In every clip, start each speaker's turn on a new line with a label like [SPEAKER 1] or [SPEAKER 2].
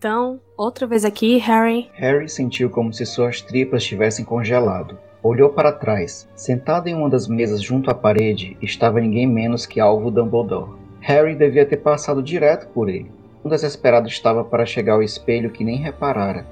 [SPEAKER 1] Então, outra vez aqui, Harry.
[SPEAKER 2] Harry sentiu como se suas tripas tivessem congelado. Olhou para trás. Sentado em uma das mesas junto à parede estava ninguém menos que Alvo Dumbledore. Harry devia ter passado direto por ele. Um desesperado estava para chegar ao espelho que nem reparara.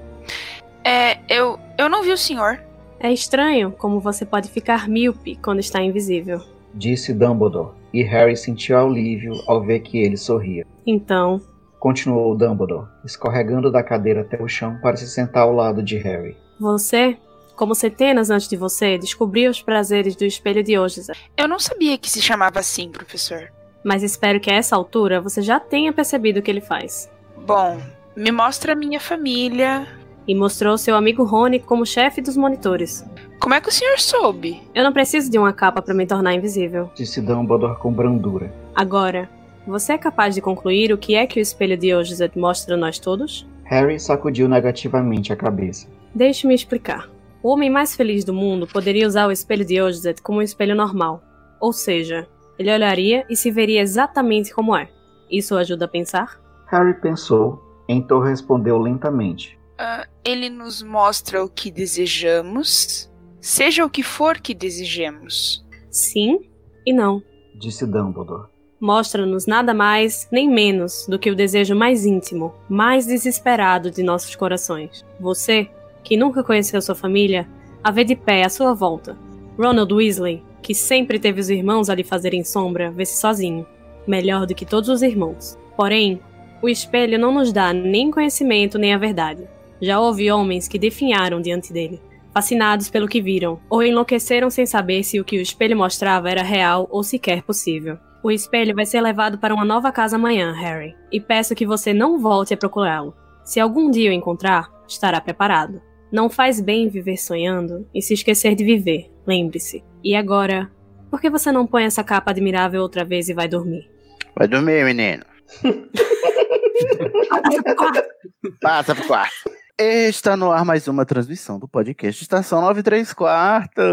[SPEAKER 3] É, eu. Eu não vi o senhor.
[SPEAKER 1] É estranho como você pode ficar míope quando está invisível.
[SPEAKER 2] Disse Dumbledore, e Harry sentiu alívio ao ver que ele sorria.
[SPEAKER 1] Então,
[SPEAKER 2] Continuou Dumbledore, escorregando da cadeira até o chão para se sentar ao lado de Harry.
[SPEAKER 1] você, como centenas antes de você, descobriu os prazeres do espelho de hoje,
[SPEAKER 3] Eu não sabia que se chamava assim, professor.
[SPEAKER 1] mas espero que a essa altura você já tenha percebido o que ele faz.
[SPEAKER 3] Bom, me mostra a minha família.
[SPEAKER 1] E mostrou seu amigo Rony como chefe dos monitores.
[SPEAKER 3] Como é que o senhor soube?
[SPEAKER 1] Eu não preciso de uma capa para me tornar invisível.
[SPEAKER 2] Disse Dumbledore com brandura.
[SPEAKER 1] Agora, você é capaz de concluir o que é que o espelho de hoje mostra a nós todos?
[SPEAKER 2] Harry sacudiu negativamente a cabeça.
[SPEAKER 1] Deixe-me explicar. O homem mais feliz do mundo poderia usar o espelho de Ojizet como um espelho normal. Ou seja, ele olharia e se veria exatamente como é. Isso o ajuda a pensar?
[SPEAKER 2] Harry pensou, então respondeu lentamente.
[SPEAKER 3] Ah, ele nos mostra o que desejamos, seja o que for que desejemos.
[SPEAKER 1] Sim e não.
[SPEAKER 2] Disse Dumbledore.
[SPEAKER 1] Mostra-nos nada mais nem menos do que o desejo mais íntimo, mais desesperado de nossos corações. Você, que nunca conheceu sua família, a vê de pé à sua volta. Ronald Weasley, que sempre teve os irmãos a lhe fazerem sombra, vê-se sozinho, melhor do que todos os irmãos. Porém, o espelho não nos dá nem conhecimento nem a verdade. Já houve homens que definharam diante dele, fascinados pelo que viram, ou enlouqueceram sem saber se o que o espelho mostrava era real ou sequer possível. O espelho vai ser levado para uma nova casa amanhã, Harry, e peço que você não volte a procurá-lo. Se algum dia o encontrar, estará preparado. Não faz bem viver sonhando e se esquecer de viver, lembre-se. E agora, por que você não põe essa capa admirável outra vez e vai dormir?
[SPEAKER 4] Vai dormir, menino. Passa pro quarto. Está no ar mais uma transmissão do podcast Estação 93 Quartos.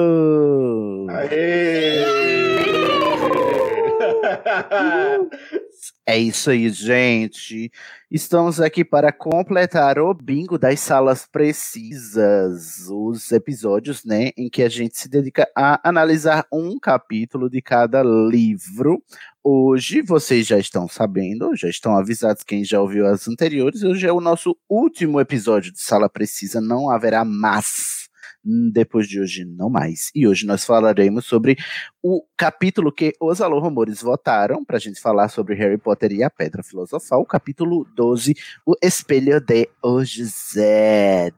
[SPEAKER 4] É isso aí, gente. Estamos aqui para completar o bingo das salas precisas, os episódios, né, em que a gente se dedica a analisar um capítulo de cada livro. Hoje, vocês já estão sabendo, já estão avisados quem já ouviu as anteriores, hoje é o nosso último episódio de Sala Precisa, não haverá mais. Hum, Depois de hoje, não mais. E hoje nós falaremos sobre o capítulo que os Alô Rumores votaram para a gente falar sobre Harry Potter e a Pedra Filosofal, o capítulo 12, O Espelho de Ojeda.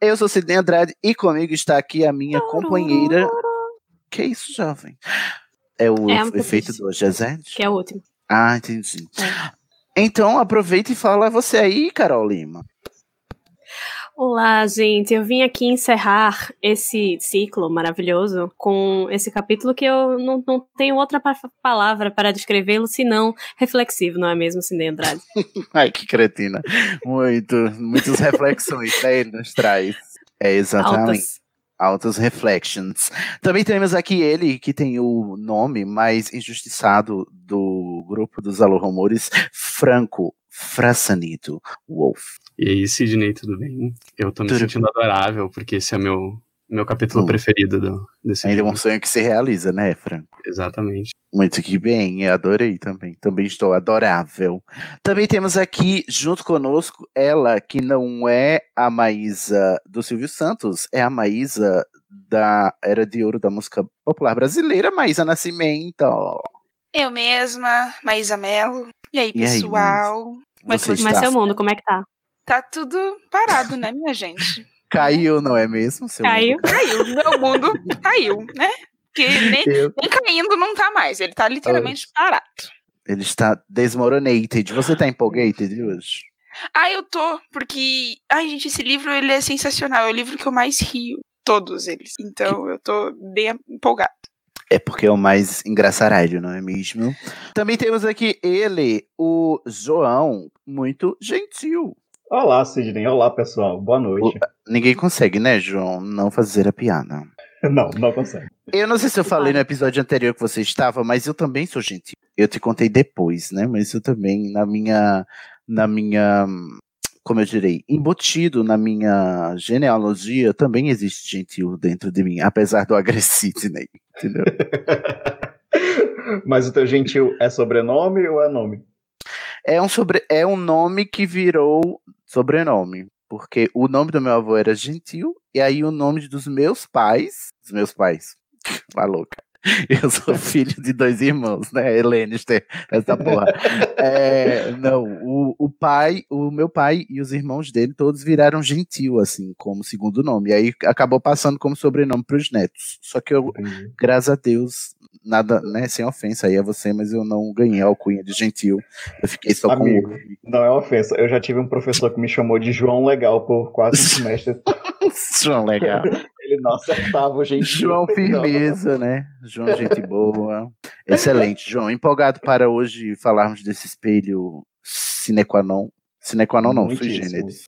[SPEAKER 4] Eu sou Sidney Andrade e comigo está aqui a minha companheira. Que isso, jovem? É o
[SPEAKER 1] É
[SPEAKER 4] efeito do Ojezed?
[SPEAKER 1] Que é o último.
[SPEAKER 4] Ah, entendi.
[SPEAKER 1] É.
[SPEAKER 4] Então aproveita e fala você aí, Carol Lima.
[SPEAKER 1] Olá, gente. Eu vim aqui encerrar esse ciclo maravilhoso com esse capítulo que eu não, não tenho outra pa- palavra para descrevê-lo senão reflexivo, não é mesmo, Cindy Andrade?
[SPEAKER 4] Ai, que cretina. Muito, muitas reflexões né, ele nos traz. É exatamente.
[SPEAKER 1] Altas.
[SPEAKER 4] Altas reflections. Também temos aqui ele, que tem o nome mais injustiçado do grupo dos Alô Rumores, Franco Frassanito Wolf.
[SPEAKER 5] E aí, Sidney, tudo bem? Eu tô me
[SPEAKER 4] Tudo
[SPEAKER 5] sentindo adorável, porque esse é meu Meu capítulo
[SPEAKER 4] Hum.
[SPEAKER 5] preferido do, desse
[SPEAKER 4] Ainda é um sonho que se realiza, né, Franco?
[SPEAKER 5] Exatamente.
[SPEAKER 4] Muito que bem, eu adorei também. Também estou adorável. Também temos aqui, junto conosco, ela que não é a Maísa do Silvio Santos, é a Maísa da Era de Ouro da música popular brasileira, Maísa Nascimento.
[SPEAKER 3] Eu mesma, Maísa Mello. E aí,
[SPEAKER 4] E aí,
[SPEAKER 3] pessoal? Como é que
[SPEAKER 1] Mas seu mundo, como é que tá?
[SPEAKER 3] Tá tudo parado, né, minha gente?
[SPEAKER 4] Caiu, não é mesmo? Seu
[SPEAKER 1] Caiu?
[SPEAKER 4] mundo?
[SPEAKER 3] Caiu, meu mundo caiu, né? Que nem,
[SPEAKER 4] Eu-
[SPEAKER 3] nem caindo não tá mais, ele tá literalmente parado.
[SPEAKER 4] Ele está desmoronated. Você está empolgated hoje?
[SPEAKER 3] Ah, eu tô, porque. Ai, gente, esse livro ele é sensacional. É o livro que eu mais rio. Todos eles. Então eu tô bem empolgada.
[SPEAKER 4] É porque é o mais engraçaralho, não é mesmo? Também temos aqui ele, o João, muito gentil.
[SPEAKER 2] Olá, Sidney. Olá, pessoal. Boa noite.
[SPEAKER 4] Ninguém consegue, né, João, não fazer a piada.
[SPEAKER 2] Não, não consegue.
[SPEAKER 4] Eu não sei se eu falei no episódio anterior que você estava, mas eu também sou gentil. Eu te contei depois, né? Mas eu também, na minha. Na minha. Como eu direi, embutido na minha genealogia, também existe gentil dentro de mim, apesar do agressivo, né? Entendeu?
[SPEAKER 2] Mas o teu gentil é sobrenome ou é nome?
[SPEAKER 4] É um, sobre, é um nome que virou sobrenome. Porque o nome do meu avô era Gentil, e aí o nome dos meus pais. Dos meus pais. Uma louca. Eu sou filho de dois irmãos, né? Helenister, essa porra. É, não, o, o pai, o meu pai e os irmãos dele todos viraram Gentil, assim, como segundo nome. E aí acabou passando como sobrenome para os netos. Só que eu, graças a Deus, nada, né? Sem ofensa aí a você, mas eu não ganhei a alcunha de Gentil. Eu fiquei só
[SPEAKER 2] Amigo,
[SPEAKER 4] com
[SPEAKER 2] não é ofensa. Eu já tive um professor que me chamou de João Legal por quase um semestre.
[SPEAKER 4] João legal.
[SPEAKER 2] Ele não acertava o gentil.
[SPEAKER 4] João Firmeza, né? João Gente Boa. Excelente, João. Empolgado para hoje falarmos desse espelho sine qua non. Sine qua non, não, sui generis.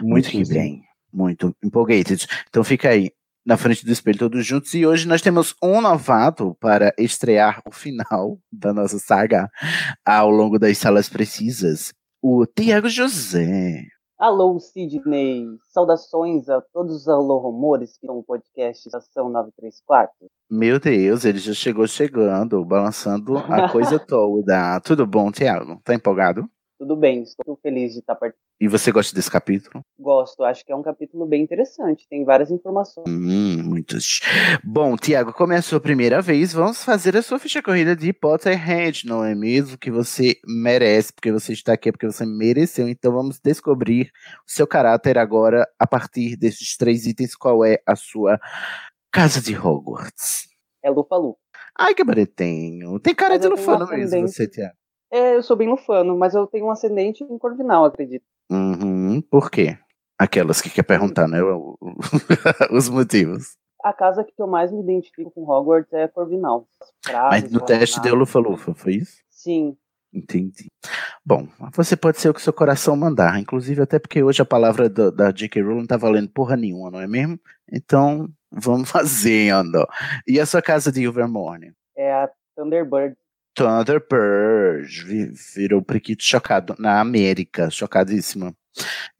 [SPEAKER 4] Muito que bem. Muito empolgated. Então fica aí, na frente do espelho, todos juntos. E hoje nós temos um novato para estrear o final da nossa saga ao longo das salas precisas. O Tiago José.
[SPEAKER 6] Alô, Sidney. Saudações a todos os alô rumores que são o podcast Estação 934.
[SPEAKER 4] Meu Deus, ele já chegou chegando, balançando a coisa toda. Tudo bom, Tiago? Tá empolgado?
[SPEAKER 6] Tudo bem, estou feliz de estar participando.
[SPEAKER 4] E você gosta desse capítulo?
[SPEAKER 6] Gosto, acho que é um capítulo bem interessante, tem várias informações.
[SPEAKER 4] Hum, muitos. Bom, Tiago, como é a sua primeira vez, vamos fazer a sua ficha corrida de Potterhead, não é mesmo? Que você merece, porque você está aqui, porque você mereceu. Então vamos descobrir o seu caráter agora a partir desses três itens. Qual é a sua casa de Hogwarts?
[SPEAKER 6] É Lufa-Lu.
[SPEAKER 4] Ai, que bonitinho. Tem cara
[SPEAKER 6] Mas
[SPEAKER 4] de lufano mesmo, você, Tiago.
[SPEAKER 6] É, eu sou bem lufano, mas eu tenho um ascendente em Corvinal, acredito.
[SPEAKER 4] Uhum, por quê? Aquelas que quer perguntar, né? Os motivos.
[SPEAKER 6] A casa que eu mais me identifico com Hogwarts é Corvinal. As frases,
[SPEAKER 4] Mas no teste deu lufa-lufa, foi isso?
[SPEAKER 6] Sim,
[SPEAKER 4] Entendi. Bom, você pode ser o que seu coração mandar. Inclusive, até porque hoje a palavra da, da J.K. Rowling não tá valendo porra nenhuma, não é mesmo? Então, vamos fazendo. E a sua casa de Ilvermorny?
[SPEAKER 6] é a Thunderbird.
[SPEAKER 4] Thunderbird. Vi- Virou priquito chocado na América. Chocadíssima.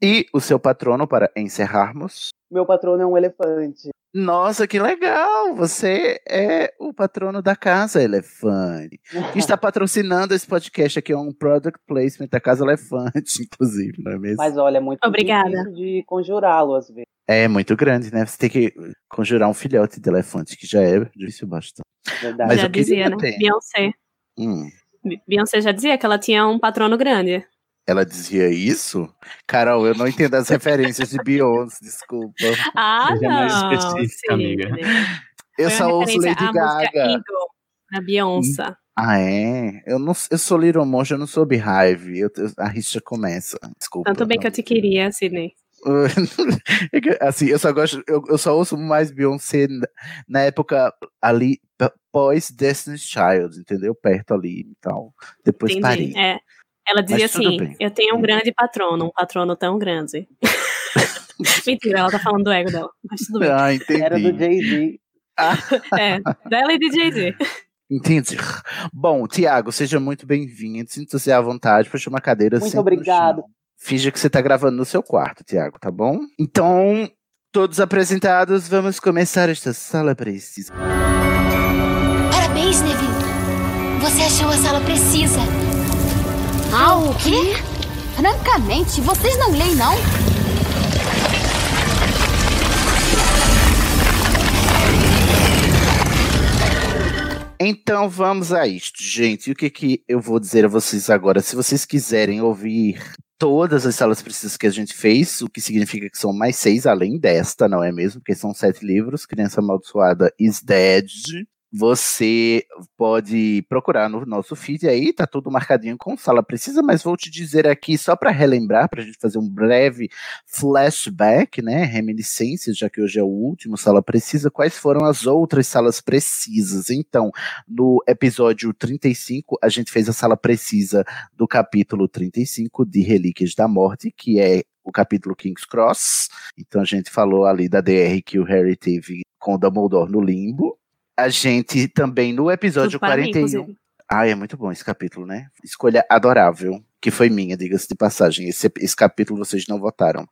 [SPEAKER 4] E o seu patrono, para encerrarmos?
[SPEAKER 6] Meu patrono é um elefante.
[SPEAKER 4] Nossa, que legal! Você é o patrono da Casa Elefante. Que está patrocinando esse podcast aqui, é um product placement da Casa Elefante, inclusive, não é mesmo?
[SPEAKER 6] Mas olha, é muito
[SPEAKER 1] Obrigada.
[SPEAKER 6] difícil de conjurá-lo às vezes.
[SPEAKER 4] É muito grande, né? Você tem que conjurar um filhote de elefante, que já é difícil bastante.
[SPEAKER 6] Verdade.
[SPEAKER 4] Mas
[SPEAKER 1] já
[SPEAKER 4] eu queria
[SPEAKER 1] dizia, né? Beyoncé.
[SPEAKER 4] Hum,
[SPEAKER 1] Beyoncé já dizia que ela tinha um patrono grande.
[SPEAKER 4] ela dizia isso? Carol, eu não entendo as referências de Beyoncé, desculpa.
[SPEAKER 1] Ah,
[SPEAKER 5] Seja mais
[SPEAKER 1] não.
[SPEAKER 5] específica, amiga.
[SPEAKER 1] Sidney.
[SPEAKER 4] Eu só ouço Lady Gaga.
[SPEAKER 1] Eagle, da Beyoncé.
[SPEAKER 4] Ah, é? Eu, não, eu sou Little Monge, eu não sou Beehive. Eu, eu- a rixa começa. Desculpa.
[SPEAKER 1] Tanto bem que eu te queria, Sidney.
[SPEAKER 4] É assim, eu só gosto, eu, eu só ouço mais Beyoncé na, época ali pós Destiny's Child, entendeu? Perto ali e tal. Depois parei.
[SPEAKER 1] Entendi. É. Ela dizia
[SPEAKER 4] Mas
[SPEAKER 1] assim:
[SPEAKER 4] bem.
[SPEAKER 1] Eu tenho um grande patrono, um patrono tão grande. Mentira, ela tá falando do ego dela. Mas tudo bem.
[SPEAKER 4] Ah, entendi.
[SPEAKER 6] Era do Jay-Z.
[SPEAKER 1] É, dela e de Jay-Z.
[SPEAKER 4] Entendi. Bom, Tiago, seja muito bem-vindo. Sinta-se à vontade, puxa uma cadeira.
[SPEAKER 6] Muito obrigado.
[SPEAKER 4] Finja que você tá gravando no seu quarto, Tiago, tá bom? Então, Todos apresentados, vamos começar esta sala precisa.
[SPEAKER 7] Parabéns, Neville. Você achou a sala precisa. Ah, o quê? Francamente, vocês não leem, não?
[SPEAKER 4] Então vamos a isto, gente. E o que, que eu vou dizer a vocês agora? Se vocês quiserem ouvir todas as salas precisas que a gente fez, o que significa que são mais seis além desta, não é mesmo? Porque são sete livros. Criança Amaldiçoada is Dead. Você pode procurar no nosso feed aí, tá tudo marcadinho com sala precisa, mas vou te dizer aqui só para relembrar, para a gente fazer um breve flashback, né, reminiscências, já que hoje é o último sala precisa, quais foram as outras salas precisas. Então, no episódio 35, a gente fez a sala precisa do capítulo 35 de Relíquias da Morte, que é o capítulo King's Cross. Então a gente falou ali da DR que o Harry teve com o Dumbledore no limbo. A gente também no episódio
[SPEAKER 1] Tudo para mim,
[SPEAKER 4] 41.
[SPEAKER 1] inclusive.
[SPEAKER 4] ah, é muito bom esse capítulo, né? Escolha adorável, que foi minha, diga-se de passagem. Esse, esse capítulo vocês não votaram.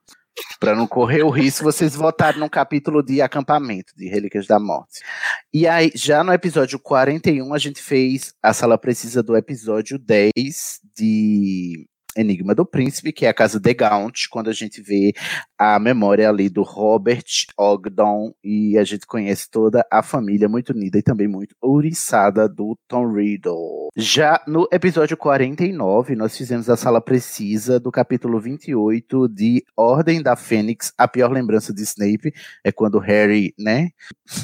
[SPEAKER 4] Para não correr o risco, vocês votaram num capítulo de acampamento, de Relíquias da Morte. E aí, já no episódio 41, a gente fez a sala precisa do episódio 10 de Enigma do Príncipe, que é a casa de Gaunt, quando a gente vê a memória ali do Robert Ogden e a gente conhece toda a família muito unida e também muito ouriçada do Tom Riddle. Já no episódio 49, nós fizemos a sala precisa do capítulo 28 de Ordem da Fênix. A pior lembrança de Snape é quando Harry, né,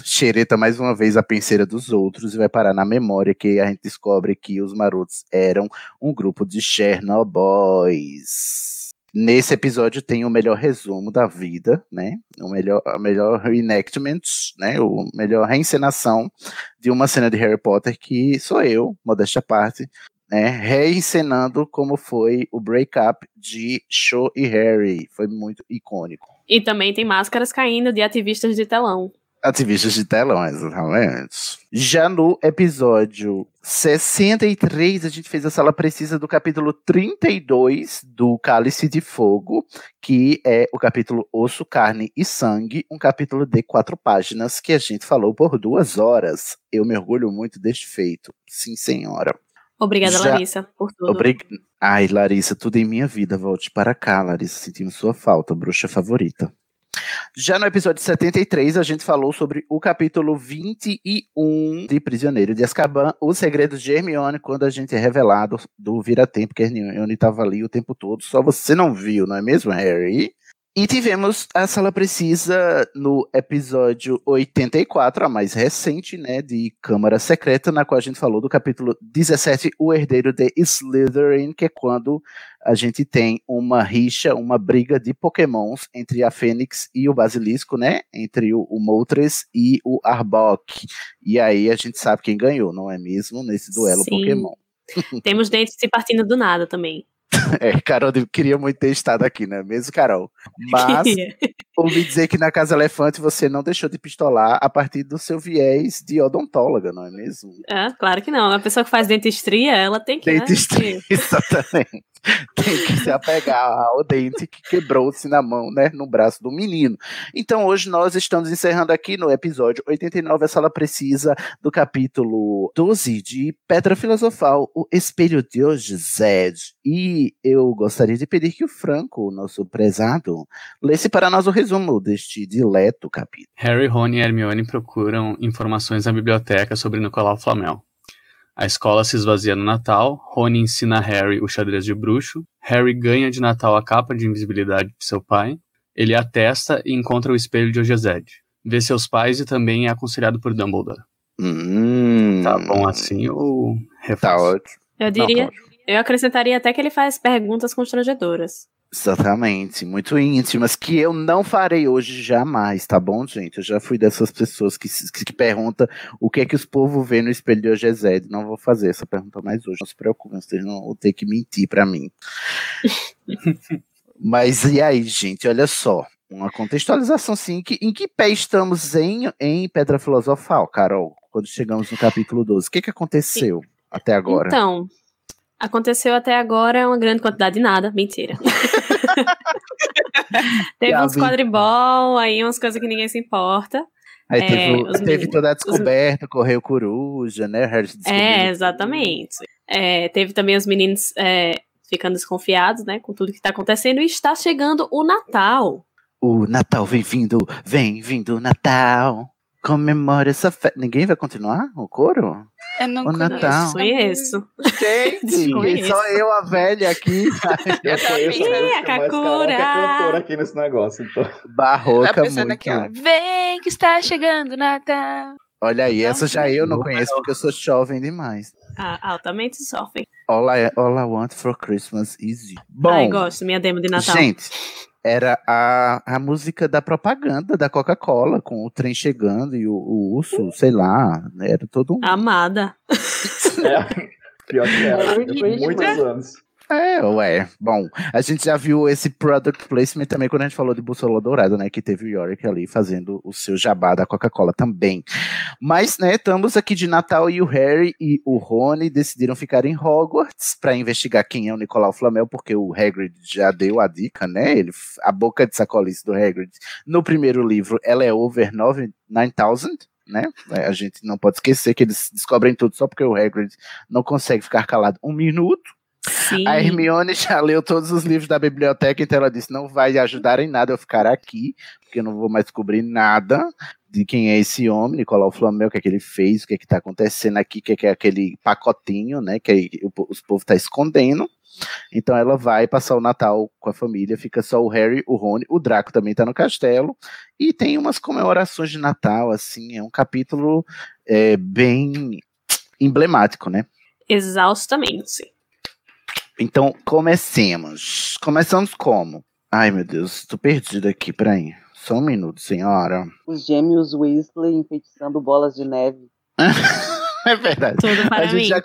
[SPEAKER 4] xereta mais uma vez a penseira dos outros e vai parar na memória que a gente descobre que os marotos eram um grupo de Nesse episódio tem o melhor resumo da vida, né? O melhor, a melhor reenactment, né? O melhor reencenação de uma cena de Harry Potter que sou eu, modéstia à parte, né? Reencenando como foi o breakup de Cho e Harry. Foi muito icônico.
[SPEAKER 1] E também tem máscaras caindo de ativistas de telão.
[SPEAKER 4] Ativistas de telão, exatamente. Já no episódio 63, a gente fez a sala precisa do capítulo 32 do Cálice de Fogo, que é o capítulo Osso, Carne e Sangue, um capítulo de quatro páginas que a gente falou por duas horas. Eu me orgulho muito deste feito. Sim, senhora.
[SPEAKER 1] Obrigada,
[SPEAKER 4] Já-
[SPEAKER 1] Larissa, por tudo.
[SPEAKER 4] Obrig... Ai, Larissa, tudo em minha vida. Volte para cá, Larissa. Sentimos sua falta, bruxa favorita. Já no episódio 73, a gente falou sobre o capítulo 21 de Prisioneiro de Azkaban, o segredo de Hermione, quando a gente é revelado do vira-tempo, que Hermione estava ali o tempo todo, só você não viu, não é mesmo, Harry? E tivemos a sala precisa no episódio 84, a mais recente, né, de Câmara Secreta, na qual a gente falou do capítulo 17, O Herdeiro de Slytherin, que é quando a gente tem uma rixa, uma briga de pokémons entre a Fênix e o Basilisco, né, entre o, o Moltres e o Arbok. E aí a gente sabe quem ganhou, não é mesmo, nesse duelo
[SPEAKER 1] Sim.
[SPEAKER 4] Pokémon.
[SPEAKER 1] Temos dentes se partindo do nada também.
[SPEAKER 4] É, Carol queria muito ter estado aqui, não é mesmo, Carol? Mas ouvi dizer que na Casa Elefante você não deixou de pistolar a partir do seu viés de odontóloga, não é mesmo?
[SPEAKER 1] É, claro que não. A pessoa que faz dentistria, ela tem que. né,
[SPEAKER 4] Dentistria, exatamente. Tem que se apegar ao dente que quebrou-se na mão, né, no braço do menino. Então hoje nós estamos encerrando aqui no episódio 89 a sala precisa do capítulo 12 de Pedra Filosofal, o Espelho de hoje, Zed. E eu gostaria de pedir que o Franco, nosso prezado, lesse para nós o resumo deste dileto capítulo.
[SPEAKER 5] Harry, Rony e Hermione procuram informações na biblioteca sobre Nicolau Flamel. A escola se esvazia no Natal, Rony ensina a Harry o xadrez de bruxo, Harry ganha de Natal a capa de invisibilidade de seu pai, ele atesta e encontra o espelho de Ogezed. Vê seus pais e também é aconselhado por Dumbledore.
[SPEAKER 4] Hum,
[SPEAKER 5] Tá bom assim ou
[SPEAKER 4] Tá
[SPEAKER 5] reforço?
[SPEAKER 4] ótimo.
[SPEAKER 1] Eu diria. Eu acrescentaria até que ele faz perguntas constrangedoras.
[SPEAKER 4] Exatamente, muito íntimas, que eu não farei hoje jamais, tá bom, gente? Eu já fui dessas pessoas que, se- que, perguntam o que é que os povos vê no espelho de Ogezed. Não vou fazer essa pergunta mais hoje, não se preocupem, vocês não vão ter que mentir pra mim. Mas e aí, gente, olha só, uma contextualização sim, que, em que pé estamos em, em Pedra Filosofal, Carol? Quando chegamos no capítulo 12, o que que aconteceu até agora?
[SPEAKER 1] Então, aconteceu até agora uma grande quantidade de nada. Mentira. Teve uns quadribol, aí umas coisas que ninguém se importa.
[SPEAKER 4] Aí
[SPEAKER 1] É,
[SPEAKER 4] teve,
[SPEAKER 1] os
[SPEAKER 4] teve toda a
[SPEAKER 1] os-
[SPEAKER 4] descoberta, correu coruja, né?
[SPEAKER 1] É, exatamente. É, teve também os meninos é, ficando desconfiados, né, com tudo que tá acontecendo. E está chegando o Natal.
[SPEAKER 4] O Natal vem vindo, vem vindo o Natal. Comemora essa festa. Ninguém vai continuar o coro?
[SPEAKER 3] Eu não
[SPEAKER 4] O Natal.
[SPEAKER 1] Conheço.
[SPEAKER 4] Gente,
[SPEAKER 1] Conheço.
[SPEAKER 4] só eu, a velha aqui.
[SPEAKER 2] Eu conheço
[SPEAKER 1] Ih,
[SPEAKER 2] a
[SPEAKER 1] Kakura.
[SPEAKER 2] karaoke cantora aqui nesse negócio, então.
[SPEAKER 4] Barroca
[SPEAKER 3] Tá
[SPEAKER 4] muito.
[SPEAKER 3] aqui. Vem que está chegando o Natal.
[SPEAKER 4] Olha aí, essa já eu não
[SPEAKER 5] Não,
[SPEAKER 4] conheço porque eu sou jovem demais.
[SPEAKER 1] Ah, altamente sofrem.
[SPEAKER 4] All I, all I want for Christmas is you. Bom,
[SPEAKER 1] Ai, gosto, minha demo de Natal.
[SPEAKER 4] gente, era a, a música da propaganda da Coca-Cola, com o trem chegando e o, o urso, sei lá, né, era todo um...
[SPEAKER 1] Amada.
[SPEAKER 2] É, pior que era. Depois de muitos anos.
[SPEAKER 4] É, ué. Bom, a gente já viu esse product placement também quando a gente falou de Bússola Dourada, né? Que teve o Yorick ali fazendo o seu jabá da Coca-Cola também. Mas, né, estamos aqui de Natal e o Harry e o Rony decidiram ficar em Hogwarts para investigar quem é o Nicolau Flamel, porque o Hagrid já deu a dica, né? Ele, a boca de sacolice do Hagrid no primeiro livro, ela é over 9 9000, né? É, A gente não pode esquecer que eles descobrem tudo só porque o Hagrid não consegue ficar calado um minuto.
[SPEAKER 1] Sim.
[SPEAKER 4] A Hermione já leu todos os livros da biblioteca, então ela disse: não vai ajudar em nada eu ficar aqui, porque eu não vou mais descobrir nada de quem é esse homem, Nicolau Flamel, o que é que ele fez, o que é que tá acontecendo aqui, o que é, que é aquele pacotinho, né, que aí o, os povos tá escondendo. Então ela vai passar o Natal com a família, fica só o Harry, o Rony, o Draco também tá no castelo, e tem umas comemorações de Natal, assim, é um capítulo é, bem emblemático, né?
[SPEAKER 1] Exaustamente.
[SPEAKER 4] Então, comecemos. Começamos como? Ai, meu Deus, tô perdido aqui, peraí. Só um minuto, senhora.
[SPEAKER 6] Os gêmeos Weasley enfeitiçando bolas de neve.
[SPEAKER 4] É verdade.
[SPEAKER 1] Tudo
[SPEAKER 4] A
[SPEAKER 1] para
[SPEAKER 4] gente,
[SPEAKER 1] mim.
[SPEAKER 4] já,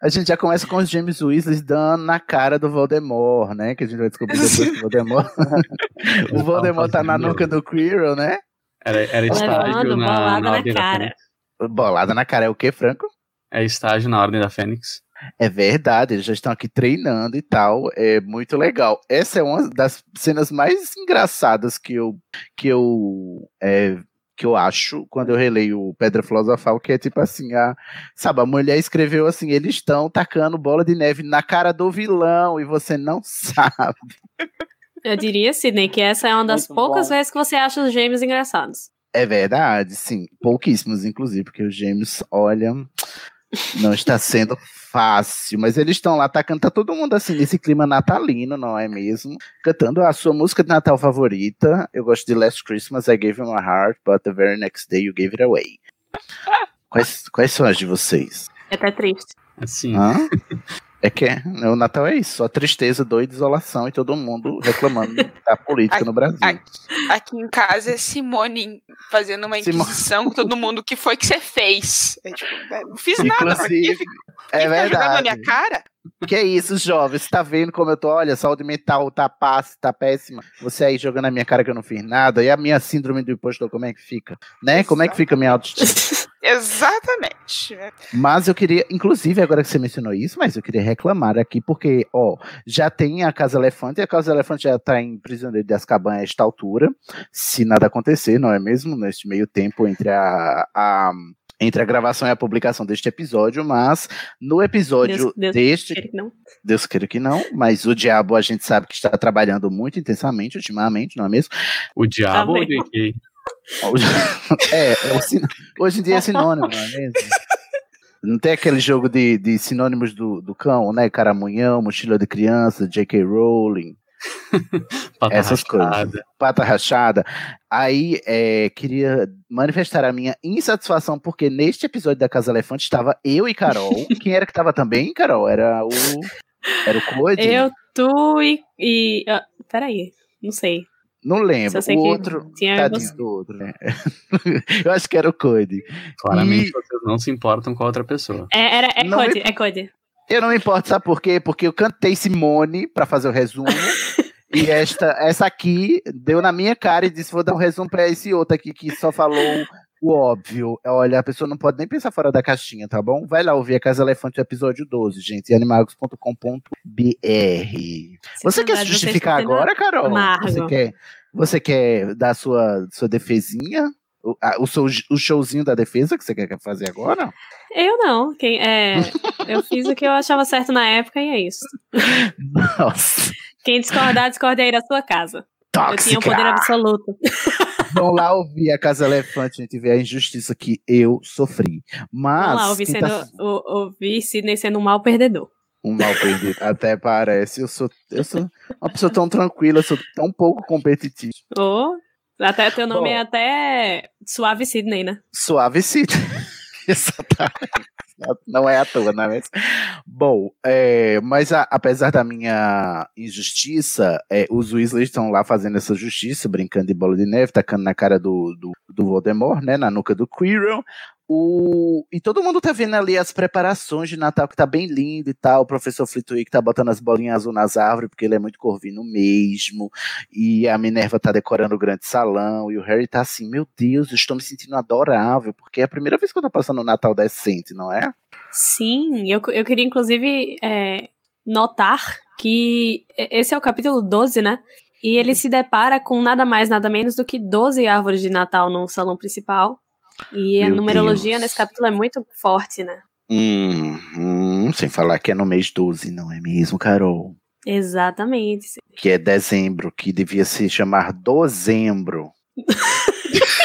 [SPEAKER 4] a gente já começa com os James Weasley dando na cara do Voldemort, né? Que a gente vai descobrir depois que o Voldemort. o Voldemort tá na nuca do Quirrell, né?
[SPEAKER 5] Era, era estágio
[SPEAKER 1] Levando
[SPEAKER 5] na,
[SPEAKER 1] bolada
[SPEAKER 5] na
[SPEAKER 1] na
[SPEAKER 5] Ordem da
[SPEAKER 1] cara.
[SPEAKER 5] Fênix.
[SPEAKER 4] Bolada na cara é o quê, Franco?
[SPEAKER 5] É estágio na Ordem da Fênix.
[SPEAKER 4] É verdade, eles já estão aqui treinando e tal. É muito legal. Essa é uma das cenas mais engraçadas que eu que eu é, que eu acho quando eu releio o Pedra Filosofal, que é tipo assim, a, sabe, a mulher escreveu assim, eles estão tacando bola de neve na cara do vilão e você não sabe.
[SPEAKER 1] Eu diria, Sidney, que essa é uma das
[SPEAKER 6] Muito
[SPEAKER 1] poucas
[SPEAKER 6] bom.
[SPEAKER 1] vezes que você acha os gêmeos engraçados.
[SPEAKER 4] É verdade, sim. Pouquíssimos, inclusive, porque os gêmeos, olha, não está sendo fácil. Mas eles estão lá tá todo mundo assim, nesse clima natalino, não é mesmo? Cantando a sua música de Natal favorita. Eu gosto de Last Christmas, I Gave You My Heart, but the very next day you gave it away. Quais, quais são as de vocês?
[SPEAKER 1] É até triste.
[SPEAKER 5] Assim,
[SPEAKER 4] Hã? É que é, o Natal é isso, só tristeza, dor e desolação e todo mundo reclamando da política no Brasil.
[SPEAKER 3] Aqui, aqui em casa é Simone fazendo uma inquisição com todo mundo. O que foi que você fez? É, tipo, é, não fiz nada.
[SPEAKER 4] Inclusive,
[SPEAKER 3] quem
[SPEAKER 4] é
[SPEAKER 3] tá jogando na minha cara?
[SPEAKER 4] Que é isso, jovem? Você tá vendo como eu tô? Olha, saúde mental tá passa, tá péssima. Você aí jogando na minha cara que eu não fiz nada. E a minha síndrome do impostor, como é que fica? Né? Como é que fica a minha autoestima?
[SPEAKER 3] Exatamente.
[SPEAKER 4] Mas eu queria, inclusive, agora que você mencionou isso, mas eu queria reclamar aqui, porque, ó, já tem a Casa Elefante, e a Casa Elefante já tá em prisioneiro de Azkaban a esta altura, se nada acontecer, não é mesmo? Neste meio tempo entre a, a- entre a gravação e a publicação deste episódio, mas no episódio
[SPEAKER 1] Deus- Deus
[SPEAKER 4] deste.
[SPEAKER 1] queira que não.
[SPEAKER 4] Deus queira que não, mas o diabo a gente sabe que está trabalhando muito intensamente ultimamente, não é mesmo?
[SPEAKER 5] o diabo? JK?
[SPEAKER 4] É, é o sin- hoje em dia é sinônimo, não é mesmo? Não tem aquele jogo de, de sinônimos do, do cão, né? Caramunhão, mochila de criança, J.K. Rowling,
[SPEAKER 5] Pata
[SPEAKER 4] essas
[SPEAKER 5] rachada.
[SPEAKER 4] coisas. Pata rachada. Aí, é, queria manifestar a minha insatisfação, porque neste episódio da Casa Elefante estava eu e Carol. Quem era que estava também, Carol? Era o. Era o Code?
[SPEAKER 1] Eu, tu e. e ah, peraí, não sei.
[SPEAKER 4] Não lembro.
[SPEAKER 1] Sei
[SPEAKER 4] O outro.
[SPEAKER 1] tinha
[SPEAKER 4] Tadinho
[SPEAKER 1] você.
[SPEAKER 4] do outro, né? eu acho que era o Code.
[SPEAKER 5] Claramente
[SPEAKER 4] E-
[SPEAKER 5] vocês não se importam com a outra pessoa.
[SPEAKER 1] É, era, é
[SPEAKER 4] Não
[SPEAKER 1] Code,
[SPEAKER 4] me-
[SPEAKER 1] é Code.
[SPEAKER 4] Eu não me importo, sabe por quê? Porque eu cantei Simone pra fazer o resumo. e esta, essa aqui deu na minha cara e disse: vou dar um resumo pra esse outro aqui que só falou o óbvio. Olha, a pessoa não pode nem pensar fora da caixinha, tá bom? Vai lá ouvir a Casa Elefante, episódio 12, gente, animagos.com.br. Você quer se justificar agora, Carol? Você quer, você quer dar sua, sua defesinha? O, a- o, seu, o showzinho da defesa que você quer fazer agora?
[SPEAKER 1] Eu não. Quem, é, eu fiz o que eu achava certo na época e é isso.
[SPEAKER 4] Nossa.
[SPEAKER 1] Quem discordar, discorde aí da sua casa. Eu tinha o
[SPEAKER 4] Tóxica.
[SPEAKER 1] poder absoluto.
[SPEAKER 4] Vão lá ouvir a Casa Elefante, a gente vê a injustiça que eu sofri. Mas.
[SPEAKER 1] Vamos lá, ouvir,
[SPEAKER 4] quem
[SPEAKER 1] sendo,
[SPEAKER 4] tá-
[SPEAKER 1] o- ouvir Sidney sendo um mau perdedor.
[SPEAKER 4] Um mal perdido. Até parece. Eu sou, eu sou uma pessoa tão tranquila, eu sou tão pouco competitivo.
[SPEAKER 1] Ou, até teu nome
[SPEAKER 4] Bom.
[SPEAKER 1] é até Suave Sidney, né?
[SPEAKER 4] Suave City. Exatamente. Não é à toa, não é? Bom, é, mas a- apesar da minha injustiça, é, os Weasley estão lá fazendo essa justiça, brincando de bola de neve, tacando na cara do, do, do Voldemort, né, na nuca do Quirrell. O, e todo mundo tá vendo ali as preparações de Natal, que tá bem lindo e tal. O professor Flitwick tá botando as bolinhas azul nas árvores, porque ele é muito corvino mesmo. E a Minerva tá decorando o grande salão. E o Harry tá assim: Meu Deus, eu estou me sentindo adorável, porque é a primeira vez que eu tô passando um Natal decente, não é?
[SPEAKER 1] Sim, eu, eu queria inclusive é, notar que esse é o capítulo 12, né? E ele se depara com nada mais, nada menos do que 12 árvores de Natal no salão principal. E a
[SPEAKER 4] Meu
[SPEAKER 1] numerologia
[SPEAKER 4] Deus.
[SPEAKER 1] nesse capítulo é muito forte, né?
[SPEAKER 4] Hum, hum, sem falar que é no mês 12, não é mesmo, Carol?
[SPEAKER 1] Exatamente.
[SPEAKER 4] Que é dezembro, que devia se chamar dozembro.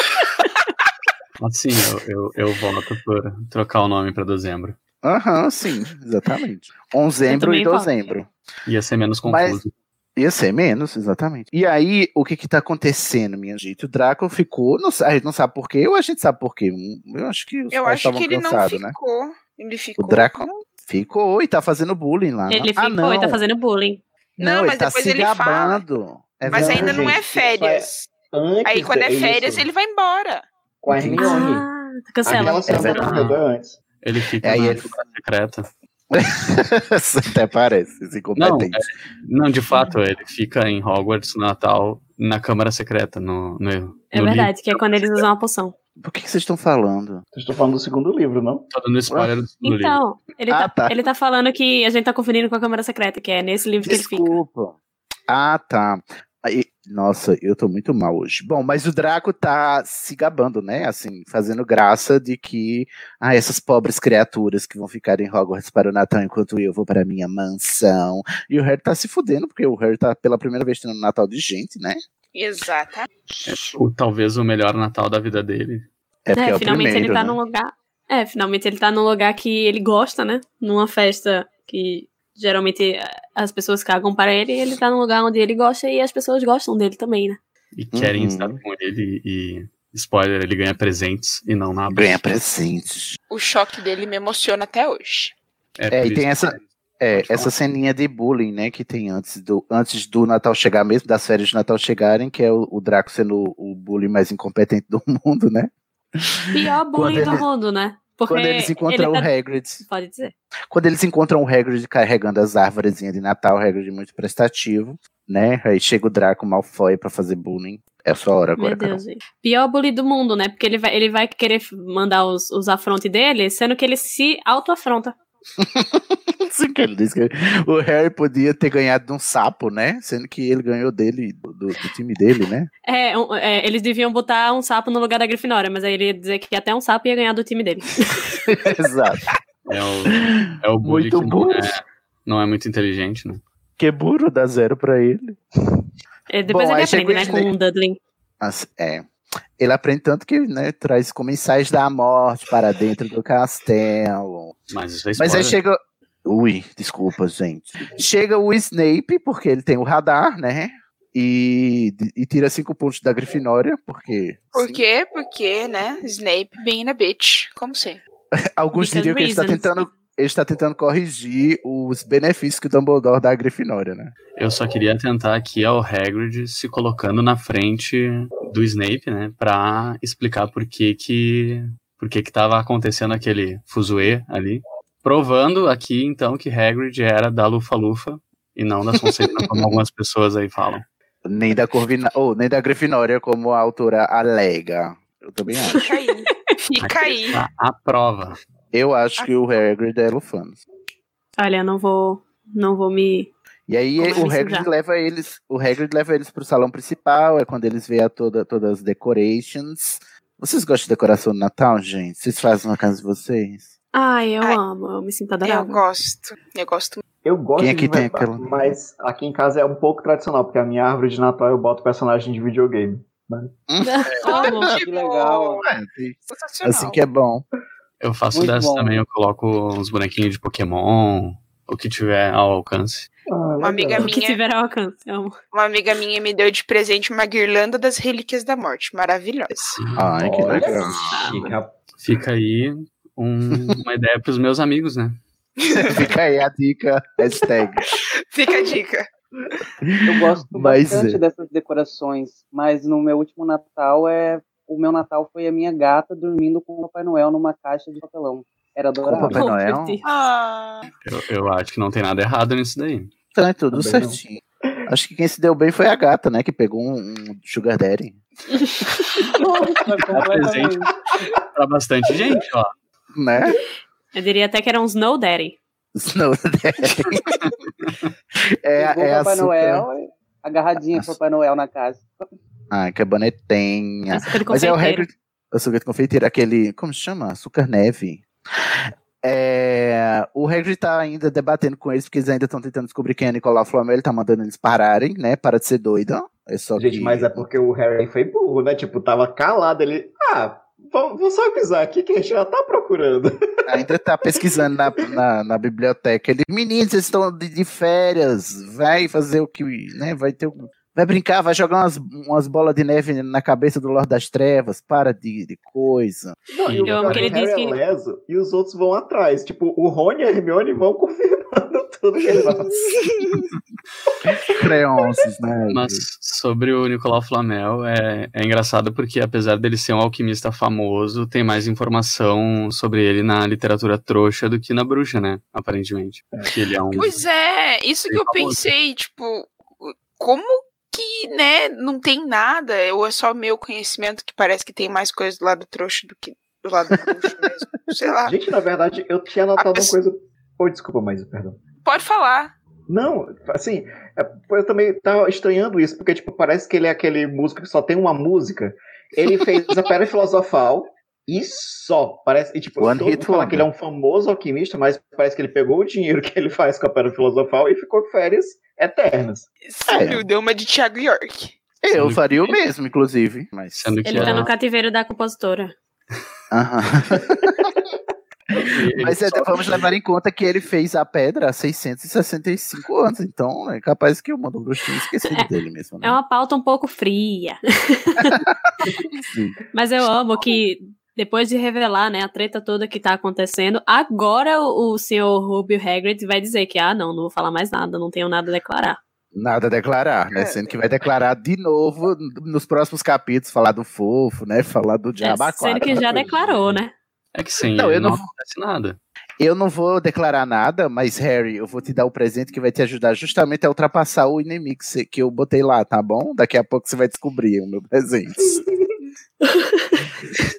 [SPEAKER 5] Assim, eu, eu, eu voto por trocar o nome pra dezembro.
[SPEAKER 4] Aham, sim, exatamente. Onzembro e
[SPEAKER 5] voto.
[SPEAKER 4] dozembro.
[SPEAKER 5] Ia ser menos
[SPEAKER 4] Mas-
[SPEAKER 5] confuso.
[SPEAKER 4] Ia ser menos, exatamente. E aí, o que que tá acontecendo, minha gente? O Draco ficou, não, a gente não sabe por quê, ou a gente sabe por quê. Hum, Eu acho que os
[SPEAKER 3] Eu
[SPEAKER 4] pais
[SPEAKER 3] acho que ele não
[SPEAKER 4] cansados, né?
[SPEAKER 3] ficou. Ele ficou.
[SPEAKER 4] O Draco ficou e tá fazendo bullying lá.
[SPEAKER 1] Ele
[SPEAKER 4] ah,
[SPEAKER 1] ficou
[SPEAKER 4] não.
[SPEAKER 1] e tá fazendo bullying.
[SPEAKER 4] Não,
[SPEAKER 3] Não,
[SPEAKER 4] ele
[SPEAKER 3] mas
[SPEAKER 4] tá
[SPEAKER 3] depois
[SPEAKER 4] se
[SPEAKER 3] ele fala.
[SPEAKER 4] gabando. É
[SPEAKER 3] Mas
[SPEAKER 4] verdade.
[SPEAKER 3] ainda não é
[SPEAKER 2] gente,
[SPEAKER 3] férias.
[SPEAKER 2] Antes
[SPEAKER 3] Aí quando é
[SPEAKER 2] isso.
[SPEAKER 3] férias, ele vai embora.
[SPEAKER 2] Com a Hermione.
[SPEAKER 1] Ah, cancela.
[SPEAKER 2] Aquela cena
[SPEAKER 1] cancela.
[SPEAKER 2] do corredor antes.
[SPEAKER 5] Ele fica
[SPEAKER 4] Aí
[SPEAKER 5] na
[SPEAKER 4] ele-
[SPEAKER 5] secreta.
[SPEAKER 4] Até parece, esse
[SPEAKER 5] Não,
[SPEAKER 4] incompetente.
[SPEAKER 5] é- não, de fato, ele fica em Hogwarts no Natal, na câmara secreta, no, no,
[SPEAKER 1] É
[SPEAKER 5] no
[SPEAKER 1] verdade, que é quando eles usam a poção.
[SPEAKER 4] Por que, que vocês estão falando?
[SPEAKER 2] Vocês estão falando do segundo livro, não?
[SPEAKER 5] Tô dando spoiler do segundo livro.
[SPEAKER 1] Então, ele,
[SPEAKER 4] Ah,
[SPEAKER 1] tá,
[SPEAKER 4] tá.
[SPEAKER 1] ele tá falando que a gente tá confundindo com a Câmara Secreta, que é nesse livro que ele fica.
[SPEAKER 4] Desculpa. Ah, tá. Aí, nossa, eu tô muito mal hoje. Bom, mas o Draco tá se gabando, né? Assim, fazendo graça de que ah, essas pobres criaturas que vão ficar em Hogwarts para o Natal enquanto eu vou para a minha mansão. E o Harry tá se fudendo, porque o Harry tá pela primeira vez tendo um Natal de gente, né?
[SPEAKER 3] Exatamente.
[SPEAKER 5] É, o, talvez o melhor Natal da vida dele.
[SPEAKER 4] É é, o
[SPEAKER 1] finalmente
[SPEAKER 4] primeiro,
[SPEAKER 1] ele tá
[SPEAKER 4] né?
[SPEAKER 1] num lugar. É, finalmente ele tá num lugar que ele gosta, né? Numa festa que geralmente eh, as pessoas cagam para ele, e ele tá num lugar onde ele gosta e as pessoas gostam dele também, né?
[SPEAKER 5] E querem
[SPEAKER 4] Uhum.
[SPEAKER 5] estar com ele e, spoiler, ele ganha presentes e não nada.
[SPEAKER 4] Ganha presentes.
[SPEAKER 3] O choque dele me emociona até hoje.
[SPEAKER 4] É,
[SPEAKER 5] por
[SPEAKER 4] e tem essa, é, essa ceninha de bullying, né, que tem antes do, antes do Natal chegar mesmo, das férias de Natal chegarem, que é o, o Draco sendo o, bullying mais incompetente do mundo, né?
[SPEAKER 1] Pior bullying
[SPEAKER 4] Quando
[SPEAKER 1] do
[SPEAKER 4] ele-
[SPEAKER 1] mundo, né? Porque
[SPEAKER 4] Quando eles encontram
[SPEAKER 1] ele tá-
[SPEAKER 4] o Hagrid.
[SPEAKER 1] Pode dizer.
[SPEAKER 4] Quando eles encontram o Hagrid carregando as árvores de Natal, o Hagrid muito prestativo, né? Aí chega o Draco Malfoy pra fazer bullying. É a sua hora agora,
[SPEAKER 1] Meu. Deus. Pior bullying do mundo, né? Porque ele vai, ele vai querer mandar os, os afrontes dele, sendo que ele se auto-afronta.
[SPEAKER 4] Que ele disse que o Harry podia ter ganhado de um sapo, né? Sendo que ele ganhou dele, do, do- do time dele, né?
[SPEAKER 1] É, um- é, eles deviam botar um sapo no lugar da Grifinória, mas aí ele ia dizer que até um sapo ia ganhar do time dele.
[SPEAKER 4] Exato.
[SPEAKER 5] É o, é o bully
[SPEAKER 4] Muito
[SPEAKER 5] que não
[SPEAKER 4] burro.
[SPEAKER 5] é, não é muito inteligente, né?
[SPEAKER 4] Que burro dá zero pra ele.
[SPEAKER 1] É, depois
[SPEAKER 4] Bom,
[SPEAKER 1] ele aprende, né, com o Dudley.
[SPEAKER 4] As- é. Ele aprende tanto que né, traz comensais da morte para dentro do castelo.
[SPEAKER 5] Mas isso é
[SPEAKER 4] Mas aí chega. Ui, desculpa, gente. Chega o Snape, porque ele tem o radar, né? E, e tira cinco pontos da Grifinória, porque
[SPEAKER 3] Por quê? Porque, né? Snape being a bitch, como sempre.
[SPEAKER 4] alguns
[SPEAKER 1] Because
[SPEAKER 4] diriam que ele está tentando. Ele está tentando corrigir os benefícios que o Dumbledore dá à Grifinória, né?
[SPEAKER 5] Eu só queria tentar aqui ao Hagrid se colocando na frente do Snape, né, Pra explicar por que que por que que tava acontecendo aquele fuzuê ali, provando aqui então que Hagrid era da Lufa-Lufa e não da Sonserina, como algumas pessoas aí falam.
[SPEAKER 4] Nem da Corvina, ou nem da Grifinória, como a autora alega. Eu também acho.
[SPEAKER 3] Fica aí. Fica aí.
[SPEAKER 5] A, a prova.
[SPEAKER 4] Eu acho que o Hagrid é Lufanos.
[SPEAKER 1] Olha, não vou, não vou me.
[SPEAKER 4] E aí
[SPEAKER 1] Como é
[SPEAKER 4] o Hagrid leva eles, o Hagrid leva eles pro salão principal, é quando eles veem a toda, todas as decorations. Vocês gostam de decoração de Natal, gente? Vocês fazem na casa de vocês?
[SPEAKER 1] Ai, eu
[SPEAKER 3] Ai,
[SPEAKER 1] amo, eu me sinto
[SPEAKER 3] Eu
[SPEAKER 1] adorável.
[SPEAKER 3] gosto. Eu gosto.
[SPEAKER 8] Eu gosto
[SPEAKER 4] Quem aqui
[SPEAKER 8] de
[SPEAKER 4] tem aquela-
[SPEAKER 8] mas aqui em casa é um pouco tradicional, porque a minha árvore de Natal eu boto personagem de videogame.
[SPEAKER 1] Amo.
[SPEAKER 6] Que legal.
[SPEAKER 4] É, tem-
[SPEAKER 3] Sensacional.
[SPEAKER 4] assim que é bom.
[SPEAKER 5] Eu faço
[SPEAKER 6] Muito
[SPEAKER 5] dessa
[SPEAKER 6] bom.
[SPEAKER 5] também, eu coloco uns bonequinhos de Pokémon, o que tiver ao alcance.
[SPEAKER 8] Ah,
[SPEAKER 3] Uma amiga
[SPEAKER 8] legal.
[SPEAKER 1] O que
[SPEAKER 3] minha,
[SPEAKER 1] tiver ao alcance, eu amo.
[SPEAKER 3] uma amiga minha me deu de presente uma guirlanda das relíquias da morte. Maravilhosa.
[SPEAKER 4] Ai, que legal.
[SPEAKER 8] chique, rapaz.
[SPEAKER 5] Fica aí um- uma ideia pros meus amigos, né?
[SPEAKER 4] Fica aí a dica, hashtag.
[SPEAKER 3] Fica a dica.
[SPEAKER 6] Eu gosto
[SPEAKER 4] Mas,
[SPEAKER 6] bastante
[SPEAKER 4] é.
[SPEAKER 6] dessas decorações, mas no meu último Natal é o meu Natal foi a minha gata dormindo com o Papai Noel numa caixa de papelão. Era
[SPEAKER 4] Com o
[SPEAKER 6] adorável.
[SPEAKER 4] Papai Noel?
[SPEAKER 3] Ah,
[SPEAKER 5] Eu, eu acho que não tem nada errado nisso daí.
[SPEAKER 4] Então é tudo
[SPEAKER 8] Também não.
[SPEAKER 4] certinho. Acho que quem se deu bem foi a gata, né? Que pegou um, um Sugar Daddy.
[SPEAKER 6] Nossa, completamente.
[SPEAKER 5] Pra bastante gente, ó.
[SPEAKER 4] Né?
[SPEAKER 1] Eu diria até que era um Snow Daddy.
[SPEAKER 4] Snow Daddy. é, é
[SPEAKER 6] o Papai
[SPEAKER 4] açúcar.
[SPEAKER 6] Noel, agarradinha com o Papai Noel na casa.
[SPEAKER 4] Ai, que bonetinha.
[SPEAKER 1] Açúcar de
[SPEAKER 4] Mas é o. Hagrid. Açúcar de confeiteiro, aquele. Como se chama? Açúcar neve. É, o Hagrid tá ainda debatendo com eles, porque eles ainda estão tentando descobrir quem é Nicolau Flamel. Ele tá mandando eles pararem, né? Para de ser doida. É só
[SPEAKER 8] Gente,
[SPEAKER 4] que...
[SPEAKER 8] mas é porque o Harry foi burro, né? Tipo, tava calado ele. Ah, vou, só avisar aqui que a gente já tá procurando.
[SPEAKER 4] Ainda tá pesquisando na, na, na biblioteca. Ele, meninos, vocês estão de, de férias. Vai fazer o que. Né? Vai ter Vai brincar, vai jogar umas, umas bolas de neve na cabeça do Lorde das Trevas. Para de, de coisa.
[SPEAKER 8] Não, e o
[SPEAKER 1] Eu amo
[SPEAKER 8] pior
[SPEAKER 1] que
[SPEAKER 8] é
[SPEAKER 1] ele que-
[SPEAKER 8] é leso e os outros vão atrás. Tipo, o Rony e a Hermione vão confirmando tudo que ele faz.
[SPEAKER 4] Creonces, né?
[SPEAKER 5] Mas sobre o Nicolau Flamel, é, é engraçado porque, apesar dele ser um alquimista famoso, tem mais informação sobre ele na literatura trouxa do que na bruxa, né? Aparentemente. Que ele é um.
[SPEAKER 3] pois é, isso que eu
[SPEAKER 5] famoso.
[SPEAKER 3] pensei, tipo, como que, né, não tem nada, ou é só meu conhecimento que parece que tem mais coisa do lado trouxa do que do lado bruxo mesmo. Sei lá.
[SPEAKER 8] Gente, na verdade, eu tinha anotado uma coisa. Oi, desculpa, mas perdão.
[SPEAKER 3] Pode falar.
[SPEAKER 8] Não, assim, é, eu também tava estranhando isso, porque, tipo, parece que ele é aquele músico que só tem uma música. Ele fez a Pedra Filosofal e só. Parece, e, tipo,
[SPEAKER 4] One
[SPEAKER 8] todo
[SPEAKER 4] hit
[SPEAKER 8] mundo fala
[SPEAKER 4] wonder.
[SPEAKER 8] que ele é um famoso alquimista, mas parece que ele pegou o dinheiro que ele faz com a Pedra Filosofal e ficou com férias eternas.
[SPEAKER 3] Sim, deu uma de Thiago York.
[SPEAKER 4] Eu faria o mesmo, inclusive. Mas...
[SPEAKER 5] Sendo que
[SPEAKER 1] Ele tá no cativeiro da compositora.
[SPEAKER 4] Aham. Mas é, vamos levar em conta que ele fez a pedra há 665 anos, então é capaz que o Mundo Bruxo tenha esquecido dele mesmo. Né?
[SPEAKER 1] É uma pauta um pouco fria. Mas eu amo que depois de revelar, né, a treta toda que tá acontecendo, agora o, o senhor Rubio Hagrid vai dizer que, ah, não, não vou falar mais nada, não tenho nada a declarar.
[SPEAKER 4] Nada a declarar, né? Sendo que vai declarar de novo nos próximos capítulos, falar do fofo, né? Falar do
[SPEAKER 1] É,
[SPEAKER 4] diabo a
[SPEAKER 1] sendo que já declarou, né?
[SPEAKER 5] É que sim,
[SPEAKER 4] Não,
[SPEAKER 5] não,
[SPEAKER 4] eu não-
[SPEAKER 5] acontece nada.
[SPEAKER 4] Eu não vou declarar nada, mas Harry, eu vou te dar o presente que vai te ajudar justamente a ultrapassar o inimigo que eu botei lá, tá bom? Daqui a pouco você vai descobrir o meu presente.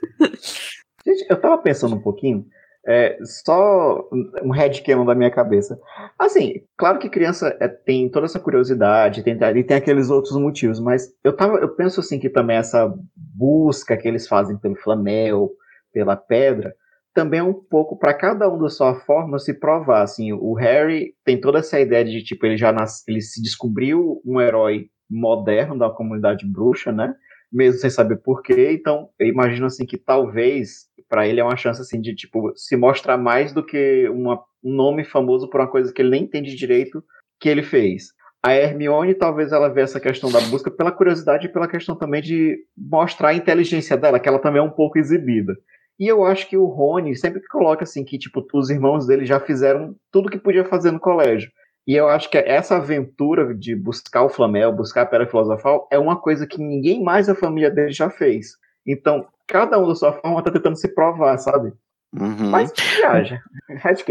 [SPEAKER 8] Gente, eu tava pensando um pouquinho, é, só um headcanon da minha cabeça. Assim, claro que criança é, tem toda essa curiosidade, tem, e tem aqueles outros motivos, mas eu, tava, eu penso assim que também essa busca que eles fazem pelo flamel, pela pedra, também é um pouco para cada um da sua forma se provar. Assim, o Harry tem toda essa ideia de tipo ele já nas, ele se descobriu um herói moderno da comunidade bruxa, né? Mesmo sem saber porquê. Então, eu imagino assim que talvez para ele é uma chance assim de tipo se mostrar mais do que uma, um nome famoso por uma coisa que ele nem entende direito que ele fez. A Hermione talvez ela vê essa questão da busca pela curiosidade e pela questão também de mostrar a inteligência dela, que ela também é um pouco exibida. E eu acho que o Rony sempre coloca assim que tipo os irmãos dele já fizeram tudo que podia fazer no colégio. E eu acho que essa aventura de buscar o Flamel, buscar a Pedra Filosofal, é uma coisa que ninguém mais da família dele já fez. Então, cada um da sua forma tá tentando se provar, sabe?
[SPEAKER 4] Uhum.
[SPEAKER 8] Mas viaja.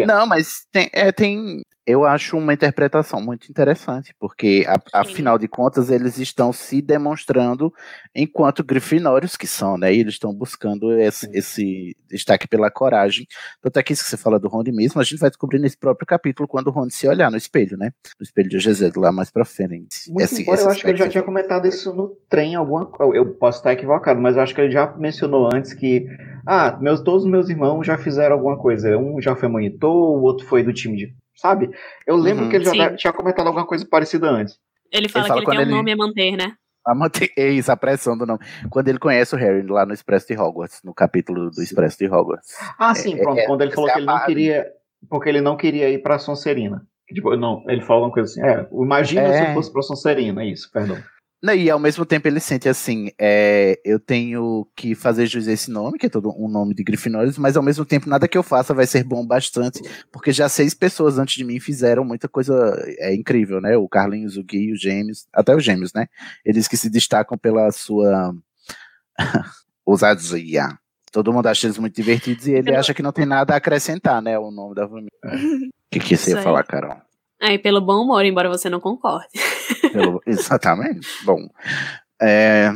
[SPEAKER 4] Não, mas tem, é, tem. Eu acho uma interpretação muito interessante, porque a- afinal de contas eles estão se demonstrando enquanto grifinórios que são, né? E eles estão buscando esse, esse destaque pela coragem. Tanto é que isso que você fala do Rony mesmo, a gente vai descobrir nesse próprio capítulo quando o Rony se olhar no espelho, né? No espelho de Azevedo, lá mais pra frente.
[SPEAKER 8] Muito
[SPEAKER 4] Esse-
[SPEAKER 8] embora,
[SPEAKER 4] esse
[SPEAKER 8] eu acho que ele já tinha comentado isso no trem, alguma Eu posso estar equivocado, mas eu acho que ele já mencionou antes que. Ah, meus, todos os meus irmãos já fizeram alguma coisa. Um já foi monitor, o outro foi do time de. Sabe? Eu lembro
[SPEAKER 4] Uhum.
[SPEAKER 8] que ele já
[SPEAKER 1] Sim.
[SPEAKER 8] tinha comentado alguma coisa parecida antes.
[SPEAKER 1] Ele fala,
[SPEAKER 4] fala
[SPEAKER 1] que ele um
[SPEAKER 4] ele-
[SPEAKER 1] nome a manter, né?
[SPEAKER 4] A manter... É isso, a pressão do nome. Quando ele conhece o Harry lá no Expresso de Hogwarts, no capítulo do Expresso de Hogwarts.
[SPEAKER 8] Ah, sim,
[SPEAKER 4] É,
[SPEAKER 8] pronto.
[SPEAKER 4] é,
[SPEAKER 8] quando ele falou
[SPEAKER 4] essa
[SPEAKER 8] que
[SPEAKER 4] é
[SPEAKER 8] ele não queria. Porque ele não queria ir pra Sonserina. Tipo, não, ele falou uma coisa assim. É, imagina se
[SPEAKER 4] É.
[SPEAKER 8] eu fosse pra Sonserina, isso, perdão.
[SPEAKER 4] Não, e ao mesmo tempo ele sente assim, é, eu tenho que fazer jus a esse nome, que é todo um nome de Grifinórios, mas ao mesmo tempo nada que eu faça vai ser bom bastante, porque já seis pessoas antes de mim fizeram muita coisa é, incrível, né? O Carlinhos, o Gui, os Gêmeos, até os Gêmeos, né? Eles que se destacam pela sua ousadia. Todo mundo acha eles muito divertidos e ele acha que não tem nada a acrescentar, né? O nome da família. O que, que você ia falar, Carol?
[SPEAKER 1] Aí, pelo bom humor, embora você não concorde.
[SPEAKER 4] Pelo- Exatamente. Bom, é,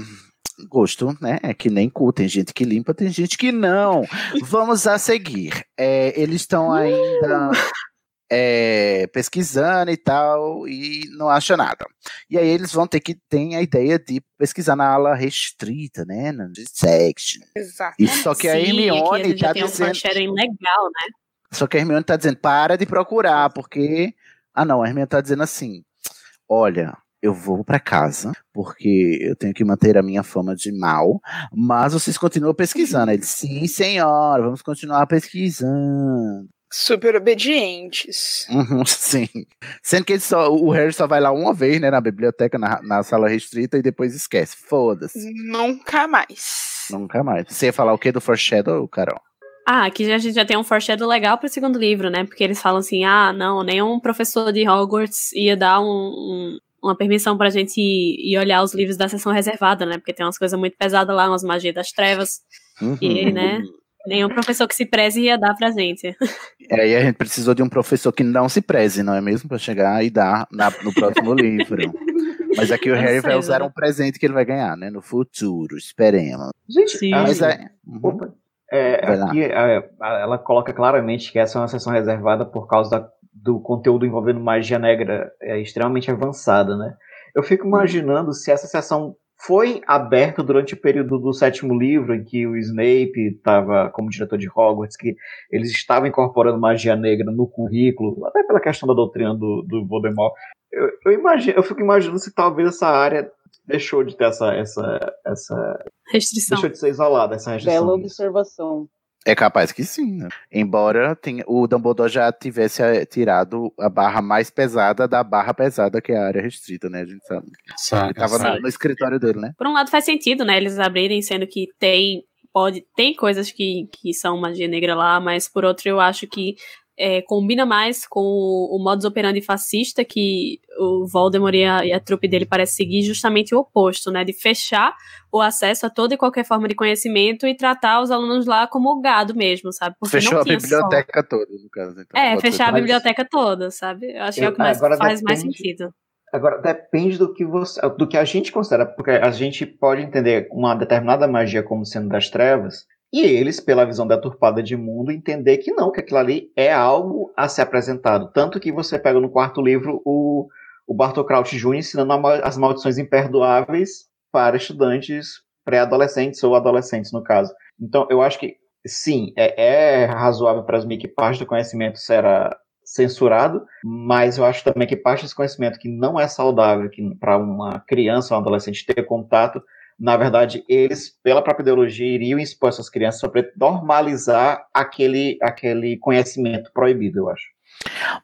[SPEAKER 4] gosto, né? É que nem cu. Tem gente que limpa, tem gente que não. Vamos a seguir. É, eles estão ainda é, pesquisando e tal e não acham nada. E aí eles vão ter que ter a ideia de pesquisar na ala restrita, né? Na section.
[SPEAKER 3] Exato.
[SPEAKER 4] E só que a
[SPEAKER 1] Sim, a
[SPEAKER 4] Hermione
[SPEAKER 1] gente já
[SPEAKER 4] tá
[SPEAKER 1] tem um
[SPEAKER 4] dizendo.
[SPEAKER 1] legal, né?
[SPEAKER 4] Só que a Hermione tá dizendo, para de procurar, porque. Ah, não, a Hermione tá dizendo assim: olha, eu vou pra casa, porque eu tenho que manter a minha fama de mal, mas vocês continuam pesquisando. Ele, sim, senhora, vamos continuar pesquisando.
[SPEAKER 3] Super obedientes.
[SPEAKER 4] Uhum, sim. Sendo que só, o Harry só vai lá uma vez, né, na biblioteca, na, na sala restrita, e depois esquece. Foda-se.
[SPEAKER 3] Nunca mais.
[SPEAKER 4] Nunca mais. Você ia falar o que do Foreshadow, Carol?
[SPEAKER 1] Ah, aqui a gente já tem um foreshadow legal pro segundo livro, né? Porque eles falam assim, ah, não, nenhum professor de Hogwarts ia dar um, um- uma permissão pra gente ir, ir olhar os livros da sessão reservada, né? Porque tem umas coisas muito pesadas lá, umas magias das trevas. E,
[SPEAKER 4] Uhum.
[SPEAKER 1] né, nenhum professor que se preze ia dar pra gente.
[SPEAKER 4] Aí a gente precisou de um professor que não se preze, não é mesmo? Pra chegar e dar na- no próximo livro. Mas aqui o
[SPEAKER 1] Ou
[SPEAKER 4] Harry vai usar um presente que ele vai ganhar, né? No futuro, esperemos.
[SPEAKER 8] Gente,
[SPEAKER 1] Sim.
[SPEAKER 4] Mas é.
[SPEAKER 8] Opa. É, aqui é, ela coloca claramente que essa é uma sessão reservada por causa da- do conteúdo envolvendo magia negra é, extremamente avançada, né? Eu fico imaginando se essa sessão foi aberta durante o período do sétimo livro, em que o Snape estava como diretor de Hogwarts, que eles estavam incorporando magia negra no currículo, até pela questão da doutrina do, do Voldemort. Eu, eu, imagino, eu fico imaginando se talvez essa área deixou de ter essa, essa, essa
[SPEAKER 1] Restrição.
[SPEAKER 8] deixou de ser isolada, essa restrição.
[SPEAKER 6] Bela observação.
[SPEAKER 4] É capaz que sim, né? Embora tenha, o Dumbledore já tivesse eh, tirado a barra mais pesada da barra pesada, que é a área restrita, né? A gente sabe.
[SPEAKER 5] Sabe?
[SPEAKER 4] Ele tava no, no escritório dele, né?
[SPEAKER 1] Por um lado faz sentido, né? Eles abrirem, sendo que tem. Pode, tem coisas que, que são magia negra lá, mas por outro eu acho que é, combina mais com o, o modus operandi fascista que o Voldemort e a, e a trupe dele parece seguir justamente o oposto, né? De fechar o acesso a toda e qualquer forma de conhecimento e tratar os alunos lá como gado mesmo, sabe? Porque
[SPEAKER 4] Fechou
[SPEAKER 1] não
[SPEAKER 4] a
[SPEAKER 1] tinha só-
[SPEAKER 4] biblioteca toda, no caso. Então,
[SPEAKER 1] É, fechar a biblioteca toda, sabe? Eu acho que é o que
[SPEAKER 8] Eu-
[SPEAKER 1] mais, faz mais
[SPEAKER 8] depende-
[SPEAKER 1] sentido.
[SPEAKER 8] Agora, depende do que você, do que a gente considera, porque a gente pode entender uma determinada magia como sendo das trevas, e eles, pela visão deturpada de mundo, entender que não, que aquilo ali é algo a ser apresentado. Tanto que você pega no quarto livro o, o Bartol Crouch Jr. ensinando as maldições imperdoáveis para estudantes pré-adolescentes ou adolescentes, no caso. Então, eu acho que, sim, é, é razoável para assumir que parte do conhecimento será censurado, mas eu acho também que parte desse conhecimento que não é saudável para uma criança ou um adolescente ter contato, na verdade, eles, pela própria ideologia, iriam expor essas crianças para normalizar aquele, aquele conhecimento proibido, eu acho.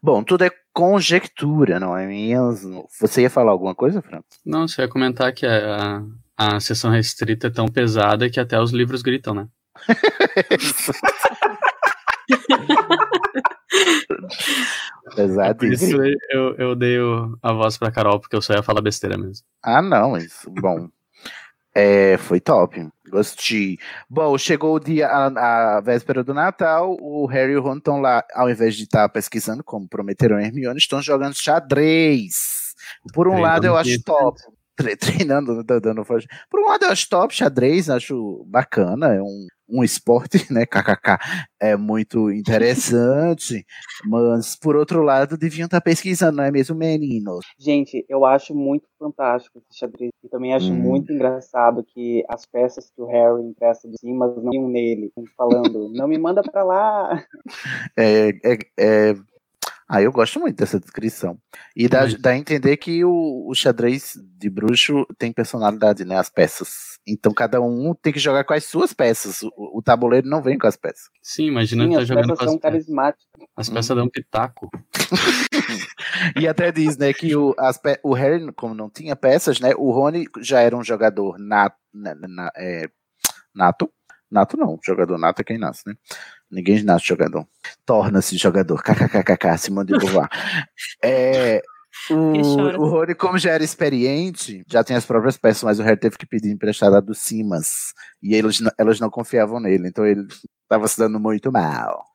[SPEAKER 4] Bom, tudo é conjectura, não é mesmo? Você ia falar alguma coisa, Fran?
[SPEAKER 5] Não, você ia comentar que a, a sessão restrita é tão pesada que até os livros gritam, né?
[SPEAKER 4] Disso.
[SPEAKER 5] isso eu, eu dei o- a voz pra Carol, porque eu só ia falar besteira mesmo.
[SPEAKER 4] Ah, não, isso. Bom. É, foi top. Gostei. Bom, chegou o dia, a, a véspera do Natal, o Harry e o Ron estão lá, ao invés de estar pesquisando, como prometeram Hermione, estão jogando xadrez. Por um lado, eu acho top. Tre- Treinando, dando força. Por um lado, eu acho top xadrez, acho bacana, é um, um esporte, né? KKK, é muito interessante. mas, por outro lado, deviam estar pesquisando, não é mesmo, meninos?
[SPEAKER 6] Gente, eu acho muito fantástico esse xadrez. E também acho
[SPEAKER 4] Hum.
[SPEAKER 6] muito engraçado que as peças que o Harry empresta de cima não iam nele, falando, não me manda pra lá.
[SPEAKER 4] É, é, é- Ah, eu gosto muito dessa descrição. E dá,
[SPEAKER 5] Mas-
[SPEAKER 4] dá a entender que o, o xadrez de bruxo tem personalidade, né? As peças. Então cada um tem que jogar com as suas peças. O, o tabuleiro não vem com as peças.
[SPEAKER 5] Sim, imagina
[SPEAKER 6] Sim,
[SPEAKER 5] tá
[SPEAKER 6] as
[SPEAKER 5] jogando
[SPEAKER 6] peças
[SPEAKER 5] com as,
[SPEAKER 6] são carismáticas.
[SPEAKER 5] as peças dão pitaco.
[SPEAKER 4] E até diz, né, que o, as pe- o Harry, como não tinha peças, né? O Rony já era um jogador nato. na- na- é, nato? Nato não, jogador nato é quem nasce, né? Ninguém nasce jogador. Torna-se jogador. KKKKK, Simone de Beauvoir. É, o, o Rony, como já era experiente, já tem as próprias peças, mas o Harry teve que pedir emprestada do Simas. E eles, não- elas não confiavam nele, então ele estava se dando muito mal.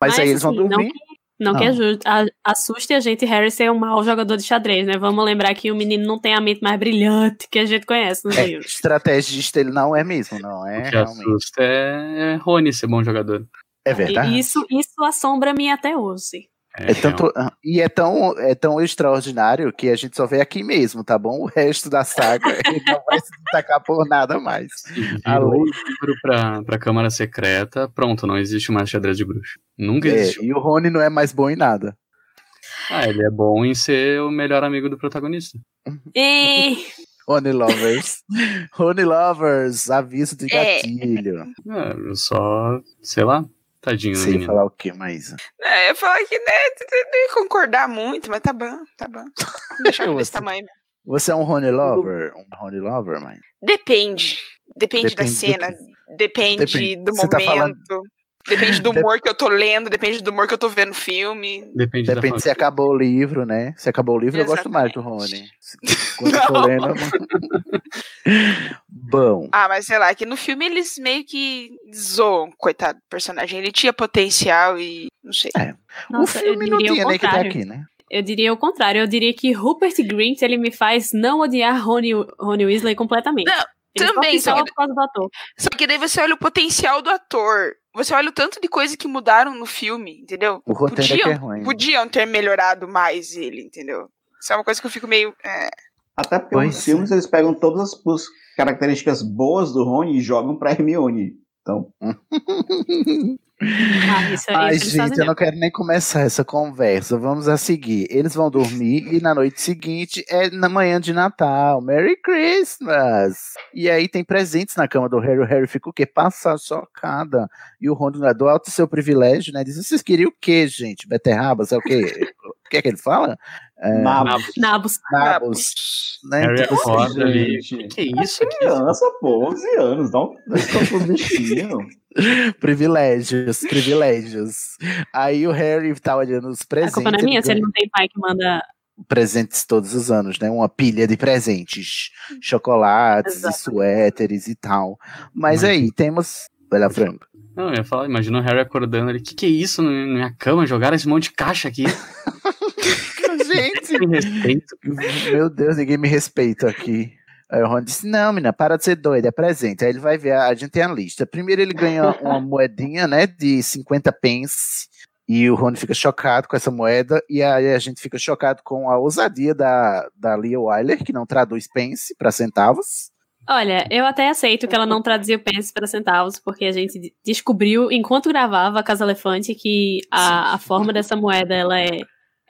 [SPEAKER 4] Mas, aí eles vão
[SPEAKER 1] assim, não
[SPEAKER 4] dormir.
[SPEAKER 1] que- Não que
[SPEAKER 4] Ah.
[SPEAKER 1] aju- a- assuste a gente Harry ser um mau jogador de xadrez, né? Vamos lembrar que o menino não tem a mente mais brilhante que a gente conhece nos
[SPEAKER 4] É,
[SPEAKER 1] livros.
[SPEAKER 4] estrategista ele não é mesmo, não é?
[SPEAKER 5] O que
[SPEAKER 4] realmente.
[SPEAKER 5] assusta é, é Rony ser bom jogador.
[SPEAKER 4] É verdade.
[SPEAKER 1] E isso, isso assombra me até hoje.
[SPEAKER 5] É,
[SPEAKER 4] É tanto, e é tão, é tão extraordinário que a gente só vê aqui mesmo, tá bom? O resto da saga ele não vai se destacar por nada mais. Além-
[SPEAKER 5] o livro pra, pra Câmara Secreta, pronto, não existe mais xadrez de bruxo. Nunca
[SPEAKER 4] É,
[SPEAKER 5] existiu.
[SPEAKER 4] e o Rony não é mais bom em nada.
[SPEAKER 5] Ah, ele é bom em ser o melhor amigo do protagonista.
[SPEAKER 1] E...
[SPEAKER 4] Rony Lovers. Rony Lovers, aviso de
[SPEAKER 3] É.
[SPEAKER 4] gatilho.
[SPEAKER 5] É, eu só, sei lá, tadinho
[SPEAKER 4] Sei
[SPEAKER 5] menino.
[SPEAKER 4] falar o que mais.
[SPEAKER 3] É, eu ia falar que, né, não ia concordar muito, mas tá bom, tá bom. Vou deixar ele desse
[SPEAKER 4] Você-
[SPEAKER 3] tamanho.
[SPEAKER 4] Você é um Rony Lover? Um Rony Lover, mãe?
[SPEAKER 3] Depende. Depende, da
[SPEAKER 4] Depende do
[SPEAKER 3] cena, depende,
[SPEAKER 4] Depende.
[SPEAKER 3] do
[SPEAKER 4] Você tá falando-
[SPEAKER 3] momento. Depende do humor que eu tô lendo, depende do humor que eu tô vendo o filme.
[SPEAKER 5] Depende, da
[SPEAKER 4] Depende se acabou o livro, né? Se acabou o livro, eu gosto mais do Rony. Quando eu tô lendo. Bom.
[SPEAKER 3] Ah, mas sei lá, que no filme eles meio que zoam, coitado do personagem. Ele tinha potencial e não sei.
[SPEAKER 4] É.
[SPEAKER 1] Nossa,
[SPEAKER 4] o filme não tinha nem que tá
[SPEAKER 1] contrário.
[SPEAKER 4] aqui, né?
[SPEAKER 1] Eu diria o contrário. Eu diria que Rupert Grint ele me faz não odiar Rony, Rony Weasley completamente.
[SPEAKER 3] Não, Também, só que-
[SPEAKER 1] por causa do ator.
[SPEAKER 3] Só que daí você olha o potencial do ator. Você olha o tanto de coisa que mudaram no filme, entendeu?
[SPEAKER 4] O roteiro é que é ruim.
[SPEAKER 3] podiam ter melhorado mais ele, entendeu? Isso é uma coisa que eu fico meio. é,
[SPEAKER 9] Até porque
[SPEAKER 4] Pois
[SPEAKER 9] nos filmes eles pegam todas as, as características boas do Rony e jogam pra Hermione. Então,
[SPEAKER 1] Ah, isso,
[SPEAKER 4] Ai,
[SPEAKER 1] isso eles
[SPEAKER 4] gente, eu não quero nem começar essa conversa. Vamos a seguir. Eles vão dormir e na noite seguinte é na manhã de Natal. Merry Christmas! E aí tem presentes na cama do Harry. O Harry fica o quê? Passa chocada. E o Ron, do alto seu privilégio, né? Diz: vocês queriam o quê, gente? Beterrabas? É o quê? O que é que ele fala? É,
[SPEAKER 9] nabos.
[SPEAKER 1] Nabos.
[SPEAKER 4] nabos. Né?
[SPEAKER 5] Harry
[SPEAKER 4] assim,
[SPEAKER 5] acorda ali.
[SPEAKER 9] gente.
[SPEAKER 5] Que que é isso aqui?
[SPEAKER 9] criança, pô, 11 anos, dá um um bichinho.
[SPEAKER 4] privilégios, privilégios. Aí o Harry tá olhando os
[SPEAKER 1] A
[SPEAKER 4] presentes.
[SPEAKER 1] culpa não é minha se ele não tem pai que manda.
[SPEAKER 4] presentes todos os anos, né? Uma pilha de presentes, chocolates, e
[SPEAKER 1] Exato.
[SPEAKER 4] suéteres e tal. Mas
[SPEAKER 5] Mas-
[SPEAKER 4] aí temos, olha Franco,
[SPEAKER 5] Não, eu ia falar, imagina o Harry acordando ali. Que que é isso na minha cama? Jogaram esse monte de caixa aqui.
[SPEAKER 4] gente,
[SPEAKER 5] Sem respeito.
[SPEAKER 4] meu Deus, ninguém me respeita aqui. Aí o Ron disse: Não, menina, para de ser doida, é presente. Aí ele vai ver, a gente tem a lista. Primeiro ele ganha uma moedinha, né, de 50 pence. E o Rony fica chocado com essa moeda, e aí a gente fica chocado com a ousadia da, da Lia Wyler, que não traduz pence para centavos.
[SPEAKER 1] Olha, eu até aceito que ela não traduzia o pence para centavos, porque a gente de- descobriu, enquanto gravava a Casa Elefante, que a, a forma dessa moeda ela é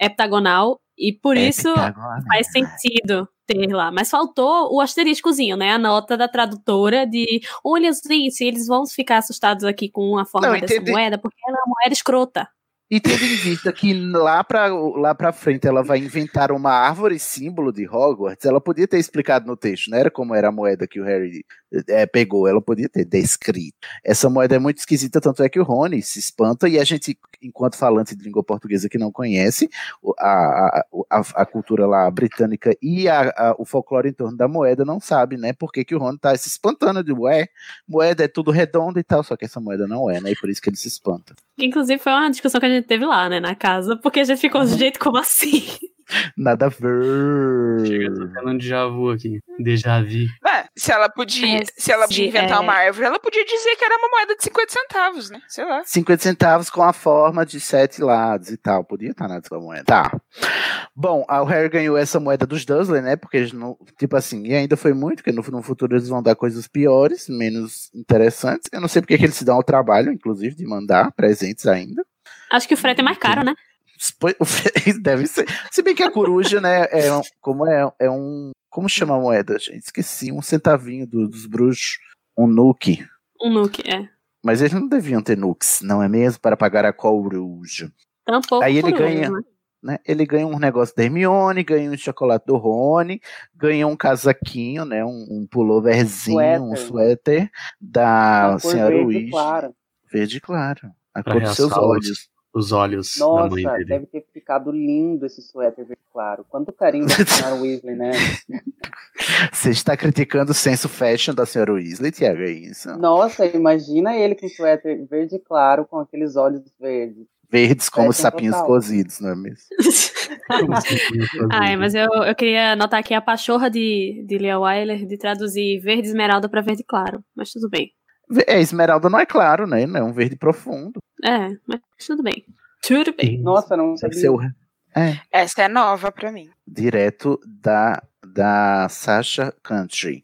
[SPEAKER 1] heptagonal, e por isso
[SPEAKER 4] Heptagonal.
[SPEAKER 1] faz sentido ter lá. Mas faltou o asteriscozinho, né? A nota da tradutora de olha, gente, eles vão ficar assustados aqui com a forma
[SPEAKER 4] Não,
[SPEAKER 1] dessa
[SPEAKER 4] entendi.
[SPEAKER 1] moeda, porque ela é uma moeda escrota.
[SPEAKER 4] E tendo em vista que lá pra, lá pra frente ela vai inventar uma árvore símbolo de Hogwarts, ela podia ter explicado no texto, não era como era a moeda que o Harry é, pegou, ela podia ter descrito. Essa moeda é muito esquisita, tanto é que o Rony se espanta e a gente, enquanto falante de língua portuguesa que não conhece a, a, a, cultura lá britânica e a, a- o folclore em torno da moeda, não sabe, né? Por que, que o Rony tá se espantando de, ué, moeda é tudo redondo e tal, só que essa moeda não é, né? E por isso que ele se espanta.
[SPEAKER 1] Inclusive, foi uma discussão que a gente teve lá, né, na casa, porque a gente ficou
[SPEAKER 4] Uhum.
[SPEAKER 1] de jeito como assim?
[SPEAKER 4] Nada a ver.
[SPEAKER 5] Chega, tô tendo um déjà vu aqui. Déjà vu.
[SPEAKER 3] Ué, se ela podia,
[SPEAKER 1] É,
[SPEAKER 3] se ela podia inventar
[SPEAKER 1] é.
[SPEAKER 3] uma árvore, ela podia dizer que era uma moeda de 50 centavos, né? Sei lá.
[SPEAKER 4] 50 centavos com a forma de sete lados e tal. Podia estar na sua moeda. Tá. Bom, a- o Harry ganhou essa moeda dos Dursley, né? Porque eles não. Tipo assim, e ainda foi muito, porque no, no futuro eles vão dar coisas piores, menos interessantes. Eu não sei porque que eles se dão ao trabalho, inclusive, de mandar presentes ainda.
[SPEAKER 1] Acho que o frete é mais caro, né?
[SPEAKER 4] Deve ser. Se bem que a coruja, né? É um, como é, é um. Como chama a moeda, gente? Esqueci. Um centavinho do- dos bruxos. Um nuke.
[SPEAKER 1] Um nuke, é.
[SPEAKER 4] Mas eles não deviam ter nukes, não é mesmo? Para pagar a coruja.
[SPEAKER 1] Tampouco
[SPEAKER 4] Aí ele ganha,
[SPEAKER 1] né?
[SPEAKER 4] né? Ele ganha um negócio da Hermione, ganha um chocolate do Rony, ganha um casaquinho, né? Um, um pulloverzinho, um
[SPEAKER 6] Suéter.
[SPEAKER 4] da senhora
[SPEAKER 6] verde clara.
[SPEAKER 4] Verde claro. A cor dos seus
[SPEAKER 5] realçar os-
[SPEAKER 4] olhos.
[SPEAKER 5] Os olhos da
[SPEAKER 6] Nossa,
[SPEAKER 5] mãe dele.
[SPEAKER 6] deve ter ficado lindo esse suéter verde claro. Quanto carinho da senhora Weasley, né?
[SPEAKER 4] Você está criticando o senso fashion da senhora Weasley, Tiago, é isso?
[SPEAKER 6] Nossa, imagina ele com suéter verde claro, com aqueles olhos verdes.
[SPEAKER 4] Verdes como
[SPEAKER 6] Fashion
[SPEAKER 4] sapinhos
[SPEAKER 6] total.
[SPEAKER 4] cozidos, não é mesmo?
[SPEAKER 1] Ai, mas eu, eu queria anotar aqui a pachorra de, de Lia Wyler de traduzir verde esmeralda pra verde claro. Mas tudo bem.
[SPEAKER 4] É, esmeralda não é claro, né? Não é um verde profundo.
[SPEAKER 1] É, mas tudo bem. Tudo bem.
[SPEAKER 6] Nossa, não sabia.
[SPEAKER 4] ser o... É,
[SPEAKER 3] Essa é nova pra mim.
[SPEAKER 4] direto da, da Sasha Country.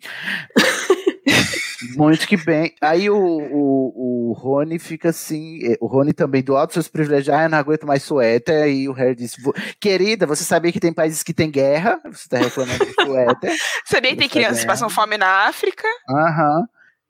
[SPEAKER 4] Muito que bem. Aí o, o, o Rony fica assim. eh, O Rony também, do alto dos seus privilégios, ah, eu não aguento mais suéter. Aí o Harry disse: "Vo- Querida, você sabia que tem países que tem guerra? Você tá reclamando de suéter.
[SPEAKER 3] Sabia que tem
[SPEAKER 4] é
[SPEAKER 3] crianças que passam fome na África?
[SPEAKER 4] Aham.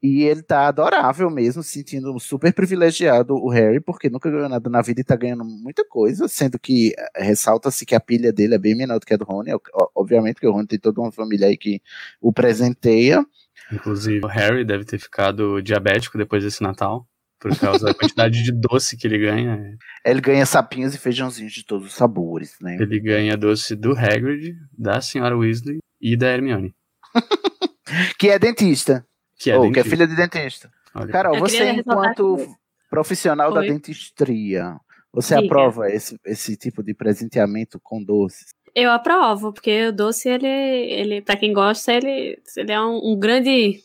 [SPEAKER 4] E ele tá adorável mesmo, se sentindo super privilegiado o Harry, porque nunca ganhou nada na vida e tá ganhando muita coisa, sendo que eh, ressalta-se que a pilha dele é bem menor do que a do Rony. Obviamente que o Rony tem toda uma família aí que o presenteia.
[SPEAKER 5] Inclusive, o Harry deve ter ficado diabético depois desse Natal, por causa da quantidade de doce que ele ganha.
[SPEAKER 4] Ele ganha sapinhos e feijãozinhos de todos os sabores, né?
[SPEAKER 5] Ele ganha doce do Hagrid, da senhora Weasley e da Hermione.
[SPEAKER 4] Que é dentista.
[SPEAKER 5] Que é
[SPEAKER 4] Ou que é filha de dentista.
[SPEAKER 5] Olha.
[SPEAKER 4] Carol,
[SPEAKER 1] Eu
[SPEAKER 4] você enquanto
[SPEAKER 1] que-
[SPEAKER 4] profissional da
[SPEAKER 1] Oi.
[SPEAKER 4] dentistria, você
[SPEAKER 1] Diga.
[SPEAKER 4] aprova esse, esse tipo de presenteamento com doces?
[SPEAKER 1] Eu aprovo, porque o doce, ele, ele para quem gosta, ele, ele é um, um grande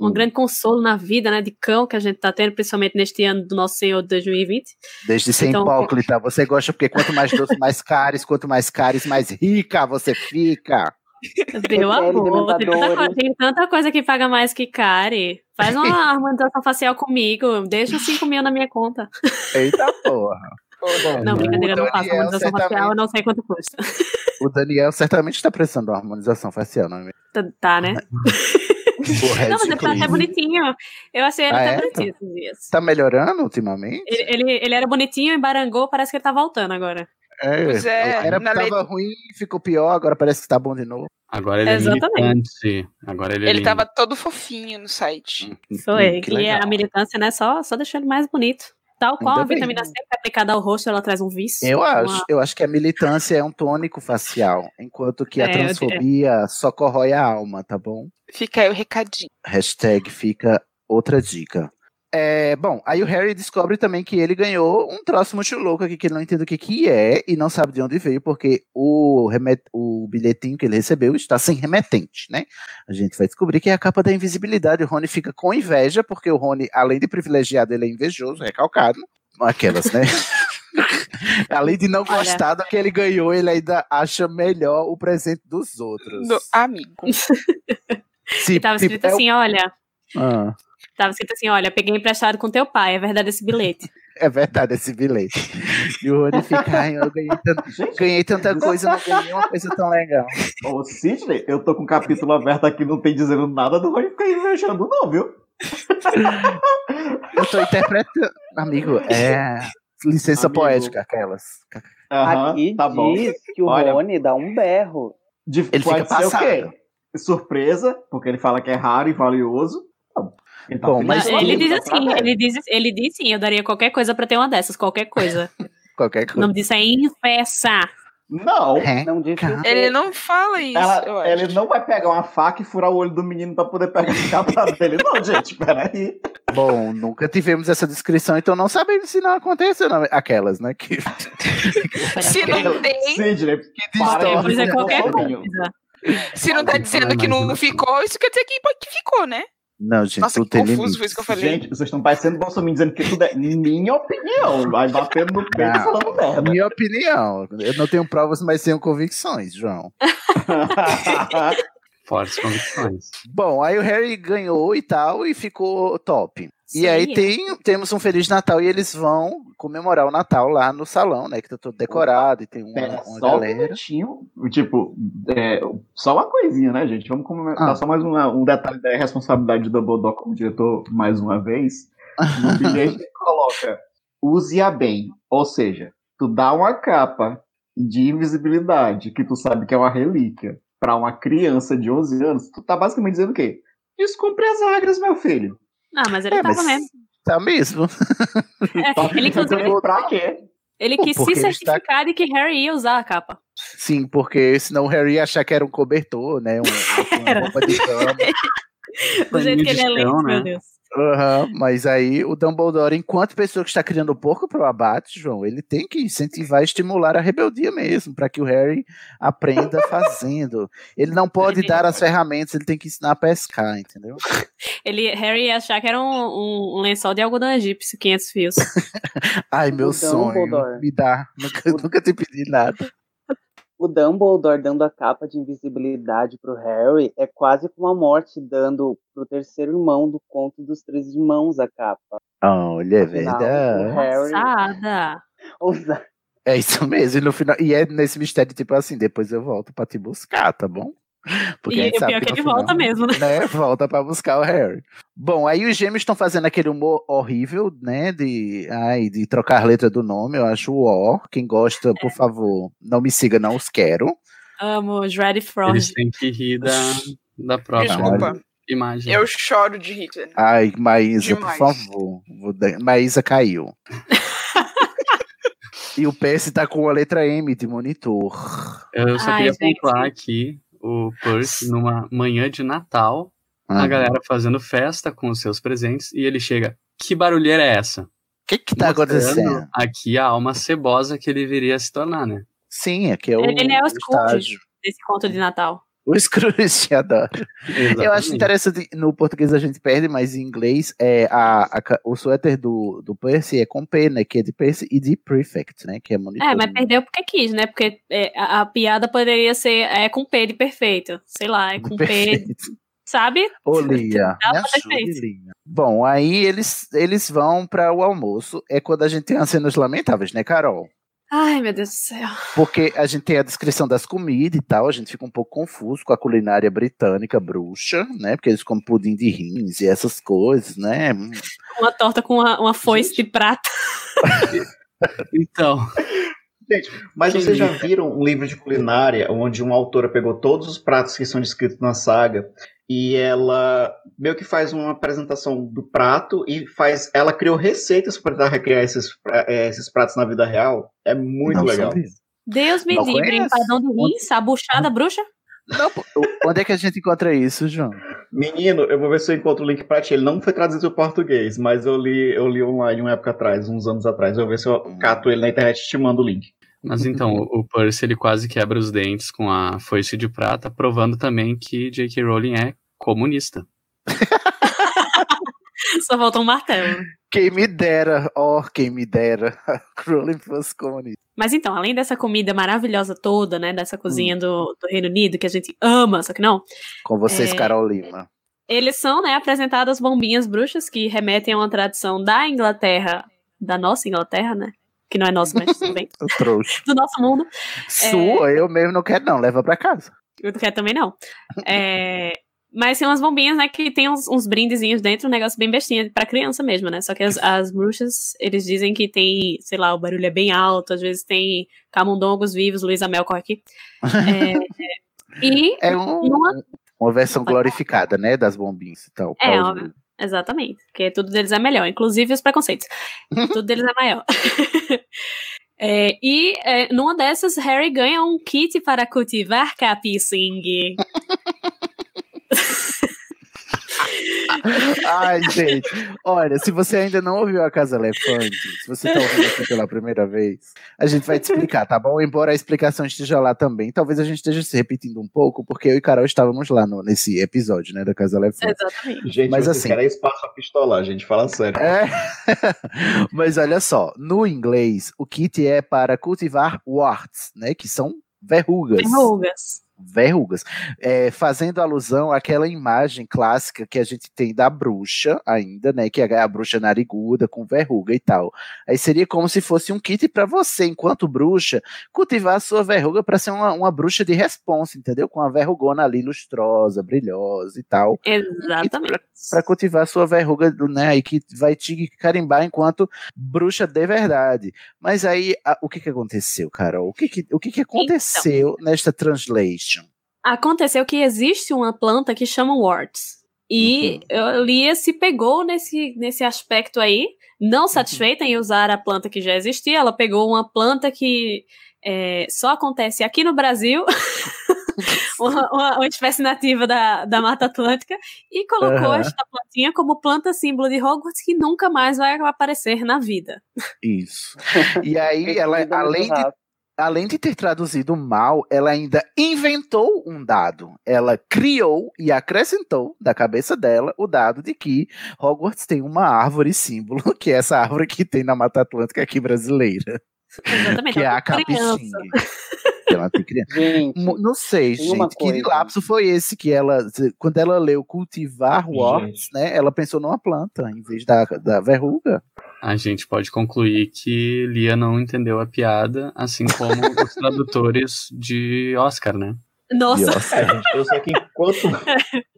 [SPEAKER 1] um
[SPEAKER 4] Hum.
[SPEAKER 1] grande consolo na vida, né, de cão que a gente tá tendo, principalmente neste ano do nosso Senhor de 2020.
[SPEAKER 4] Desde ser
[SPEAKER 1] Então-
[SPEAKER 4] hipócrita, você gosta porque quanto mais doce, mais caros, quanto mais caros, mais rica você fica.
[SPEAKER 1] Meu
[SPEAKER 6] Pele
[SPEAKER 1] amor, tem tanta, tem tanta coisa que paga mais que Kari. Faz uma harmonização facial comigo, deixa os 5 mil na minha conta.
[SPEAKER 4] Eita porra.
[SPEAKER 1] Não,
[SPEAKER 4] o
[SPEAKER 1] brincadeira, eu não faço harmonização facial, eu não sei quanto custa.
[SPEAKER 4] O Daniel certamente está precisando de uma harmonização facial, não é mesmo?
[SPEAKER 1] Tá, tá, né? Não, mas ele tá até bonitinho. Eu achei ele
[SPEAKER 4] Ah,
[SPEAKER 1] até
[SPEAKER 4] é?
[SPEAKER 1] bonitinho esses dias.
[SPEAKER 4] Tá melhorando ultimamente?
[SPEAKER 1] Ele, ele, ele era bonitinho, embarangou, parece que ele tá voltando agora.
[SPEAKER 4] É,
[SPEAKER 3] Pois é,
[SPEAKER 4] era
[SPEAKER 3] na
[SPEAKER 4] tava
[SPEAKER 3] lei-
[SPEAKER 4] ruim, ficou pior, agora parece que tá bom de novo.
[SPEAKER 5] Agora ele é
[SPEAKER 1] Exatamente.
[SPEAKER 5] militante. Agora ele é
[SPEAKER 3] Ele
[SPEAKER 5] lindo.
[SPEAKER 3] tava todo fofinho no site.
[SPEAKER 1] Foi.
[SPEAKER 4] Hum, que
[SPEAKER 1] e
[SPEAKER 4] legal.
[SPEAKER 1] a militância, né, só, só deixou ele mais bonito. Tal qual
[SPEAKER 4] Ainda
[SPEAKER 1] a
[SPEAKER 4] bem.
[SPEAKER 1] vitamina C que é aplicada ao rosto, ela traz um vício.
[SPEAKER 4] Eu
[SPEAKER 1] uma-
[SPEAKER 4] acho, eu acho que a militância é um tônico facial, enquanto que a
[SPEAKER 1] É, eu-
[SPEAKER 4] transfobia só corrói a alma, tá bom?
[SPEAKER 3] Fica aí o recadinho.
[SPEAKER 4] Hashtag fica outra dica. É, bom, aí o Harry descobre também que ele ganhou um troço muito louco aqui que ele não entende o que, que é e não sabe de onde veio, porque o, remet- o bilhetinho que ele recebeu está sem remetente, né? A gente vai descobrir que é a capa da invisibilidade. O Rony fica com inveja, porque o Rony, além de privilegiado, ele é invejoso, recalcado. Aquelas, né? além de não
[SPEAKER 1] Olha.
[SPEAKER 4] gostar do que ele ganhou, ele ainda acha melhor o presente dos outros.
[SPEAKER 3] Do amigo.
[SPEAKER 4] Se-
[SPEAKER 1] E tava escrito
[SPEAKER 4] é o-
[SPEAKER 1] assim, olha.
[SPEAKER 4] Ah.
[SPEAKER 1] Tava escrito assim, olha, peguei emprestado com teu pai, é verdade esse bilhete.
[SPEAKER 4] É verdade esse bilhete. E o Rony fica, ai, eu ganhei, tanto- ganhei tanta coisa, não ganhei uma coisa tão legal.
[SPEAKER 9] Ô, Sidney, eu tô com o capítulo aberto aqui, não tem dizendo nada do Rony ficar invejando, não, viu?
[SPEAKER 4] Eu tô interpretando. Amigo, é. Licença
[SPEAKER 9] Amigo.
[SPEAKER 4] poética, aquelas.
[SPEAKER 9] Aham,
[SPEAKER 6] Aqui
[SPEAKER 9] tá bom.
[SPEAKER 6] diz que o
[SPEAKER 9] Olha,
[SPEAKER 6] Rony dá um berro.
[SPEAKER 9] de-
[SPEAKER 4] Ele
[SPEAKER 9] pode
[SPEAKER 4] fica
[SPEAKER 9] ser o
[SPEAKER 4] passado.
[SPEAKER 9] quê? surpresa, porque ele fala que é raro e valioso. Ele tá
[SPEAKER 4] Bom,
[SPEAKER 9] feliz
[SPEAKER 4] mas
[SPEAKER 1] Ele diz
[SPEAKER 9] tá
[SPEAKER 1] assim, ele diz, ele diz sim, eu daria qualquer coisa pra ter uma dessas, qualquer coisa.
[SPEAKER 4] Qualquer
[SPEAKER 1] O
[SPEAKER 4] coisa.
[SPEAKER 1] nome disso é infessa.
[SPEAKER 9] Não,
[SPEAKER 4] É.
[SPEAKER 6] Não disse o
[SPEAKER 3] Ele não fala isso,
[SPEAKER 9] ela,
[SPEAKER 3] eu acho.
[SPEAKER 9] ele não vai pegar uma faca e furar o olho do menino pra poder pegar a capa dele. Não, gente, peraí.
[SPEAKER 4] Bom, nunca tivemos essa descrição, então não sabemos se não aconteceu. Não. Aquelas, né? Que...
[SPEAKER 3] Se não tem,
[SPEAKER 9] Sidney,
[SPEAKER 1] Qualquer coisa é qualquer coisa.
[SPEAKER 3] se não tá dizendo que não ficou, isso quer dizer que, que ficou, né?
[SPEAKER 4] Não, gente,
[SPEAKER 3] Nossa,
[SPEAKER 4] tudo
[SPEAKER 3] que
[SPEAKER 4] tem
[SPEAKER 3] confuso
[SPEAKER 4] limite.
[SPEAKER 3] foi isso que eu falei.
[SPEAKER 9] Gente, vocês estão parecendo Bolsonaro dizendo que tudo é minha opinião. Vai batendo no peito e
[SPEAKER 4] Não.
[SPEAKER 9] falando merda.
[SPEAKER 4] Minha opinião. Eu não tenho provas, mas tenho convicções, João.
[SPEAKER 5] Fortes convicções.
[SPEAKER 4] Bom, aí o Harry ganhou e tal, e ficou top. E aí tem, temos um Feliz Natal e eles vão comemorar o Natal lá no salão, né? Que tá todo decorado e tem uma,
[SPEAKER 9] Pera,
[SPEAKER 4] uma
[SPEAKER 9] só um
[SPEAKER 4] galera.
[SPEAKER 9] minutinho. Tipo, é, só uma coisinha, né, gente? Vamos comentar
[SPEAKER 4] Ah.
[SPEAKER 9] só mais uma- um detalhe da responsabilidade do Dumbledore como diretor, mais uma vez. No bilhete ele coloca use-a bem. Ou seja, tu dá uma capa de invisibilidade, que tu sabe que é uma relíquia, pra uma criança de 11 anos, tu tá basicamente dizendo o quê? Descumpre as regras, meu filho.
[SPEAKER 1] Ah, mas ele
[SPEAKER 4] É,
[SPEAKER 1] tava
[SPEAKER 4] mas
[SPEAKER 1] mesmo.
[SPEAKER 4] Tá mesmo.
[SPEAKER 1] É, ele, inclusive,
[SPEAKER 9] pra quê?
[SPEAKER 1] ele quis
[SPEAKER 4] Porque
[SPEAKER 1] se
[SPEAKER 4] ele está-
[SPEAKER 1] certificar de que Harry ia usar a capa.
[SPEAKER 4] Sim, porque senão o Harry ia achar que era um cobertor, né? Um, uma roupa de cama.
[SPEAKER 1] Do jeito que ele é lento,
[SPEAKER 5] né?
[SPEAKER 1] meu Deus.
[SPEAKER 4] Aham, mas aí o Dumbledore, enquanto pessoa que está criando porco pro abate, João, ele tem que incentivar e estimular a rebeldia mesmo, para que o Harry aprenda fazendo. Ele não pode dar as ferramentas, ele tem que ensinar a pescar, entendeu?
[SPEAKER 1] Ele, Harry ia achar que era um, um- um lençol de algodão egípcio, 500 fios.
[SPEAKER 4] Ai, meu
[SPEAKER 6] O
[SPEAKER 4] sonho,
[SPEAKER 6] Dumbledore.
[SPEAKER 4] me dá, nunca, nunca te pedi nada.
[SPEAKER 6] O Dumbledore dando a capa de invisibilidade pro Harry é quase como a morte dando pro terceiro irmão do conto dos três irmãos a capa.
[SPEAKER 4] Olha, é verdade.
[SPEAKER 6] Harry
[SPEAKER 1] Passada.
[SPEAKER 6] usa
[SPEAKER 4] É isso mesmo, e no final, e é nesse mistério, tipo assim, depois eu volto pra te buscar, tá bom?
[SPEAKER 1] E
[SPEAKER 4] a gente
[SPEAKER 1] o pior é que ele volta mesmo, né?
[SPEAKER 4] né, volta pra buscar o Harry. Bom, aí os gêmeos estão fazendo aquele humor horrível, né, de, ai, de trocar a letra do nome, eu acho o O. Quem gosta, por favor, não me siga, não os quero.
[SPEAKER 1] Amo os Ready Frog.
[SPEAKER 5] Eles têm que rir da, da própria
[SPEAKER 3] Desculpa.
[SPEAKER 5] imagem.
[SPEAKER 3] Eu choro de rir.
[SPEAKER 4] Ai, Maísa,
[SPEAKER 3] Demais.
[SPEAKER 4] por favor. Maísa caiu. e o PS tá com a letra M de monitor.
[SPEAKER 5] Eu só
[SPEAKER 1] Ai,
[SPEAKER 5] queria
[SPEAKER 1] gente.
[SPEAKER 5] pontuar aqui o Percy numa manhã de Natal, a
[SPEAKER 4] Ah.
[SPEAKER 5] galera fazendo festa com os seus presentes, e ele chega, que barulheira é essa? O
[SPEAKER 4] que que tá acontecendo?
[SPEAKER 5] Aqui a alma cebosa que ele viria a se tornar, né?
[SPEAKER 4] Sim, aqui é o,
[SPEAKER 1] Ele é o Scrooge
[SPEAKER 4] estágio.
[SPEAKER 1] desse conto de Natal.
[SPEAKER 4] O Scrooge, adoro. Eu acho interessante, no português a gente perde, mas em inglês é a, a o suéter do, do Percy é com P, né? Que é de Percy e de Prefect, né? Que é monitor.
[SPEAKER 1] É, mas perdeu porque quis, né? Porque é, a, a piada poderia ser é, com P de perfeito. Sei lá, é com P, sabe?
[SPEAKER 4] Ô, Lia,
[SPEAKER 1] Dá
[SPEAKER 4] me
[SPEAKER 1] pra ter
[SPEAKER 4] ajude,
[SPEAKER 1] feito.
[SPEAKER 4] Lia. Bom, aí eles, eles vão para o almoço. É quando a gente tem as cenas lamentáveis, né, Carol?
[SPEAKER 1] Ai, meu Deus do céu.
[SPEAKER 4] Porque a gente tem a descrição das comidas e tal, a gente fica um pouco confuso com a culinária britânica bruxa, né? Porque eles comem pudim de rins e essas coisas, né? Hum.
[SPEAKER 1] Uma torta com uma, uma foice de prata.
[SPEAKER 5] Então.
[SPEAKER 8] Gente, mas vocês já viram um livro de culinária onde uma autora pegou todos os pratos que são descritos na saga e ela meio que faz uma apresentação do prato e faz. Ela criou receitas para tentar recriar esses, eh, esses pratos na vida real. É muito
[SPEAKER 4] Não
[SPEAKER 8] legal.
[SPEAKER 1] Deus me livre, empadão de rins, a buchada bruxa.
[SPEAKER 4] Não, onde é que a gente encontra isso, João?
[SPEAKER 8] Menino, eu vou ver se eu encontro o link pra ti. Ele não foi traduzido para português, mas eu li, eu li online uma época atrás, uns anos atrás. Eu vou ver se eu cato ele na internet e te mando o link.
[SPEAKER 5] Mas então, o Percy ele quase quebra os dentes com a foice de prata, provando também que J.K. Rowling é comunista.
[SPEAKER 1] Só falta um martelo.
[SPEAKER 4] Quem me dera, ó, quem me dera. Crowley fosse comunista.
[SPEAKER 1] Mas então, além dessa comida maravilhosa toda, né? Dessa cozinha do, do Reino Unido, que a gente ama, só que não.
[SPEAKER 4] Com vocês,
[SPEAKER 1] É.
[SPEAKER 4] Carol Lima.
[SPEAKER 1] Eles são, né, apresentadas bombinhas bruxas que remetem a uma tradição da Inglaterra, da nossa Inglaterra, né? Que não é nossa, mas tudo bem.
[SPEAKER 4] Trouxe.
[SPEAKER 1] Do nosso mundo.
[SPEAKER 4] Sua, eu mesmo não quero, não. Leva pra casa.
[SPEAKER 1] Eu não quero também, não. É, mas tem umas bombinhas, né, que tem uns, uns brindezinhos dentro, um negócio bem bestinha, pra criança mesmo, né? Só que as, as bruxas, eles dizem que tem, sei lá, o barulho é bem alto, às vezes tem camundongos vivos, Luísa Mel corre aqui. É, e
[SPEAKER 4] É um,
[SPEAKER 1] numa-
[SPEAKER 4] Uma versão glorificada, né? Das bombinhas e tal.
[SPEAKER 1] É,
[SPEAKER 4] Paulo.
[SPEAKER 1] Exatamente. Porque tudo deles é melhor, inclusive os preconceitos. tudo deles é maior. É, e é, numa dessas, Harry ganha um kit para cultivar capicing.
[SPEAKER 4] Ai, gente. Olha, se você ainda não ouviu a Casa Elefante, se você tá ouvindo aqui pela primeira vez, a gente vai te explicar, tá bom? Embora a explicação esteja lá também. Talvez a gente esteja se repetindo um pouco, porque eu e Carol estávamos lá no- nesse episódio, né, da Casa Elefante.
[SPEAKER 1] Exatamente.
[SPEAKER 8] Gente,
[SPEAKER 4] Mas assim-
[SPEAKER 8] querem espaço pra pistolar, gente, fala sério.
[SPEAKER 4] É. Mas olha só, no inglês, o kit é para cultivar warts, né? Que são verrugas.
[SPEAKER 1] Verrugas.
[SPEAKER 4] Verrugas. É, fazendo alusão àquela imagem clássica que a gente tem da bruxa ainda, né? Que é a bruxa nariguda com verruga e tal. Aí seria como se fosse um kit para você, enquanto bruxa, cultivar a sua verruga para ser uma, uma bruxa de responsa, entendeu? Com a verrugona ali lustrosa, brilhosa e tal
[SPEAKER 1] Exatamente.
[SPEAKER 4] para cultivar sua verruga, né, e que vai te carimbar enquanto bruxa de verdade. Mas aí, a- o que que aconteceu, Carol? O que que, o que, que aconteceu nesta translation?
[SPEAKER 1] Aconteceu que existe uma planta que chama warts. E
[SPEAKER 4] Uhum.
[SPEAKER 1] Lia se pegou nesse, nesse aspecto aí, não
[SPEAKER 4] Uhum.
[SPEAKER 1] satisfeita em usar a planta que já existia, ela pegou uma planta que é, só acontece aqui no Brasil, uma, uma- uma espécie nativa da, da Mata Atlântica, e colocou
[SPEAKER 4] Aham.
[SPEAKER 1] esta plantinha como planta símbolo de Hogwarts que nunca mais vai aparecer na vida.
[SPEAKER 4] Isso. E aí, ela, além de. Além de ter traduzido mal, ela ainda inventou um dado. Ela criou e acrescentou da cabeça dela o dado de que Hogwarts tem uma árvore símbolo, que é essa árvore que tem na Mata Atlântica aqui brasileira.
[SPEAKER 1] Exatamente.
[SPEAKER 4] que é a. Que ela tem criança.
[SPEAKER 6] Gente,
[SPEAKER 4] Não sei, gente. Que lapso foi esse que ela, quando ela leu cultivar warts, né? Ela pensou numa planta em vez da, da verruga.
[SPEAKER 5] A gente pode concluir que Lia não entendeu a piada, assim como os tradutores de Oscar, né?
[SPEAKER 1] Nossa.
[SPEAKER 8] É, gente, eu sei que enquanto,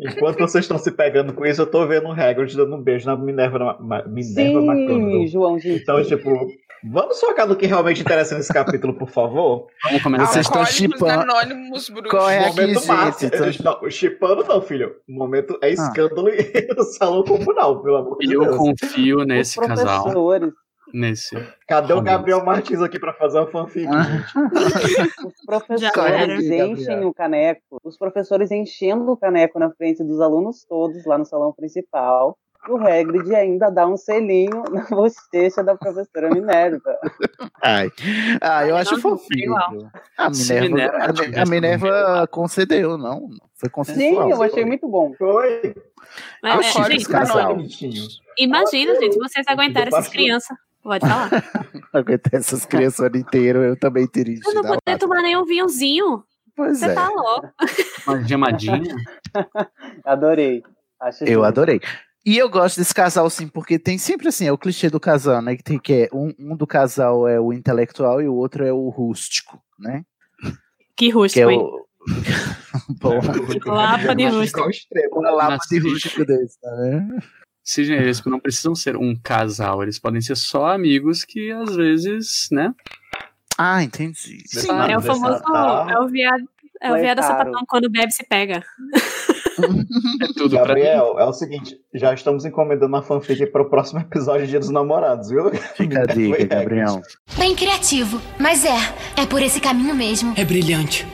[SPEAKER 8] enquanto vocês estão se pegando com isso, eu tô vendo o Hagrid dando um beijo na Minerva, Minerva
[SPEAKER 6] Sim,
[SPEAKER 8] McGonagall.
[SPEAKER 6] João Gentil.
[SPEAKER 8] Então, tipo, vamos focar no que realmente interessa nesse capítulo, por favor?
[SPEAKER 5] Vamos começar.
[SPEAKER 4] Vocês estão chipando.
[SPEAKER 3] Anônimos bruxos.
[SPEAKER 4] Qual é aqui, gente?
[SPEAKER 8] Não, chipando não, filho. O momento
[SPEAKER 4] Ah.
[SPEAKER 8] é escândalo no salão comunal, pelo amor de
[SPEAKER 5] Eu
[SPEAKER 8] Deus.
[SPEAKER 5] confio
[SPEAKER 6] Os
[SPEAKER 5] nesse casal.
[SPEAKER 6] professores,
[SPEAKER 5] Nesse.
[SPEAKER 8] Cadê o. Gabriel Martins aqui pra fazer uma fanfic,
[SPEAKER 4] Ah.
[SPEAKER 8] gente?
[SPEAKER 6] os professores enchem o caneco, os professores enchendo o caneco na frente dos alunos todos lá no salão principal. E o Hagrid ainda dá um selinho na bochecha da professora Minerva.
[SPEAKER 4] Ai, ah, eu acho
[SPEAKER 1] não,
[SPEAKER 4] fofinho. A Minerva,
[SPEAKER 5] Minerva
[SPEAKER 4] a- a,
[SPEAKER 5] tivesse
[SPEAKER 4] Minerva concedeu, não? Foi
[SPEAKER 6] Sim,
[SPEAKER 4] consensual.
[SPEAKER 6] eu achei muito bom.
[SPEAKER 8] Foi.
[SPEAKER 1] Mas, é, gente,
[SPEAKER 4] casal.
[SPEAKER 8] bonitinho.
[SPEAKER 1] imagina, gente, vocês aguentarem essas crianças. Pode falar.
[SPEAKER 4] Aguentar essas crianças o ano inteiro, eu também teria
[SPEAKER 1] Eu não
[SPEAKER 4] a
[SPEAKER 1] poder
[SPEAKER 4] lata.
[SPEAKER 1] tomar nenhum vinhozinho.
[SPEAKER 4] Pois
[SPEAKER 1] Você
[SPEAKER 4] é,
[SPEAKER 1] tá louco.
[SPEAKER 5] Uma gemadinha.
[SPEAKER 6] Adorei. Acho
[SPEAKER 4] eu adorei. E eu gosto desse casal, sim, porque tem sempre assim, é o clichê do casal, né? Que tem que é um, um do casal é o intelectual e o outro é o rústico, né?
[SPEAKER 1] Que
[SPEAKER 4] Que
[SPEAKER 1] rústico,
[SPEAKER 4] é
[SPEAKER 1] hein?
[SPEAKER 4] o. Bom,
[SPEAKER 1] Lapa de rústico.
[SPEAKER 8] extremo.
[SPEAKER 4] uma lapa de rústico desse, né?
[SPEAKER 5] Sim, eles não precisam ser um casal, eles podem ser só amigos que às vezes, né?
[SPEAKER 4] Ah, entendi.
[SPEAKER 8] Sim.
[SPEAKER 1] É o famoso.
[SPEAKER 8] Desatar.
[SPEAKER 1] É o viado. É o viado sapatão quando bebe se pega.
[SPEAKER 5] É tudo.
[SPEAKER 8] Gabriel, é o seguinte, já estamos encomendando uma fanfic para o próximo episódio de Dia dos Namorados, viu?
[SPEAKER 4] Fica a dica,
[SPEAKER 8] Foi
[SPEAKER 4] Gabriel.
[SPEAKER 7] Bem criativo, mas é, é por esse caminho mesmo.
[SPEAKER 10] É brilhante.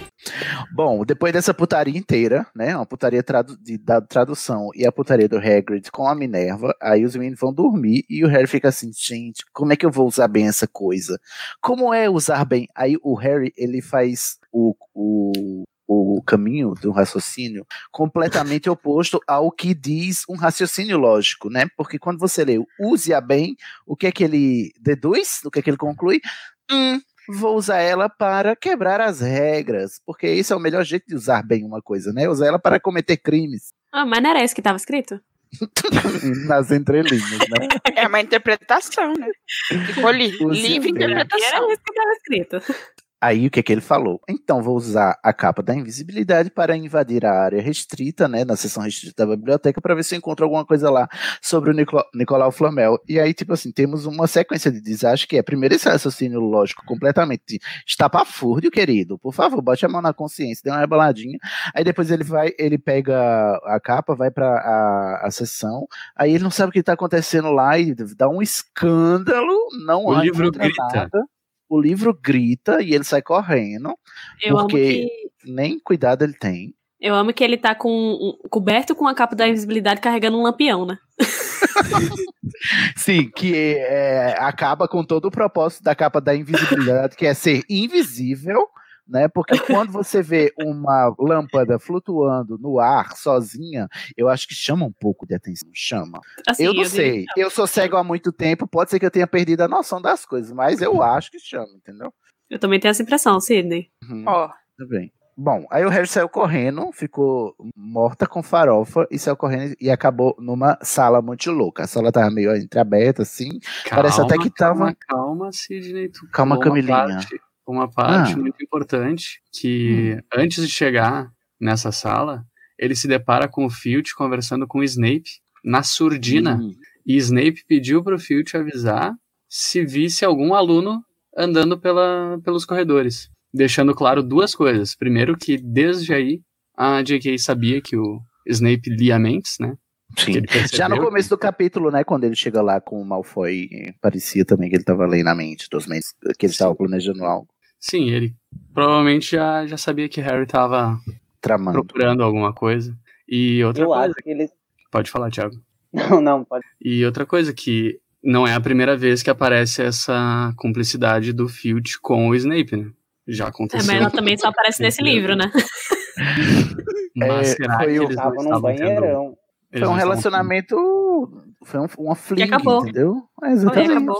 [SPEAKER 4] Bom, depois dessa putaria inteira, né? Uma putaria tradu de, da tradução e a putaria do Hagrid com a Minerva, aí os meninos vão dormir e o Harry fica assim, gente, como é que eu vou usar bem essa coisa? Como é usar bem? Aí o Harry, ele faz o, o, o caminho do raciocínio completamente oposto ao que diz um raciocínio lógico, né? Porque quando você lê use-a bem, o que é que ele deduz? O que é que ele conclui? Hum, vou usar ela para quebrar as regras, porque esse é o melhor jeito de usar bem uma coisa, né? Usar ela para cometer crimes
[SPEAKER 1] Ah, mas não era isso que tava escrito?
[SPEAKER 4] nas entrelinhas, né?
[SPEAKER 3] É uma interpretação, né? Ficou li
[SPEAKER 4] Use
[SPEAKER 3] livre interpretação.
[SPEAKER 1] Era isso que tava escrito.
[SPEAKER 4] Aí o que que ele falou? Então vou usar a capa da invisibilidade para invadir a área restrita, né, na seção restrita da biblioteca, para ver se eu encontro alguma coisa lá sobre o Nico Nicolau Flamel. E aí, tipo assim, temos uma sequência de desastre que é, primeiro, esse raciocínio lógico completamente estapafúrdio, querido. Por favor, bote a mão na consciência, dê uma reboladinha. Aí depois ele vai, ele pega a capa, vai para a, a sessão, aí ele não sabe o que está acontecendo lá e dá um escândalo, não
[SPEAKER 5] O
[SPEAKER 4] há
[SPEAKER 5] livro grita.
[SPEAKER 4] nada. O livro grita e ele sai correndo,
[SPEAKER 1] Eu amo
[SPEAKER 4] porque
[SPEAKER 1] que.
[SPEAKER 4] nem cuidado ele tem.
[SPEAKER 1] Eu amo que ele tá com um- coberto com a capa da invisibilidade carregando um lampião, né?
[SPEAKER 4] Sim, que é, acaba com todo o propósito da capa da invisibilidade, que é ser invisível, né? Porque quando você vê uma lâmpada flutuando no ar sozinha, eu acho que chama um pouco de atenção, chama.
[SPEAKER 1] Assim,
[SPEAKER 4] eu não
[SPEAKER 1] eu
[SPEAKER 4] sei, eu sou cego há muito tempo, pode ser que eu tenha perdido a noção das coisas, mas eu acho que chama, entendeu?
[SPEAKER 1] Eu também tenho essa impressão, Sidney.
[SPEAKER 4] Uhum.
[SPEAKER 3] Ó,
[SPEAKER 4] Tudo bem. Bom, aí o Harry saiu correndo, ficou morta com farofa e saiu correndo e acabou numa sala muito louca. A sala tava meio entreaberta, assim. Parece até que tava.
[SPEAKER 5] Calma, calma, Sidney. Tu
[SPEAKER 4] Calma, Camilinha.
[SPEAKER 5] parte- Uma parte
[SPEAKER 4] Ah.
[SPEAKER 5] muito importante que antes de chegar nessa sala, ele se depara com o Filch conversando com o Snape na surdina.
[SPEAKER 4] Hum.
[SPEAKER 5] E Snape pediu pro Filch avisar se visse algum aluno andando pela, pelos corredores. Deixando claro duas coisas. Primeiro, que desde aí a J.K. sabia que o Snape lia mentes, né?
[SPEAKER 4] Sim.
[SPEAKER 5] Ele
[SPEAKER 4] Já no começo do capítulo, né, quando ele chega lá com o Malfoy, parecia também que ele tava lendo na mente dos mentes, que ele estava planejando algo,
[SPEAKER 5] Sim, ele provavelmente já, já sabia que Harry tava
[SPEAKER 4] tramando.
[SPEAKER 5] procurando alguma coisa. E outra
[SPEAKER 6] Eu
[SPEAKER 5] coisa.
[SPEAKER 6] acho que eles.
[SPEAKER 5] Pode falar, Thiago.
[SPEAKER 6] Não, não, pode.
[SPEAKER 5] E outra coisa que não é a primeira vez que aparece essa cumplicidade do Filch com o Snape, né? Já
[SPEAKER 1] É,
[SPEAKER 5] aconteceu.
[SPEAKER 1] mas ela também só aparece nesse livro, né?
[SPEAKER 5] Mas
[SPEAKER 4] É,
[SPEAKER 5] será
[SPEAKER 4] foi
[SPEAKER 5] que
[SPEAKER 4] o-
[SPEAKER 5] eles
[SPEAKER 6] num
[SPEAKER 5] estavam
[SPEAKER 6] banheirão.
[SPEAKER 4] Foi
[SPEAKER 5] tendo... eles
[SPEAKER 4] um relacionamento. Foi um, uma fling,
[SPEAKER 1] acabou.
[SPEAKER 4] entendeu? É,
[SPEAKER 1] Foi,
[SPEAKER 4] exatamente.
[SPEAKER 1] acabou.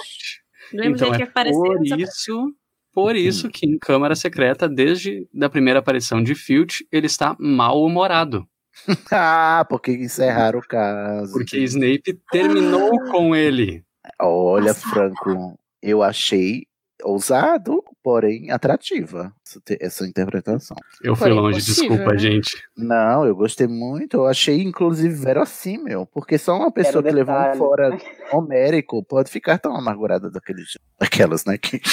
[SPEAKER 5] Então é
[SPEAKER 1] que apareceu.
[SPEAKER 5] por isso, por isso que em Câmara Secreta, desde da primeira aparição de Filch, ele está mal-humorado.
[SPEAKER 4] Ah, porque encerraram o caso.
[SPEAKER 5] Porque Snape terminou com ele.
[SPEAKER 4] Olha, Franco, eu achei ousado, porém atrativa essa, te- essa interpretação.
[SPEAKER 5] Eu fui
[SPEAKER 3] Porém,
[SPEAKER 5] longe,
[SPEAKER 3] possível,
[SPEAKER 5] desculpa,
[SPEAKER 3] né?
[SPEAKER 5] gente.
[SPEAKER 4] Não, eu gostei muito. Eu achei, inclusive, verossímil. Porque só uma pessoa que levou um fora homérico pode ficar tão amargurada daquele jeito. Aquelas, né? Que,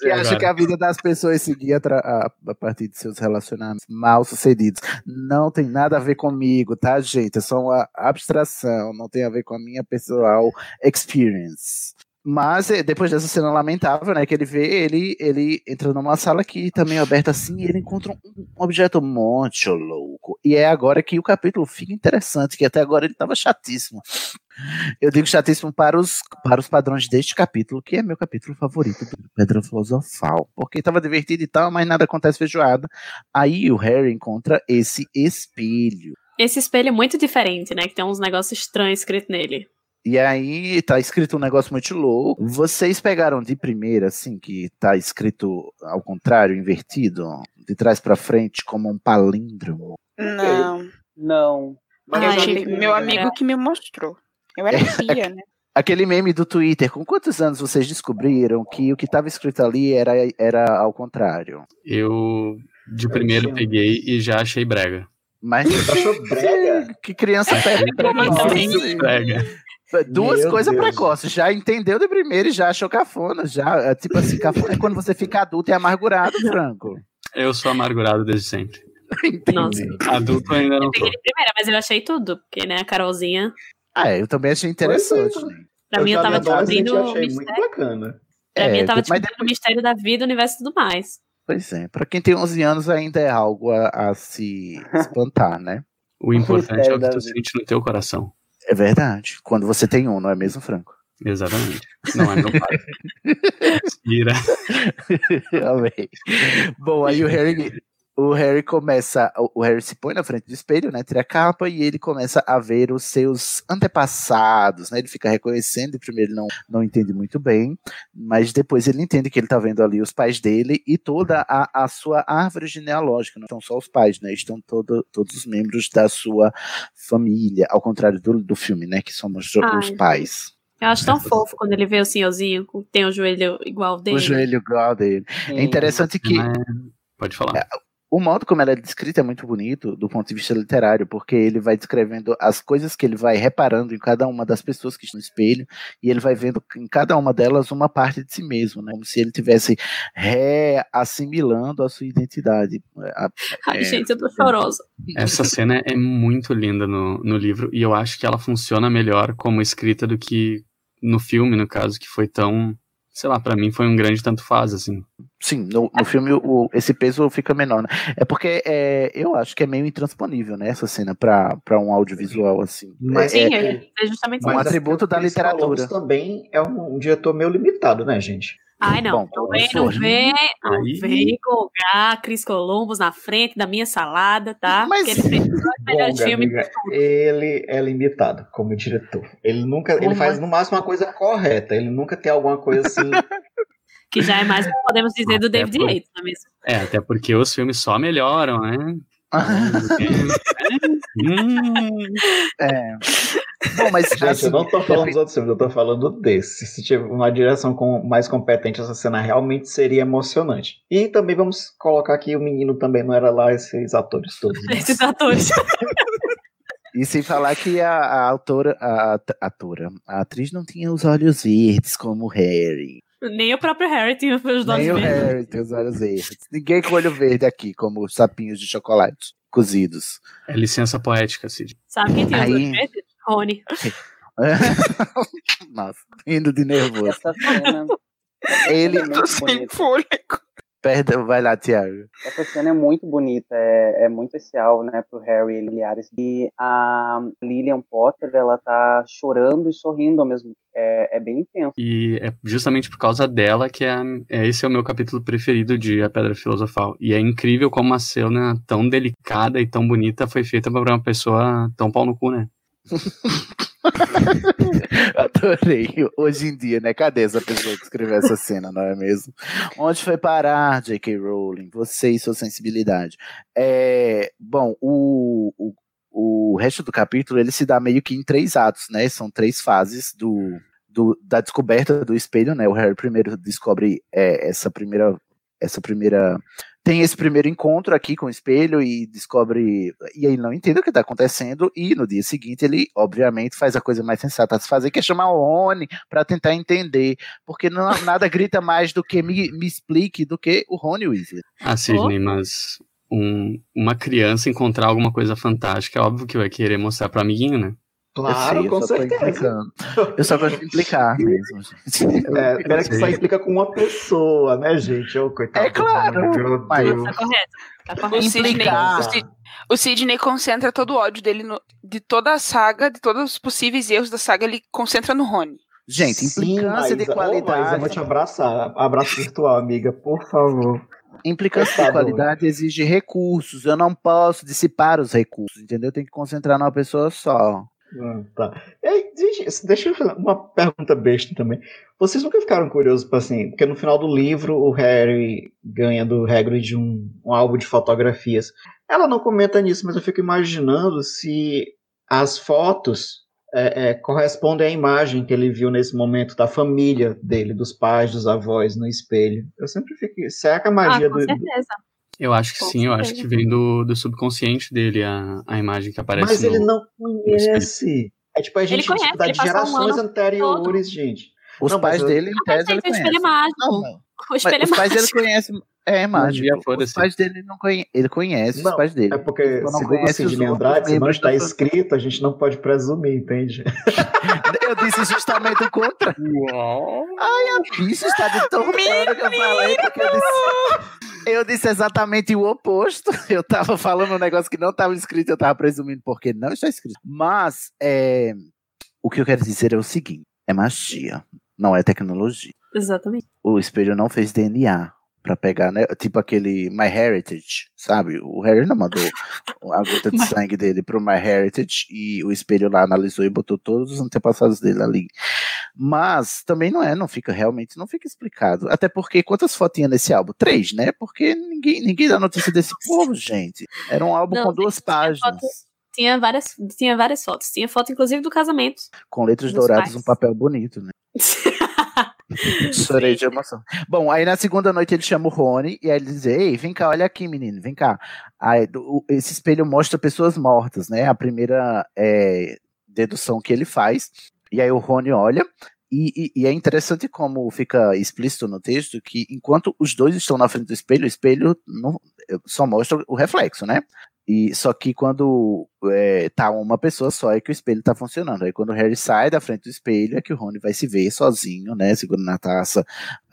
[SPEAKER 5] que
[SPEAKER 4] acha que a vida das pessoas seguia a, a partir de seus relacionamentos mal sucedidos. Não tem nada a ver comigo, tá, gente? É só uma abstração. Não tem a ver com a minha pessoal experience. Mas eh, depois dessa cena lamentável, né, que ele vê, ele, ele entra numa sala que também é aberta assim e ele encontra um, um objeto muito louco. E é agora que o capítulo fica interessante, que até agora ele estava chatíssimo. Eu digo chatíssimo para os, para os padrões deste capítulo, que é meu capítulo favorito do Pedra Filosofal. Porque estava divertido e tal, mas nada acontece feijoada. Aí o Harry encontra esse espelho.
[SPEAKER 1] Esse espelho é muito diferente, né? Que tem uns negócios estranhos escritos nele.
[SPEAKER 4] E aí tá escrito um negócio muito louco. Vocês pegaram de primeira, assim, que tá escrito ao contrário, invertido, de trás pra frente, como um palíndromo.
[SPEAKER 3] Não.
[SPEAKER 6] Não.
[SPEAKER 3] Eu
[SPEAKER 1] Ai,
[SPEAKER 3] tive
[SPEAKER 1] gente,
[SPEAKER 3] meu
[SPEAKER 1] é.
[SPEAKER 3] amigo que me mostrou. Eu era fia, né?
[SPEAKER 4] Aquele meme do Twitter, com quantos anos vocês descobriram que o que tava escrito ali era, era ao contrário?
[SPEAKER 5] Eu, de primeiro, peguei e já achei brega.
[SPEAKER 4] Mas
[SPEAKER 8] Achou brega?
[SPEAKER 4] que criança precoce.
[SPEAKER 5] Brega.
[SPEAKER 4] Duas coisas precoces. Já entendeu de primeiro e já achou cafona. Já, é tipo assim, cafona é quando você fica adulto e amargurado, Franco.
[SPEAKER 5] Eu sou amargurado desde sempre.
[SPEAKER 1] Nossa.
[SPEAKER 5] Adulto ainda não
[SPEAKER 1] Eu peguei de primeira, mas eu achei tudo. Porque, né, a Carolzinha,
[SPEAKER 4] Ah, é, eu também achei interessante.
[SPEAKER 8] É.
[SPEAKER 4] né?
[SPEAKER 1] pra mim, eu tava descobrindo
[SPEAKER 8] achei muito
[SPEAKER 1] mistério.
[SPEAKER 8] bacana.
[SPEAKER 1] Pra mim,
[SPEAKER 4] É,
[SPEAKER 1] eu tava descobrindo o mistério da vida, o universo e tudo mais.
[SPEAKER 4] Pois é, pra quem tem 11 anos ainda é algo a, a se espantar, né?
[SPEAKER 5] O importante é o que tu sente no teu coração.
[SPEAKER 4] É verdade. Quando você tem um, não é mesmo, Franco?
[SPEAKER 5] Exatamente. Não é meu pai. Respira.
[SPEAKER 4] Amei. Bom, aí o Harry, o Harry começa, o Harry se põe na frente do espelho, né, tira a capa e ele começa a ver os seus antepassados, né, ele fica reconhecendo, e primeiro ele não, não entende muito bem, mas depois ele entende que ele tá vendo ali os pais dele e toda a, a sua árvore genealógica, não são só os pais, né, estão todo, todos os membros da sua família, ao contrário do, do filme, né, que somos os
[SPEAKER 1] Ai.
[SPEAKER 4] pais.
[SPEAKER 1] Eu acho tão fofo quando ele vê o senhorzinho, que tem o joelho igual dele.
[SPEAKER 4] O joelho igual dele. É interessante que.
[SPEAKER 5] Pode falar.
[SPEAKER 4] O modo como ela é descrita é muito bonito do ponto de vista literário, porque ele vai descrevendo as coisas que ele vai reparando em cada uma das pessoas que estão no espelho, e ele vai vendo em cada uma delas uma parte de si mesmo, né? Como se ele tivesse reassimilando a sua identidade. A-
[SPEAKER 1] Ai,
[SPEAKER 4] é,
[SPEAKER 1] gente, eu tô chorosa.
[SPEAKER 5] Essa cena é muito linda no, no livro e eu acho que ela funciona melhor como escrita do que no filme, no caso, que foi tão. Sei lá, pra mim foi um grande tanto faz, assim.
[SPEAKER 4] Sim, no, no filme o, esse peso fica menor, né? É porque é, eu acho que é meio intransponível, né? Essa cena pra, pra um audiovisual, assim.
[SPEAKER 8] Mas
[SPEAKER 4] é,
[SPEAKER 1] Sim,
[SPEAKER 4] é-
[SPEAKER 1] é, é justamente
[SPEAKER 4] um
[SPEAKER 1] isso.
[SPEAKER 4] atributo da literatura.
[SPEAKER 8] também é um, um diretor meio limitado, né, gente?
[SPEAKER 1] Ai, não.
[SPEAKER 4] Bom,
[SPEAKER 1] não vem, não vem, não vem colocar Cris Columbus na frente da minha salada, tá?
[SPEAKER 4] Mas-
[SPEAKER 1] Porque ele fez
[SPEAKER 8] Gonga, amiga, ele é limitado como diretor. Ele nunca, ele
[SPEAKER 4] Como
[SPEAKER 8] faz no máximo uma coisa correta. Ele nunca tem alguma coisa assim.
[SPEAKER 1] Que já é mais do que podemos dizer do
[SPEAKER 5] Até
[SPEAKER 1] David
[SPEAKER 5] por-
[SPEAKER 1] Yates, não é mesmo?
[SPEAKER 5] É, até porque os filmes só melhoram, né? Hum,
[SPEAKER 4] É. Bom, mas
[SPEAKER 8] Gente,
[SPEAKER 4] assim,
[SPEAKER 8] eu não tô falando dos outros filmes, eu tô falando desse. Se tiver uma direção com, mais competente, essa cena realmente seria emocionante. E também vamos colocar aqui o menino também não era lá, esses atores todos. né?
[SPEAKER 1] Esses atores.
[SPEAKER 4] E sem falar que a, a autora, a, at- atora, a atriz não tinha os olhos verdes como o Harry.
[SPEAKER 1] Nem o próprio Harry tinha os olhos
[SPEAKER 4] Nem o
[SPEAKER 1] verdes.
[SPEAKER 4] Harry tem os olhos verdes. Ninguém com olho verde aqui, como os sapinhos de chocolate cozidos.
[SPEAKER 5] é licença poética, Cid.
[SPEAKER 1] Sabe quem tem os
[SPEAKER 4] Aí-
[SPEAKER 1] olhos verdes? Rony.
[SPEAKER 4] Nossa, indo de nervoso.
[SPEAKER 6] Essa cena.
[SPEAKER 4] Ele.
[SPEAKER 6] é muito bonita.
[SPEAKER 3] fôlego.
[SPEAKER 4] Perdão, vai lá, Thiago.
[SPEAKER 6] Essa cena é muito bonita, é, é muito especial, né, pro Harry e Liliaris. E a Lillian Potter, ela tá chorando e sorrindo ao mesmo tempo. É, é bem intenso.
[SPEAKER 5] E é justamente por causa dela que é, é esse é o meu capítulo preferido de A Pedra Filosofal. E é incrível como uma cena tão delicada e tão bonita foi feita por uma pessoa tão pau no cu, né?
[SPEAKER 4] Adorei. Hoje em dia, né? Cadê essa pessoa que escreveu essa cena, não é mesmo? Onde foi parar, J.K. Rowling? Você e sua sensibilidade. É, bom, o, o, o resto do capítulo ele se dá meio que em três atos, né? São três fases do, do- da descoberta do espelho, né? O Harry primeiro descobre é, essa primeira essa primeira tem esse primeiro encontro aqui com o espelho e descobre e aí não entende o que está acontecendo e no dia seguinte ele obviamente faz a coisa mais sensata a se fazer que é chamar o Rony para tentar entender porque não, nada grita mais do que me, me explique do que o Rony Weasley
[SPEAKER 5] Ah, Sidney, mas um- uma criança encontrar alguma coisa fantástica, é óbvio que vai querer mostrar pro amiguinho, né?
[SPEAKER 8] Claro,
[SPEAKER 4] eu sei, eu
[SPEAKER 8] com
[SPEAKER 4] só tô
[SPEAKER 8] certeza.
[SPEAKER 4] eu só gosto de implicar mesmo gente. Eu-
[SPEAKER 8] É, pena que só implica com uma pessoa, né, gente? Ô, coitado.
[SPEAKER 4] É claro, mas-.
[SPEAKER 1] Tá correto. Tá
[SPEAKER 3] O
[SPEAKER 1] correto.
[SPEAKER 3] Sidney,
[SPEAKER 4] Implicar.
[SPEAKER 3] o, Sid- o Sidney concentra todo o ódio dele no- de toda a saga, de todos os possíveis erros da saga, ele concentra no Rony.
[SPEAKER 4] gente
[SPEAKER 8] Sim,
[SPEAKER 4] implicância de
[SPEAKER 8] Maísa. Ô, Maísa, eu
[SPEAKER 4] qualidade
[SPEAKER 8] vou te abraçar. Abraço virtual, amiga, por favor.
[SPEAKER 4] Implicância
[SPEAKER 8] Tá
[SPEAKER 4] de qualidade exige recursos. Eu não posso dissipar os recursos, entendeu? Tem que concentrar numa pessoa só.
[SPEAKER 8] Ah, tá. Aí, gente, deixa eu fazer uma pergunta besta também. Vocês nunca ficaram curiosos, assim, porque no final do livro o Harry ganha do Hagrid um, um álbum de fotografias. Ela não comenta nisso, mas eu fico imaginando se as fotos é, é, correspondem à imagem que ele viu nesse momento da família dele, dos pais, dos avós no espelho. Eu sempre fico. Será que a
[SPEAKER 1] Ah,
[SPEAKER 8] magia
[SPEAKER 1] com
[SPEAKER 8] do,
[SPEAKER 1] certeza.
[SPEAKER 5] Eu acho que
[SPEAKER 1] Com
[SPEAKER 5] sim, eu acho
[SPEAKER 1] certeza.
[SPEAKER 5] que vem do, do subconsciente dele a, a imagem que aparece
[SPEAKER 8] Mas
[SPEAKER 5] no...
[SPEAKER 8] ele não conhece. É tipo a gente
[SPEAKER 1] conhece,
[SPEAKER 8] tipo, da
[SPEAKER 1] um
[SPEAKER 8] gerações
[SPEAKER 1] ano
[SPEAKER 8] anteriores, gente.
[SPEAKER 4] Os
[SPEAKER 8] Não,
[SPEAKER 4] pais
[SPEAKER 8] eu-
[SPEAKER 4] dele, em tese, ele
[SPEAKER 1] é
[SPEAKER 4] conhece. Não, não.
[SPEAKER 1] O
[SPEAKER 4] Mas
[SPEAKER 1] espelho é
[SPEAKER 4] os pais dele conhecem. É mágico.
[SPEAKER 5] Magia,
[SPEAKER 4] Os
[SPEAKER 5] foda-se.
[SPEAKER 4] pais dele não conhecem. Ele conhece
[SPEAKER 8] Não,
[SPEAKER 4] os pais dele.
[SPEAKER 8] É porque,
[SPEAKER 4] Só não
[SPEAKER 8] segundo
[SPEAKER 4] os
[SPEAKER 8] Sidney
[SPEAKER 4] outros
[SPEAKER 8] Andrade, se não está escrito, a gente não pode presumir, entende?
[SPEAKER 4] Eu disse justamente o contrário. Ai, a bicha está de tão claro que eu falei, porque eu disse, eu disse exatamente o oposto. Eu tava falando um negócio que não estava escrito, eu tava presumindo porque não está escrito. Mas é, o que eu quero dizer é o seguinte: é magia, não é tecnologia.
[SPEAKER 1] Exatamente.
[SPEAKER 4] O espelho não fez DNA pra pegar, né? Tipo aquele My Heritage, sabe? O Harry não mandou a gota de sangue dele pro My Heritage e o espelho lá analisou e botou todos os antepassados dele ali. Mas também não é, não fica realmente, não fica explicado. Até porque quantas fotos tinha nesse álbum? Três, né? Porque ninguém, ninguém dá notícia desse povo, gente. Era um álbum
[SPEAKER 1] Não,
[SPEAKER 4] com duas páginas.
[SPEAKER 1] foto- Tinha várias, tinha várias fotos. Tinha foto, inclusive, do casamento.
[SPEAKER 4] Com letras douradas,
[SPEAKER 1] pais.
[SPEAKER 4] um papel bonito, né? Chorei de emoção. Bom, aí na segunda noite ele chama o Rony e aí ele diz: Ei, vem cá, olha aqui, menino, vem cá. Aí, do- esse espelho mostra pessoas mortas, né? A primeira é, dedução que ele faz. E aí o Rony olha. E, e- e é interessante como fica explícito no texto que enquanto os dois estão na frente do espelho, o espelho não- só mostra o reflexo, né? E só que quando é, tá uma pessoa só é que o espelho tá funcionando. Aí quando o Harry sai da frente do espelho é que o Rony vai se ver sozinho, né? Segurando a taça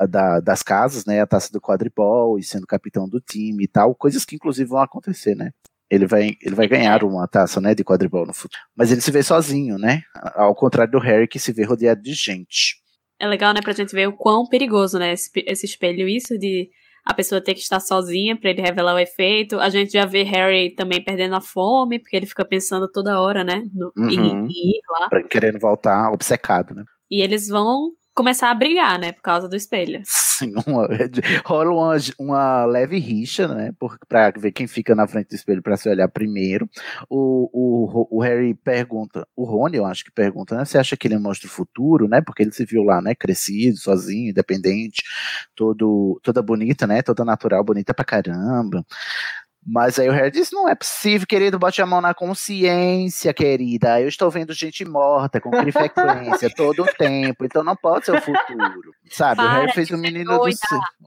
[SPEAKER 4] da- das casas, né? A taça do quadribol e sendo capitão do time e tal. Coisas que inclusive vão acontecer, né? Ele vai, ele vai ganhar uma taça, né, de quadribol no futuro. Mas ele se vê sozinho, né? Ao contrário do Harry, que se vê rodeado de gente.
[SPEAKER 1] É legal, né, pra gente ver o quão perigoso, né, esse, esse espelho. Isso de a pessoa ter que estar sozinha pra ele revelar o efeito. A gente já vê Harry também perdendo a fome, porque ele fica pensando toda hora, né, no, em,
[SPEAKER 4] Uhum.
[SPEAKER 1] em ir lá.
[SPEAKER 4] Pra- Querendo voltar obcecado, né?
[SPEAKER 1] E eles vão começar a brigar, né, por causa do espelho.
[SPEAKER 4] Sim, uma- rola uma, uma leve rixa, né? Por, pra ver quem fica na frente do espelho pra se olhar primeiro. O, o, o Harry pergunta, o Rony, eu acho que pergunta, né? Você acha que ele mostra o futuro, né? Porque ele se viu lá, né? Crescido, sozinho, independente, todo, toda bonita, né? Toda natural, bonita pra caramba. Mas aí o Harry diz: não é possível, querido, bote a mão na consciência, querida. Eu estou vendo gente morta com frequência todo o tempo, então não pode ser o futuro. Sabe? o
[SPEAKER 1] Para
[SPEAKER 4] Harry fez o menino do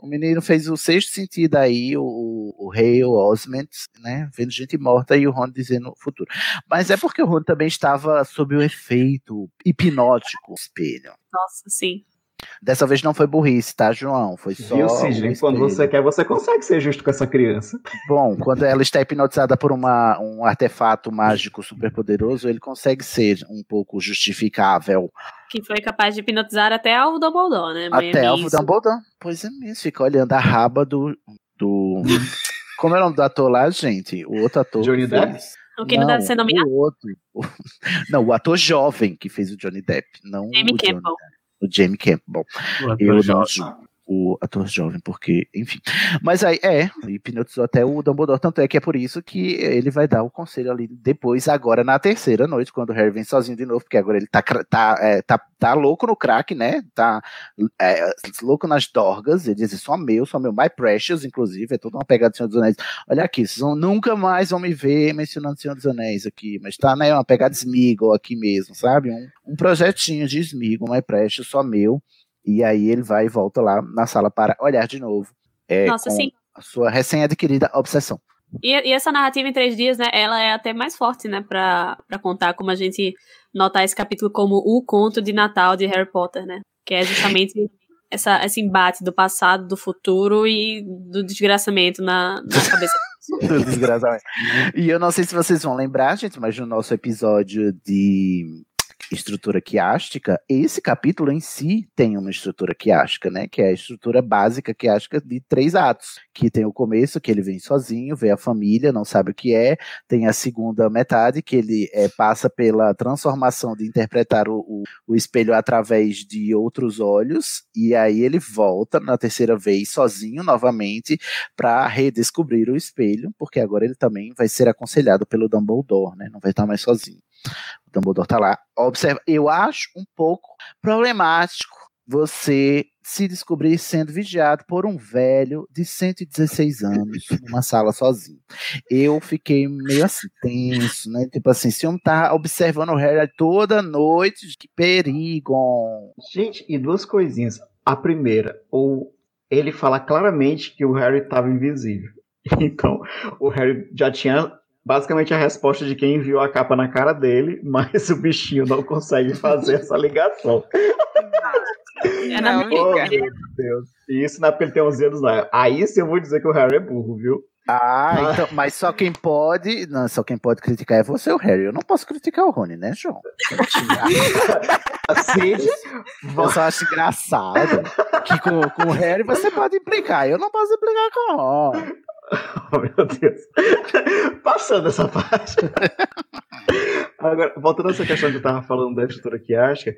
[SPEAKER 4] O menino fez o sexto sentido aí, o, o Hale Osment, né? Vendo gente morta e o Ron dizendo o futuro. Mas é porque o Ron também estava sob o efeito hipnótico do espelho.
[SPEAKER 1] Nossa, sim.
[SPEAKER 4] Dessa vez não foi burrice, tá, João? Foi só.
[SPEAKER 9] Viu,
[SPEAKER 4] o
[SPEAKER 9] Sidney? Quando você quer, você consegue ser justo com essa criança.
[SPEAKER 4] Bom, quando ela está hipnotizada por uma, um artefato mágico superpoderoso, ele consegue ser um pouco justificável.
[SPEAKER 1] Que foi capaz de hipnotizar até o Dumbledore, né? Mãe
[SPEAKER 4] Até o
[SPEAKER 1] Amizo.
[SPEAKER 4] Dumbledore. Pois é mesmo, fica olhando a raba do. do... Como é o nome do ator lá, gente? O outro ator.
[SPEAKER 9] Johnny Depp?
[SPEAKER 4] fez.
[SPEAKER 1] O que não deve ser nomeado?
[SPEAKER 4] O outro. Não, o ator jovem que fez o Johnny Depp. Não
[SPEAKER 1] Jamie
[SPEAKER 4] o Johnny
[SPEAKER 1] Campbell.
[SPEAKER 4] O Jamie Campbell.
[SPEAKER 5] O ator
[SPEAKER 4] Eu não
[SPEAKER 5] jovem.
[SPEAKER 4] julgo o ator jovem, porque, enfim. Mas aí, é, hipnotizou até o Dumbledore, tanto é que é por isso que ele vai dar o conselho ali depois, agora na terceira noite, quando o Harry vem sozinho de novo, porque agora ele tá, tá, é, tá, tá louco no crack, né? Tá é, louco nas dorgas, ele diz, só meu, só meu, my precious, inclusive, é toda uma pegada do Senhor dos Anéis. Olha aqui, vocês vão- nunca mais vão me ver mencionando Senhor dos Anéis aqui, mas tá, né, uma pegada Smeagol aqui mesmo, sabe? Um, um projetinho de Smeagol, my precious, só meu. E aí ele vai e volta lá na sala para olhar de novo. é,
[SPEAKER 1] Nossa,
[SPEAKER 4] com
[SPEAKER 1] sim.
[SPEAKER 4] a sua recém-adquirida obsessão.
[SPEAKER 1] E, e essa narrativa em três dias, né, ela é até mais forte, né, pra, pra contar como a gente notar esse capítulo como o conto de Natal de Harry Potter, né? Que é justamente essa, esse embate do passado, do futuro e do desgraçamento na, na cabeça.
[SPEAKER 4] Do desgraçamento. E eu não sei se vocês vão lembrar, gente, mas no nosso episódio de estrutura quiástica, esse capítulo em si tem uma estrutura quiástica, né? Que é a estrutura básica quiástica de três atos. Que tem o começo, que ele vem sozinho, vê a família, não sabe o que é. Tem a segunda metade, que ele é, passa pela transformação de interpretar o, o, o espelho através de outros olhos. E aí ele volta na terceira vez sozinho novamente para redescobrir o espelho, porque agora ele também vai ser aconselhado pelo Dumbledore, né? Não vai estar mais sozinho. O Dumbledore tá lá. Observa, eu acho um pouco problemático você se descobrir sendo vigiado por um velho de 116 anos numa sala sozinho. Eu fiquei meio assim tenso, né? Tipo assim, se eu tá observando o Harry toda noite, que perigo.
[SPEAKER 9] Gente, e duas coisinhas. A primeira, ou ele fala claramente que o Harry estava invisível. Então, o Harry já tinha basicamente a resposta de quem enviou a capa na cara dele, mas o bichinho não consegue fazer essa ligação.
[SPEAKER 1] É na
[SPEAKER 3] Não,
[SPEAKER 9] Oh, meu Deus. E isso na ele tem 11 anos lá. Aí sim eu vou dizer que o Harry é burro, viu?
[SPEAKER 4] Ah, então, mas só quem pode, não, só quem pode criticar é você, o Harry. Eu não posso criticar o Rony, né, João?
[SPEAKER 9] Assim,
[SPEAKER 4] Eu só acho engraçado que com, com o Harry você pode implicar. Eu não posso implicar com o Ron.
[SPEAKER 9] Oh, meu Deus. Passando essa parte. Agora, voltando a essa questão que eu estava falando da estrutura quiástica,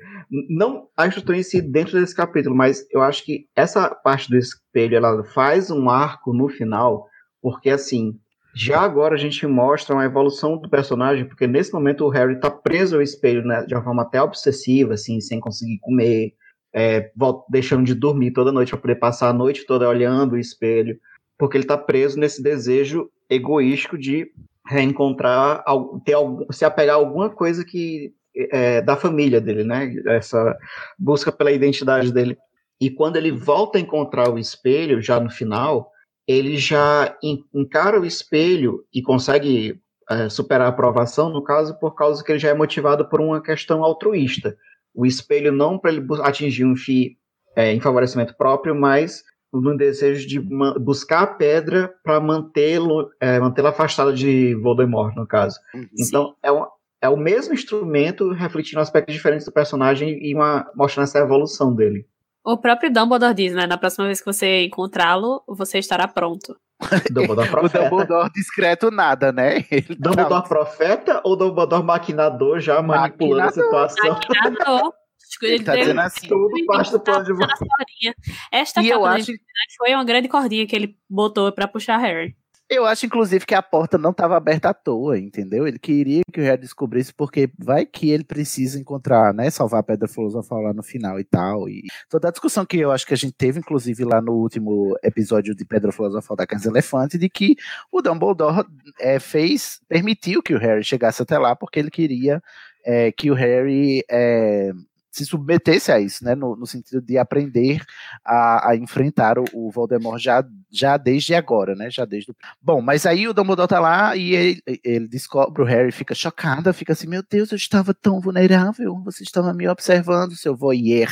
[SPEAKER 9] não a estrutura em si dentro desse capítulo, mas eu acho que essa parte do espelho ela faz um arco no final, porque assim,
[SPEAKER 8] Já agora a gente mostra uma evolução do personagem, porque nesse momento o Harry tá preso ao espelho, né, de uma forma até obsessiva, assim, sem conseguir comer, é, deixando de dormir toda noite para poder passar a noite toda olhando o espelho, porque ele tá preso nesse desejo egoístico de reencontrar, ter se apegar a alguma coisa que é, da família dele, né? Essa busca pela identidade dele. E quando ele volta a encontrar o espelho, já no final, ele já en- encara o espelho e consegue é, superar a aprovação, no caso, por causa que ele já é motivado por uma questão altruísta. O espelho não para ele atingir um fim é, em favorecimento próprio, mas no desejo de buscar a pedra para mantê-lo, é, mantê-lo afastado de Voldemort, no caso. Então, é, um, é o mesmo instrumento refletindo aspectos diferentes do personagem e uma, mostrando essa evolução dele.
[SPEAKER 1] O próprio Dumbledore diz, né? Na próxima vez que você encontrá-lo, você estará pronto.
[SPEAKER 8] Dumbledore
[SPEAKER 4] O
[SPEAKER 8] profeta.
[SPEAKER 4] Dumbledore discreto nada, né? Ele tá-
[SPEAKER 8] Dumbledore profeta ou Dumbledore maquinador já manipulando a situação?
[SPEAKER 1] Maquinador.
[SPEAKER 4] Ele tá dizendo assim,
[SPEAKER 8] Tudo parte do plano de
[SPEAKER 1] Tá na cordinha. Esta
[SPEAKER 4] E eu acho-
[SPEAKER 1] foi uma grande cordinha que ele botou pra puxar Harry.
[SPEAKER 4] Eu acho, inclusive, que a porta não estava aberta à toa, entendeu? Ele queria que o Harry descobrisse, porque vai que ele precisa encontrar, né? Salvar a Pedra Filosofal lá no final e tal. E toda a discussão que eu acho que a gente teve, inclusive, lá no último episódio de Pedra Filosofal da Casa Elefante, de que o Dumbledore é, fez, permitiu que o Harry chegasse até lá, porque ele queria é, que o Harry. é, se submetesse a isso, né, no, no sentido de aprender a, a enfrentar o, o Voldemort já, já desde agora, né, já desde o... Bom, mas aí o Dumbledore tá lá e ele, ele descobre, o Harry fica chocada, fica assim, meu Deus, eu estava tão vulnerável, você estava me observando, seu voyeur,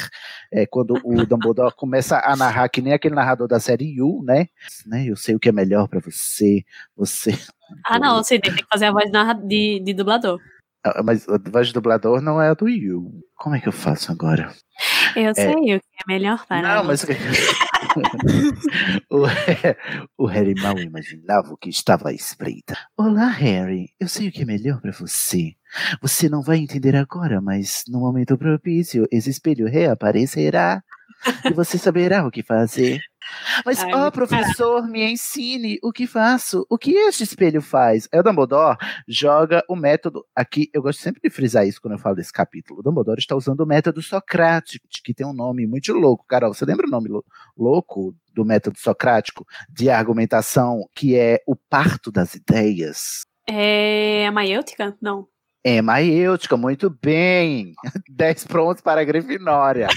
[SPEAKER 4] é, quando o Dumbledore começa a narrar, que nem aquele narrador da série You, né, né eu sei o que é melhor pra você, você...
[SPEAKER 1] Ah, não, você tem que fazer a voz de, de dublador.
[SPEAKER 4] Ah, Mas a voz de dublador não é a do You. Como é que eu faço agora?
[SPEAKER 1] Eu
[SPEAKER 4] É.
[SPEAKER 1] sei o que é melhor para
[SPEAKER 4] Não, mas.
[SPEAKER 1] você.
[SPEAKER 4] o, o Harry mal imaginava o que estava à espreita. Olá, Harry. Eu sei o que é melhor para você. Você não vai entender agora, mas no momento propício, esse espelho reaparecerá. E você saberá o que fazer. Mas, ó,
[SPEAKER 1] muito
[SPEAKER 4] professor, me ensine o que faço. O que este espelho faz? É o Dumbledore joga o método. Aqui, eu gosto sempre de frisar isso quando eu falo desse capítulo. O Dumbledore está usando o método socrático, que tem um nome muito louco. Carol, você lembra o nome lou- louco do método socrático de argumentação, que é o parto das ideias?
[SPEAKER 1] É a maiêutica? Não.
[SPEAKER 4] Maêutica, muito bem. 10 prontos para a Grifinória.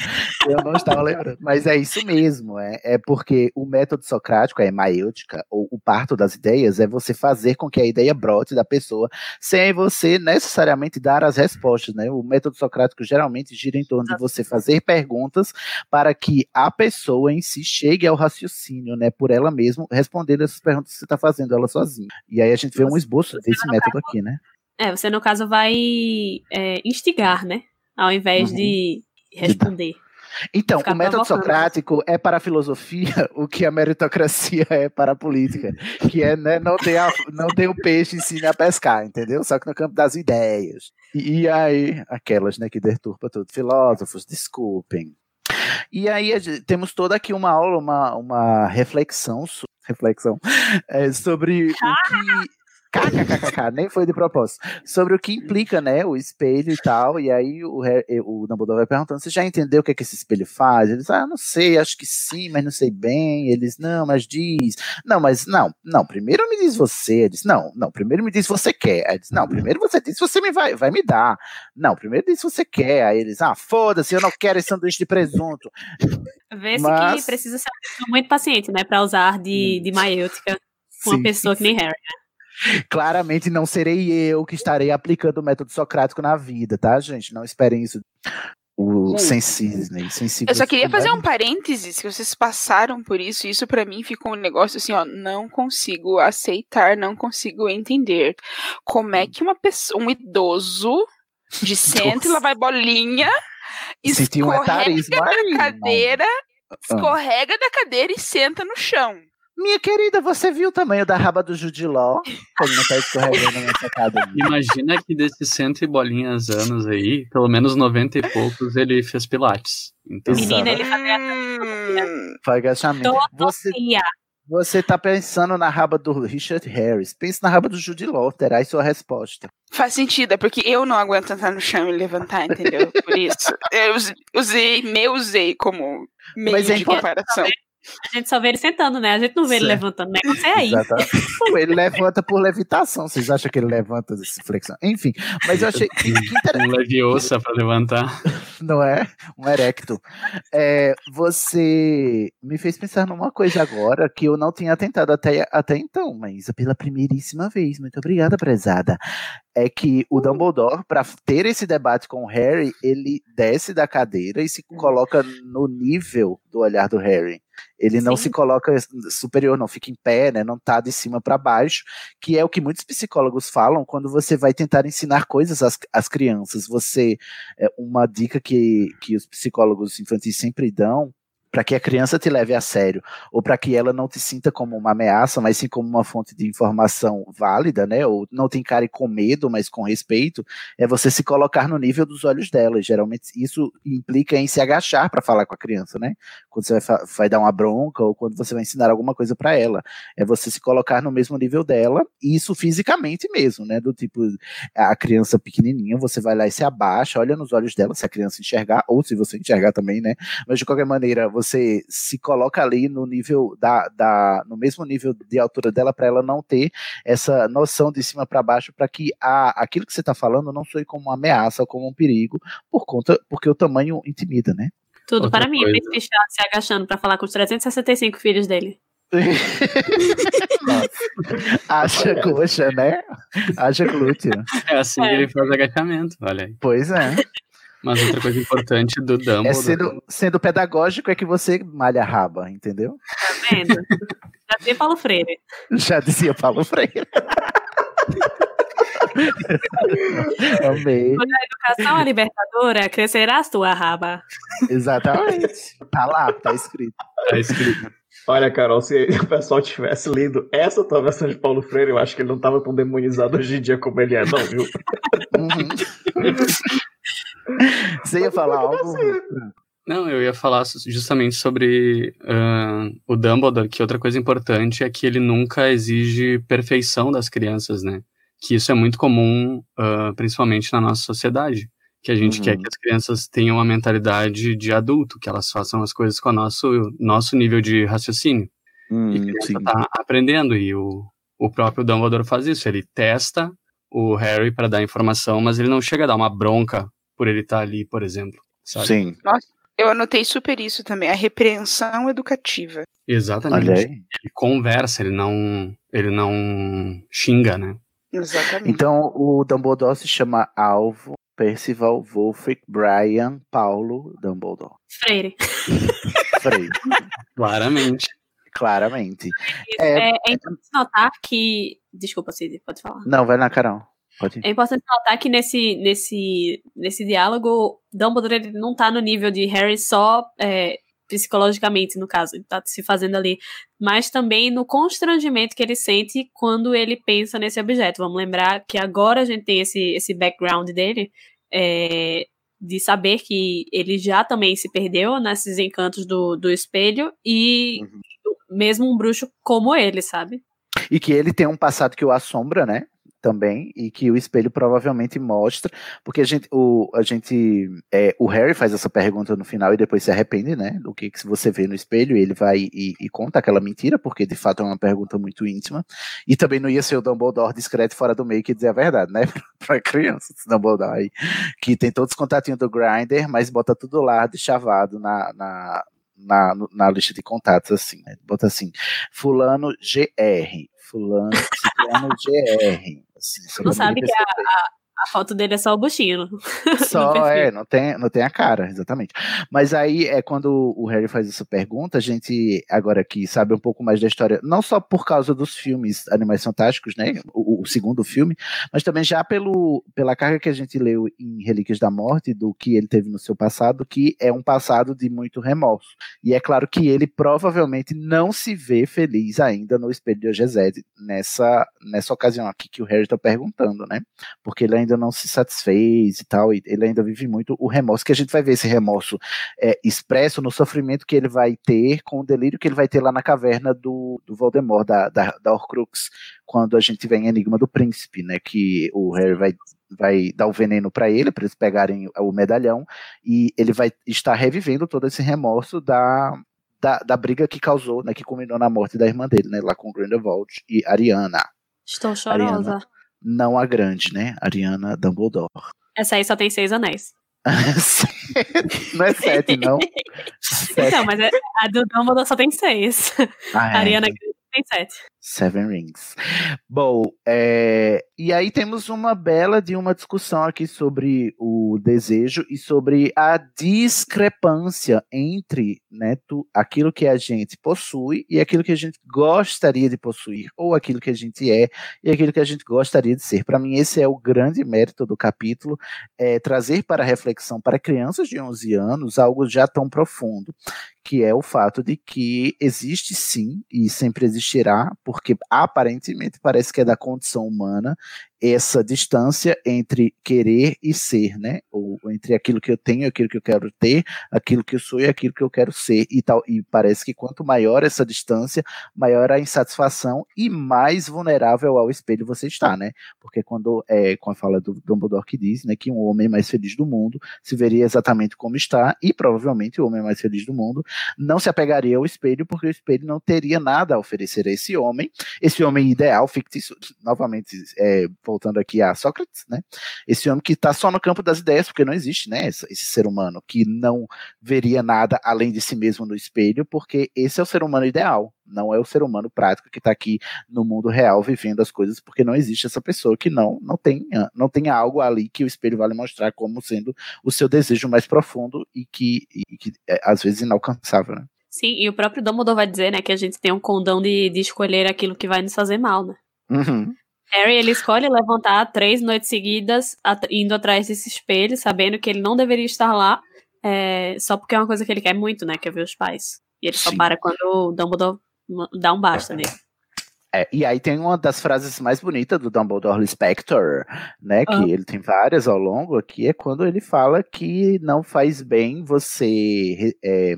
[SPEAKER 4] Eu não estava lembrando. Mas é isso mesmo. É, é porque o método socrático, é maêutica, ou o parto das ideias, é você fazer com que a ideia brote da pessoa sem você necessariamente dar as respostas. Né? O método socrático geralmente gira em torno de você fazer perguntas para que a pessoa em si chegue ao raciocínio, né, por ela mesma, respondendo essas perguntas que você está fazendo ela sozinha. E aí a gente vê um esboço desse método aqui, né?
[SPEAKER 1] É, você no caso vai é, instigar, né? Ao invés
[SPEAKER 4] Uhum.
[SPEAKER 1] de responder.
[SPEAKER 4] Então, o método socrático é para a filosofia o que a meritocracia é para a política, que é né, não ter a- não ter o peixe ensine a pescar, entendeu? Só que no campo das ideias. E, e aí, aquelas né, que deturpa tudo, filósofos, desculpem. E aí temos toda aqui uma aula, uma, uma reflexão, reflexão é, sobre o que KKKKK, nem foi de propósito. Sobre o que implica, né, o espelho e tal. E aí o, o Dumbledore vai perguntando: você já entendeu o que, é que esse espelho faz? Eles, ah, não sei, acho que sim, mas não sei bem. Eles, não, mas diz. Não, mas não, não, primeiro me diz você. Eles, não, não, primeiro me diz você quer. Aí eles, não, primeiro você diz você me vai, vai me dar. Não, primeiro diz você quer. Aí eles, ah, foda-se, eu não quero esse sanduíche de presunto.
[SPEAKER 1] Vê-se
[SPEAKER 4] Mas-
[SPEAKER 1] que precisa ser muito paciente, né? Pra usar de, de maiêutica com uma
[SPEAKER 4] Sim,
[SPEAKER 1] pessoa que nem Harry.
[SPEAKER 4] Claramente não serei eu que estarei aplicando o método socrático na vida, tá, gente? Não esperem isso. O
[SPEAKER 3] Gente.
[SPEAKER 4] Sensisney,
[SPEAKER 3] Eu só queria fazer um parênteses, que vocês passaram por isso, e isso pra mim ficou um negócio assim, ó, não consigo aceitar, não consigo entender. Como é que uma pessoa, um idoso de centro, lá vai bolinha,
[SPEAKER 4] um
[SPEAKER 3] escorrega
[SPEAKER 4] aí,
[SPEAKER 3] da cadeira,
[SPEAKER 4] Ah.
[SPEAKER 3] escorrega da cadeira e senta no chão.
[SPEAKER 4] Minha querida, você viu o tamanho da raba do Judiló? Como não tá escorregando nessa academia.
[SPEAKER 5] Imagina que desses cento e bolinhas anos aí, pelo menos 90 e poucos ele fez pilates. Então,
[SPEAKER 1] Menina, ele
[SPEAKER 3] Hum,
[SPEAKER 4] Foi agachamento. Você. Você tá pensando na raba do Richard Harris. Pense na raba do Jude Law, terá aí sua resposta.
[SPEAKER 3] Faz sentido, é porque eu não aguento entrar no chão e levantar, entendeu? Por isso. Eu us- usei, me usei como meio
[SPEAKER 4] Mas é
[SPEAKER 3] de comparação.
[SPEAKER 1] A gente só vê ele sentando, né? A gente não vê ele
[SPEAKER 4] Certo.
[SPEAKER 1] levantando. O negócio é aí.
[SPEAKER 4] Pô, ele levanta por levitação. Vocês acham que ele levanta dessa flexão? Enfim, mas eu achei que, que interessante.
[SPEAKER 5] Um leviosa pra levantar.
[SPEAKER 4] não é? Um erecto. É, você me fez pensar numa coisa agora que eu não tinha tentado até, até então, mas pela primeiríssima vez. Muito obrigada, prezada. É que o Dumbledore, para ter esse debate com o Harry, ele desce da cadeira e se coloca no nível do olhar do Harry. Ele não
[SPEAKER 1] Sim.
[SPEAKER 4] se coloca superior, não fica em pé, né? Não tá de cima para baixo, que é o que muitos psicólogos falam quando você vai tentar ensinar coisas às, às crianças. Você é uma dica que, que os psicólogos infantis sempre dão para que a criança te leve a sério, ou para que ela não te sinta como uma ameaça, mas sim como uma fonte de informação válida, né? Ou não te encare com medo, mas com respeito, é você se colocar no nível dos olhos dela. Geralmente isso implica em se agachar para falar com a criança, né? Quando você vai, vai dar uma bronca ou quando você vai ensinar alguma coisa para ela, é você se colocar no mesmo nível dela, isso fisicamente mesmo, né? Do tipo a criança pequenininha, você vai lá e se abaixa, olha nos olhos dela, se a criança enxergar, ou se você enxergar também, né? Mas de qualquer maneira, você se coloca ali no nível da, da no mesmo nível de altura dela para ela não ter essa noção de cima para baixo, para que a, aquilo que você está falando não soe como uma ameaça ou como um perigo, por conta porque o tamanho intimida, né?
[SPEAKER 1] Tudo
[SPEAKER 4] Outra
[SPEAKER 1] para mim.
[SPEAKER 4] coisa.
[SPEAKER 1] Príncipe Charles se agachando pra falar com os 365 filhos dele.
[SPEAKER 4] Haja coxa, né? Haja glúteo.
[SPEAKER 5] É assim que ele faz agachamento, olha aí.
[SPEAKER 4] Pois é.
[SPEAKER 5] Mas outra coisa importante do Dumbledore.
[SPEAKER 4] É sendo, sendo pedagógico é que você malha a raba, entendeu?
[SPEAKER 1] Tá vendo? Já dizia Paulo Freire.
[SPEAKER 4] Já dizia Paulo Freire. Amei.
[SPEAKER 1] Quando a educação é libertadora, crescerás tua raba.
[SPEAKER 4] Exatamente. Tá lá, tá escrito.
[SPEAKER 5] Tá escrito.
[SPEAKER 8] Olha, Carol, se o pessoal tivesse lido essa tua versão de Paulo Freire, eu acho que ele não tava tão demonizado hoje em dia como ele é, não, viu?
[SPEAKER 4] Você ia falar algo?
[SPEAKER 5] Não, eu ia falar justamente sobre ah, o Dumbledore, que outra coisa importante é que ele nunca exige perfeição das crianças, né? Que isso é muito comum, ah, principalmente na nossa sociedade. Que a gente
[SPEAKER 4] Uhum.
[SPEAKER 5] quer que as crianças tenham uma mentalidade de adulto, que elas façam as coisas com o nosso, nosso nível de raciocínio.
[SPEAKER 4] Hum,
[SPEAKER 5] e a criança tá aprendendo, e o, o próprio Dumbledore faz isso. Ele testa o Harry para dar informação, mas ele não chega a dar uma bronca por ele estar ali, por exemplo. Sabe?
[SPEAKER 4] Sim.
[SPEAKER 3] Nossa, eu anotei super isso também, a repreensão educativa.
[SPEAKER 5] Exatamente. Ele conversa, ele não, ele não xinga, né?
[SPEAKER 3] Exatamente.
[SPEAKER 4] Então, o Dumbledore se chama Alvo Percival Wolfric Brian Paulo Dumbledore.
[SPEAKER 1] Freire.
[SPEAKER 4] Freire.
[SPEAKER 5] Claramente.
[SPEAKER 4] Claramente.
[SPEAKER 1] É,
[SPEAKER 4] É,
[SPEAKER 1] é importante notar que. Desculpa, Cid, pode falar.
[SPEAKER 4] Não, vai na Carol.
[SPEAKER 1] É importante notar que nesse, nesse, nesse diálogo, Dumbledore ele não tá no nível de Harry só é, psicologicamente, no caso, ele tá se fazendo ali, mas também no constrangimento que ele sente quando ele pensa nesse objeto. Vamos lembrar que agora a gente tem esse, esse background dele, é, de saber que ele já também se perdeu nesses encantos do, do espelho e mesmo um bruxo como ele, sabe?
[SPEAKER 4] E que ele tem um passado que o assombra, né? Também, e que o espelho provavelmente mostra, porque a gente, o, a gente, é, o Harry faz essa pergunta no final e depois se arrepende, né? Do que, que você vê no espelho, e ele vai e, e conta aquela mentira, porque de fato é uma pergunta muito íntima, e também não ia ser o Dumbledore discreto fora do meio que dizer a verdade, né? pra criança, esse Dumbledore aí, que tem todos os contatinhos do Grindr, mas bota tudo lá de chavado na, na, na, na lista de contatos, assim, né? Bota assim, fulano GR, fulano, ciclano GR. Assim,
[SPEAKER 1] Não sabe que a,
[SPEAKER 4] perceber.
[SPEAKER 1] a, a foto dele é só o buchinho.
[SPEAKER 4] Só é, não tem, não tem a cara, exatamente. Mas aí é quando o Harry faz essa pergunta, a gente agora aqui sabe um pouco mais da história, não só por causa dos filmes Animais Fantásticos, né? O, o segundo filme, mas também já pelo, pela carga que a gente leu em Relíquias da Morte, do que ele teve no seu passado, que é um passado de muito remorso. E é claro que ele provavelmente não se vê feliz ainda no espelho de Ogezete nessa, nessa ocasião aqui que o Harry está perguntando, né? Porque ele ainda ainda não se satisfez e tal, e ele ainda vive muito o remorso, que a gente vai ver esse remorso é, expresso no sofrimento que ele vai ter com o delírio que ele vai ter lá na caverna do, do Voldemort, da, da, da Horcrux, quando a gente vem em Enigma do Príncipe, né, que o Harry vai vai dar o veneno para ele, para eles pegarem o medalhão, e ele vai estar revivendo todo esse remorso da, da, da briga que causou, né, que culminou na morte da irmã dele, né, lá com Grindelwald e Ariana.
[SPEAKER 1] Estou chorosa.
[SPEAKER 4] Ariana, não a grande, né, Ariana Dumbledore.
[SPEAKER 1] Essa aí só tem seis anéis.
[SPEAKER 4] não é sete, não. Sete.
[SPEAKER 1] Não, mas é- a do Dumbledore só tem seis.
[SPEAKER 4] Ah, é,
[SPEAKER 1] a Ariana
[SPEAKER 4] então.
[SPEAKER 1] Grande tem sete.
[SPEAKER 4] Seven Rings. Bom, é, e aí temos uma bela de uma discussão aqui sobre o desejo e sobre a discrepância entre né, tu- aquilo que a gente possui e aquilo que a gente gostaria de possuir, ou aquilo que a gente é e aquilo que a gente gostaria de ser. Para mim, esse é o grande mérito do capítulo, é trazer para reflexão para crianças de 11 anos algo já tão profundo, que é o fato de que existe sim, e sempre existirá, porque aparentemente parece que é da condição humana, essa distância entre querer e ser, né? Ou, entre aquilo que eu tenho aquilo que eu quero ter, aquilo que eu sou e aquilo que eu quero ser e tal. E parece que quanto maior essa distância, maior a insatisfação e mais vulnerável ao espelho você está, né? Porque quando é, quando fala do Dumbledore que diz, né, que um homem mais feliz do mundo se veria exatamente como está e provavelmente o homem mais feliz do mundo não se apegaria ao espelho porque o espelho não teria nada a oferecer a esse homem, esse homem ideal, fictício, novamente é, voltando aqui a Sócrates, né? Esse homem que está só no campo das ideias, porque não existe, né? Esse, esse ser humano que não veria nada além de si mesmo no espelho, porque esse é o ser humano ideal, não é o ser humano prático que está aqui no mundo real vivendo as coisas, porque não existe essa pessoa que não não tem não tem algo ali que o espelho vai lhe mostrar como sendo o seu desejo mais profundo e que, e que é às vezes inalcançável, né?
[SPEAKER 1] Sim, e o próprio Dumbledore vai dizer, né, que a gente tem um condão de, de escolher aquilo que vai nos fazer mal, né?
[SPEAKER 4] Uhum.
[SPEAKER 1] Harry, ele escolhe levantar três noites seguidas, at- indo atrás desse espelho, sabendo que ele não deveria estar lá, é, só porque é uma coisa que ele quer muito, né, que é ver os pais. E ele só
[SPEAKER 4] Sim.
[SPEAKER 1] para quando o Dumbledore dá um basta nele.
[SPEAKER 4] É, e aí tem uma das frases mais bonitas do Dumbledore Spector, né? Que
[SPEAKER 1] Ah.
[SPEAKER 4] ele tem várias ao longo aqui, é quando ele fala que não faz bem você. é,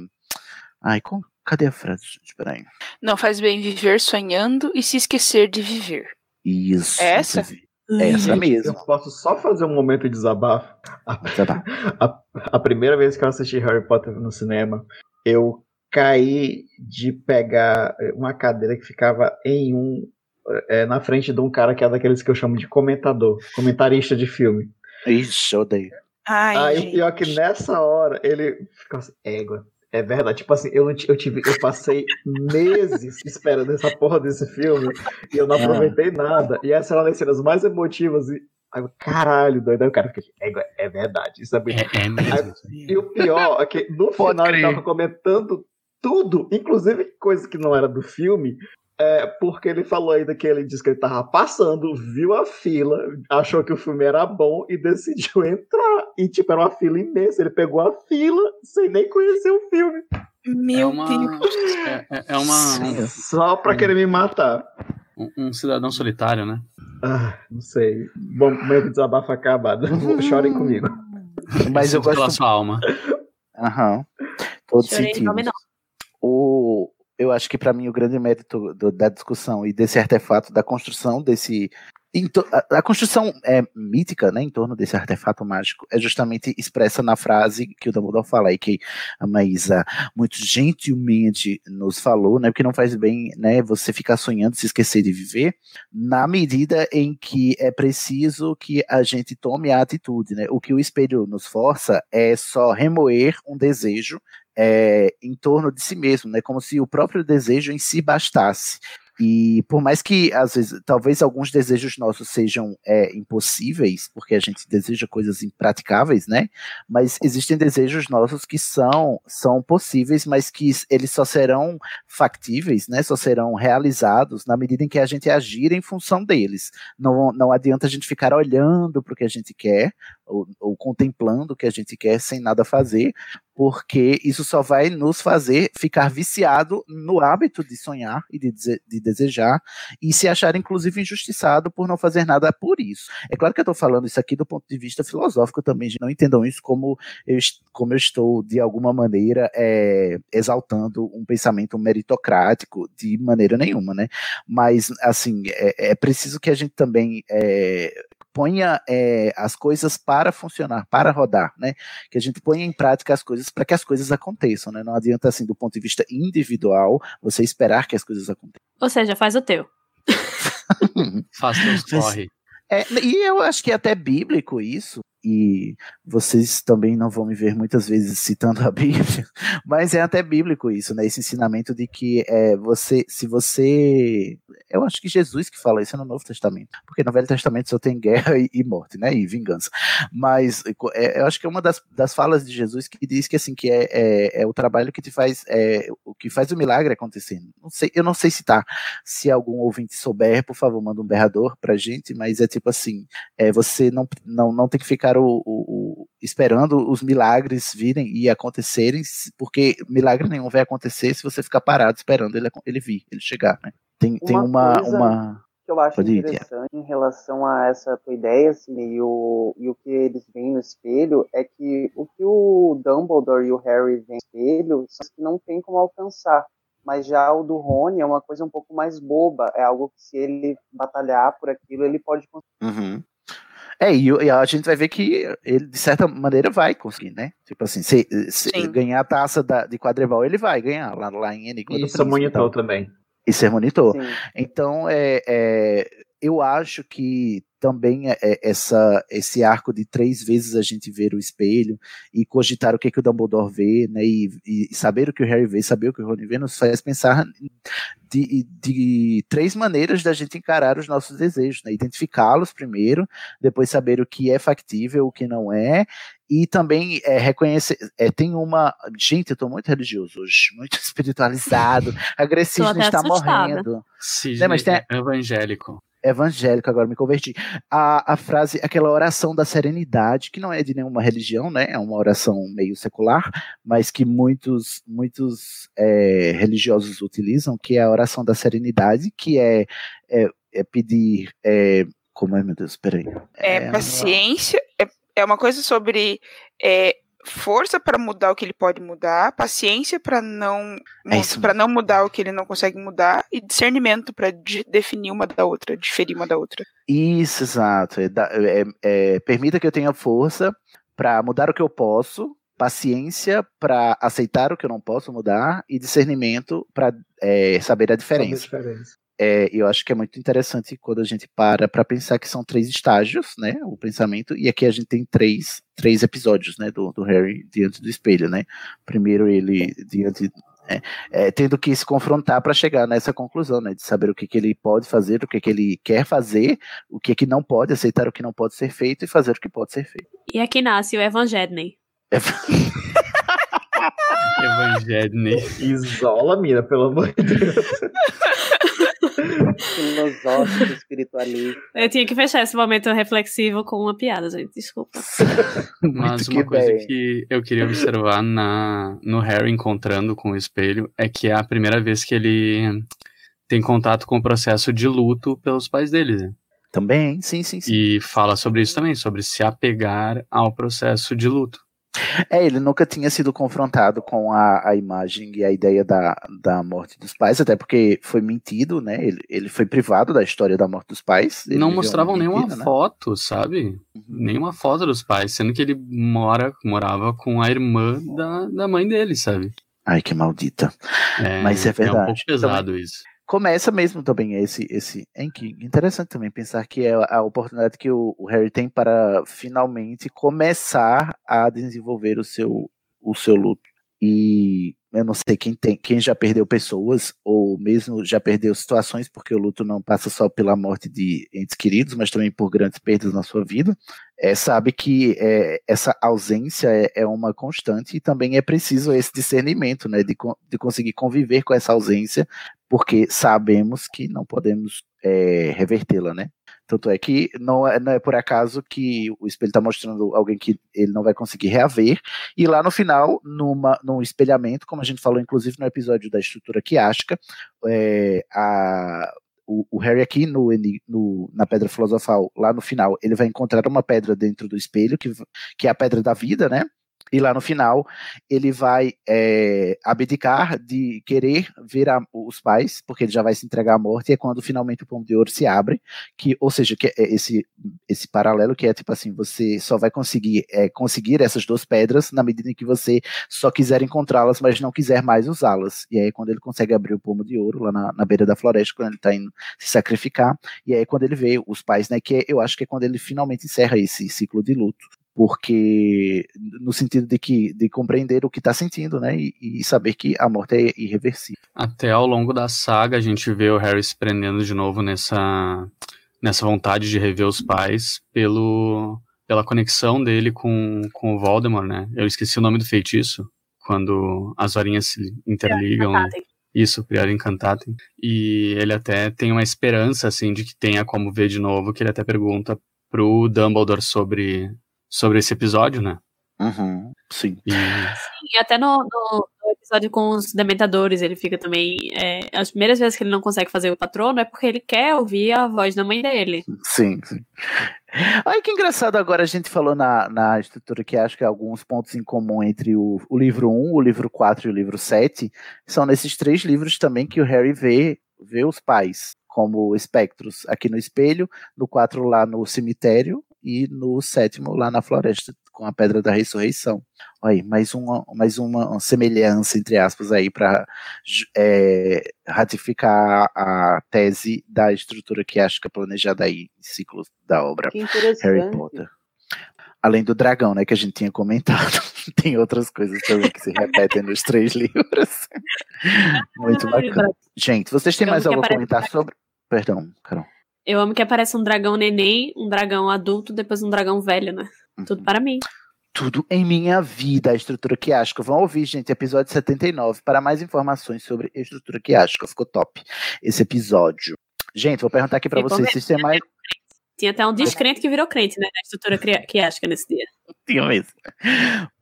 [SPEAKER 4] Ai, como- cadê a frase, gente? Peraí.
[SPEAKER 3] Não faz bem viver sonhando e se esquecer de viver.
[SPEAKER 4] Isso.
[SPEAKER 3] Essa?
[SPEAKER 4] Essa mesmo.
[SPEAKER 8] Eu posso só fazer um momento de desabafo? A, a- a primeira vez que eu assisti Harry Potter no cinema, eu caí de pegar uma cadeira que ficava em um. é, na frente de um cara que é daqueles que eu chamo de comentador, comentarista de filme.
[SPEAKER 4] Eu odeio.
[SPEAKER 3] Ai,
[SPEAKER 8] Aí,
[SPEAKER 3] gente.
[SPEAKER 8] pior que nessa hora, ele ficou assim, égua. É verdade, tipo assim, eu, não eu tive, eu passei meses esperando essa porra desse filme e eu não
[SPEAKER 4] Ah.
[SPEAKER 8] aproveitei nada. E essa era uma das cenas mais emotivas e aí, eu, caralho, doido. Aí o cara fica assim, égua, é verdade, isso é bonito.
[SPEAKER 5] É, é mesmo.
[SPEAKER 8] Aí, e o pior é que no final ele tava comentando tudo, inclusive coisa que não era do filme, é, porque ele falou ainda que ele disse que ele tava passando, viu a fila, achou que o filme era bom e decidiu entrar. E, tipo, era uma fila imensa. Ele pegou a fila sem nem conhecer o filme.
[SPEAKER 3] Meu
[SPEAKER 5] é uma,
[SPEAKER 3] Deus.
[SPEAKER 5] É, é- é uma, um,
[SPEAKER 8] Só pra querer me matar.
[SPEAKER 5] um- um cidadão solitário, né?
[SPEAKER 8] Ah, não sei. Bom, momento de desabafo acabado. Chorem comigo.
[SPEAKER 4] Mas eu
[SPEAKER 5] Sinto pela
[SPEAKER 4] gosto.
[SPEAKER 5] sua alma.
[SPEAKER 4] Aham. Todos
[SPEAKER 1] Chorei, nome não.
[SPEAKER 4] O, eu acho que para mim o grande mérito do- da discussão e desse artefato, da construção desse. a, construção é, mítica né, em torno desse artefato mágico é justamente expressa na frase que o Dumbledore fala aí, que a Maísa muito gentilmente nos falou, né, porque não faz bem né, você ficar sonhando, se esquecer de viver, na medida em que é preciso que a gente tome a atitude. Né? O que o espelho nos força é só remoer um desejo é, em torno de si mesmo, né? Como se o próprio desejo em si bastasse. E por mais que, às vezes, talvez alguns desejos nossos sejam é, impossíveis, porque a gente deseja coisas impraticáveis, né? Mas existem desejos nossos que são, são possíveis, mas que eles só serão factíveis, né? Só serão realizados na medida em que a gente agir em função deles. Não, não adianta a gente ficar olhando para o que a gente quer, ou, ou contemplando o que a gente quer sem nada fazer, porque isso só vai nos fazer ficar viciado no hábito de sonhar e de, de desejar e se achar inclusive injustiçado por não fazer nada por isso. É claro que eu estou falando isso aqui do ponto de vista filosófico também, não entendam isso como eu, como eu estou de alguma maneira é, exaltando um pensamento meritocrático de maneira nenhuma, né? Mas assim é, é preciso que a gente também é, ponha é, as coisas para funcionar, para rodar, né? Que a gente ponha em prática as coisas para que as coisas aconteçam, né? Não adianta assim do ponto de vista individual você esperar que as coisas aconteçam.
[SPEAKER 1] Ou seja, faz o teu.
[SPEAKER 5] Faz teus corre.
[SPEAKER 4] É, e eu acho que é até bíblico isso, e vocês também não vão me ver muitas vezes citando a Bíblia, mas é até bíblico isso, né? Esse ensinamento de que é, você, se você. Eu acho que Jesus que fala isso é no Novo Testamento, porque no Velho Testamento só tem guerra e, e morte, né? E vingança. Mas é, eu acho que é uma das, das falas de Jesus que diz que assim, que é, é, é o trabalho que te faz, é, o que faz o milagre acontecer. Não sei, eu não sei se tá. Se algum ouvinte souber, por favor, manda um berrador pra gente, mas é tipo assim, é, você não, não, não tem que ficar o, o- o- esperando os milagres virem e acontecerem, porque milagre nenhum vai acontecer se você ficar parado esperando ele, ele vir, ele chegar, né? Tem, tem uma,
[SPEAKER 6] coisa
[SPEAKER 4] uma...
[SPEAKER 6] que eu acho
[SPEAKER 4] Pode ir,
[SPEAKER 6] interessante em relação a essa tua ideia, assim, e o, e o que eles veem no espelho é que o que o Dumbledore e o Harry veem no espelho são coisas que não tem como alcançar. Mas já o do Rony é uma coisa um pouco mais boba. É algo que se ele batalhar por aquilo, ele pode conseguir.
[SPEAKER 4] Uhum. É, e, e a gente vai ver que ele, de certa maneira, vai conseguir, né? Tipo assim, se, se ganhar a taça da- de quadribol, ele vai ganhar lá, lá em Enigma do
[SPEAKER 8] Isso
[SPEAKER 4] Príncipe,
[SPEAKER 8] monitor
[SPEAKER 4] então.
[SPEAKER 8] também.
[SPEAKER 4] E ser monitor.
[SPEAKER 6] Sim.
[SPEAKER 4] Então, é, é, eu acho que também é, é, essa, esse arco de três vezes a gente ver o espelho e cogitar o que, que o Dumbledore vê, né, e, e saber o que o Harry vê, saber o que o Rony vê, nos faz pensar de, de três maneiras da gente encarar os nossos desejos, né, identificá-los primeiro, depois saber o que é factível, o que não é, e também é, reconhecer, é, tem uma, gente, eu tô muito religioso hoje, muito espiritualizado, a Gracisna
[SPEAKER 5] até
[SPEAKER 4] está
[SPEAKER 5] assustada.
[SPEAKER 4] morrendo.
[SPEAKER 5] Sidney
[SPEAKER 4] Né, mas tem
[SPEAKER 5] é evangélico.
[SPEAKER 4] Evangélico, agora me converti. A, a frase, aquela oração da serenidade, que não é de nenhuma religião, né? É uma oração meio secular, mas que muitos, muitos é, religiosos utilizam, que é a oração da serenidade, que é, é, é pedir. É, como é, meu Deus? Peraí.
[SPEAKER 3] É, paciência, é, é uma coisa sobre é, força para mudar o que ele pode mudar, paciência para não
[SPEAKER 4] É
[SPEAKER 3] para não mudar o que ele não consegue mudar e discernimento para definir uma da outra, diferir uma da outra.
[SPEAKER 4] Isso, exato. É, é- é, permita que eu tenha força para mudar o que eu posso, paciência para aceitar o que eu não posso mudar e discernimento para saber a diferença. É, eu acho que é muito interessante quando a gente para para pensar que são três estágios, né, o pensamento, e aqui a gente tem três, três episódios, né, do, do Harry diante do espelho, né, primeiro ele diante, é, é, tendo que se confrontar para chegar nessa conclusão, né, de saber o que, que ele pode fazer, o que, que ele quer fazer, o que, que não pode, aceitar o que não pode ser feito e fazer o que pode ser feito.
[SPEAKER 1] E aqui nasce o Evangedney.
[SPEAKER 8] Isola, mira, pelo amor de Deus.
[SPEAKER 6] Filosófico, espiritualista.
[SPEAKER 1] Eu tinha que fechar esse momento reflexivo com uma piada, gente. Desculpa.
[SPEAKER 5] Mas
[SPEAKER 4] Muito
[SPEAKER 5] uma
[SPEAKER 4] que
[SPEAKER 5] coisa
[SPEAKER 4] bem.
[SPEAKER 5] que eu queria observar na, no Harry encontrando com o espelho é que é a primeira vez que ele tem contato com o processo de luto pelos pais dele. né?
[SPEAKER 4] Também, sim, sim, sim.
[SPEAKER 5] E fala sobre isso também, sobre se apegar ao processo de luto.
[SPEAKER 4] É, ele nunca tinha sido confrontado com a, a imagem e a ideia da, da morte dos pais, até porque foi mentido, né? Ele, ele foi privado da história da morte dos pais.
[SPEAKER 5] Não mostravam
[SPEAKER 4] uma
[SPEAKER 5] nenhuma
[SPEAKER 4] mentira, né?
[SPEAKER 5] foto, sabe? Nenhuma foto dos pais, sendo que ele mora, morava com a irmã da, da mãe dele, sabe?
[SPEAKER 4] Ai, que maldita.
[SPEAKER 5] É,
[SPEAKER 4] Mas é
[SPEAKER 5] É um
[SPEAKER 4] verdade.
[SPEAKER 5] pouco pesado
[SPEAKER 4] Também-
[SPEAKER 5] isso.
[SPEAKER 4] Começa mesmo também esse, esse que interessante também pensar que é a oportunidade que o, o Harry tem para finalmente começar a desenvolver o seu, o seu luto. E eu não sei quem tem, quem já perdeu pessoas ou mesmo já perdeu situações, porque o luto não passa só pela morte de entes queridos, mas também por grandes perdas na sua vida. É, sabe que é, essa ausência é, é uma constante e também é preciso esse discernimento, né, de, de conseguir conviver com essa ausência porque sabemos que não podemos é, revertê-la, né? Tanto é que não é, não é por acaso que o espelho está mostrando alguém que ele não vai conseguir reaver. E lá no final, numa, num espelhamento, como a gente falou, inclusive no episódio da estrutura quiástica, é, a, o, o, Harry aqui no, no, na Pedra Filosofal, lá no final, ele vai encontrar uma pedra dentro do espelho, que, que é a Pedra da Vida, né? E lá no final, ele vai é, abdicar de querer ver a, os pais, porque ele já vai se entregar à morte, e é quando finalmente o pomo de ouro se abre, que, ou seja, que é esse, esse paralelo que é tipo assim, você só vai conseguir é, conseguir essas duas pedras na medida em que você só quiser encontrá-las, mas não quiser mais usá-las. E aí quando ele consegue abrir o pomo de ouro lá na, na beira da floresta, quando ele está indo se sacrificar, e aí quando ele vê os pais, né, que eu acho que é quando ele finalmente encerra esse ciclo de luto porque no sentido de que de compreender o que está sentindo, né, e, e, saber que a morte é irreversível.
[SPEAKER 5] Até ao longo da saga a gente vê o Harry se prendendo de novo nessa nessa vontade de rever os pais pelo pela conexão dele com, com o Voldemort, né? Eu esqueci o nome do feitiço quando as varinhas se interligam. Isso, Priori Encantatem. E ele até tem uma esperança, assim, de que tenha como ver de novo, que ele até pergunta pro Dumbledore sobre sobre esse episódio, né?
[SPEAKER 4] Uhum, sim.
[SPEAKER 5] E...
[SPEAKER 1] E até no, no, no, episódio com os dementadores, ele fica também. É, as primeiras vezes que ele não consegue fazer o patrono é porque ele quer ouvir a voz da mãe dele.
[SPEAKER 4] Sim, sim. Ai, que engraçado agora a gente falou na, na estrutura que acho que alguns pontos em comum entre o, o livro 1, o livro 4 e o livro 7 são nesses três livros também que o Harry vê, vê os pais como espectros aqui no espelho, no 4 lá no cemitério e no sétimo lá na floresta com a Pedra da Ressurreição. Aí, mais uma, mais uma semelhança, entre aspas, aí para é, ratificar a tese da estrutura que acho que é planejada aí em ciclos da obra Harry Potter. Além do dragão, né, que a gente tinha comentado, tem outras coisas também que se repetem nos três livros. Muito bacana. Gente, vocês têm mais algo a comentar sobre. Perdão, Carol.
[SPEAKER 1] Eu amo que aparece um dragão neném, um dragão adulto, depois um dragão velho, né? Uhum. Tudo para mim.
[SPEAKER 4] Tudo em minha vida, a estrutura quiástica. Vão ouvir, gente, episódio 79 para mais informações sobre a estrutura quiástica. Ficou top esse episódio. Gente, vou perguntar aqui para vocês se tem mais.
[SPEAKER 1] Tinha até um descrente que virou crente, né? Na estrutura quiástica nesse dia.
[SPEAKER 4] Tinha mesmo.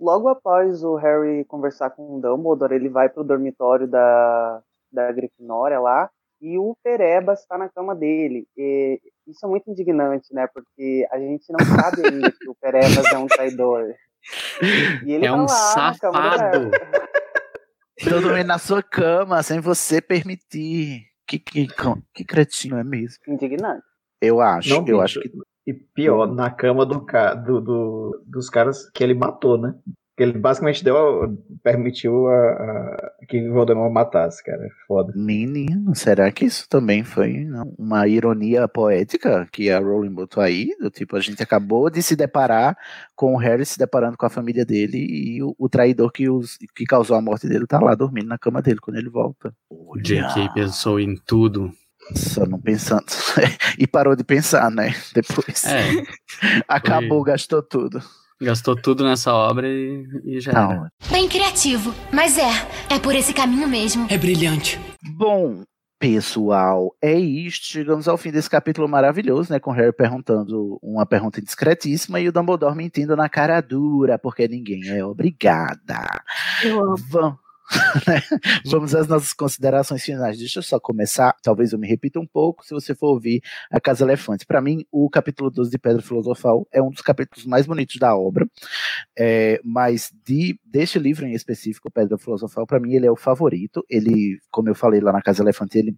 [SPEAKER 6] Logo após o Harry conversar com o Dumbledore, ele vai pro dormitório da, da Grifinória lá e o Perebas está na cama dele. E isso é muito indignante, né? Porque a gente não sabe ainda que o Perebas é um traidor.
[SPEAKER 5] E ele é tá um lá, safado.
[SPEAKER 4] Todo mundo na sua cama, sem você permitir. Que, que, que cretino é mesmo?
[SPEAKER 6] Indignante.
[SPEAKER 4] Eu acho, não, eu acho que.
[SPEAKER 8] E pior, na cama do, do, do, dos caras que ele matou, né? Que ele basicamente deu, permitiu a, a, que Voldemort matasse, cara. É foda.
[SPEAKER 4] Menino, será que isso também foi uma ironia poética que a Rowling botou aí? Do tipo, a gente acabou de se deparar com o Harry se deparando com a família dele e o, o traidor que, os, que causou a morte dele tá lá dormindo na cama dele quando ele volta.
[SPEAKER 5] O J.K. pensou em tudo.
[SPEAKER 4] Só não pensando. e parou de pensar, né? Depois.
[SPEAKER 5] É,
[SPEAKER 4] Acabou, foi... gastou tudo.
[SPEAKER 5] Gastou tudo nessa obra e, e já Não. era.
[SPEAKER 7] Bem criativo, mas é, é por esse caminho mesmo.
[SPEAKER 10] É brilhante.
[SPEAKER 4] Bom, pessoal, é isto. Chegamos ao fim desse capítulo maravilhoso, né? Com Harry perguntando uma pergunta indiscretíssima e o Dumbledore mentindo na cara dura, porque ninguém é obrigada.
[SPEAKER 1] Eu amo.
[SPEAKER 4] Vamos. Né? Vamos às nossas considerações finais. Deixa eu só começar, talvez eu me repita um pouco, se você for ouvir A Casa Elefante. Para mim, o capítulo 12 de Pedra Filosofal é um dos capítulos mais bonitos da obra, é, mas de, deste livro em específico, Pedra Filosofal, para mim ele é o favorito. Ele, como eu falei lá na Casa Elefante, ele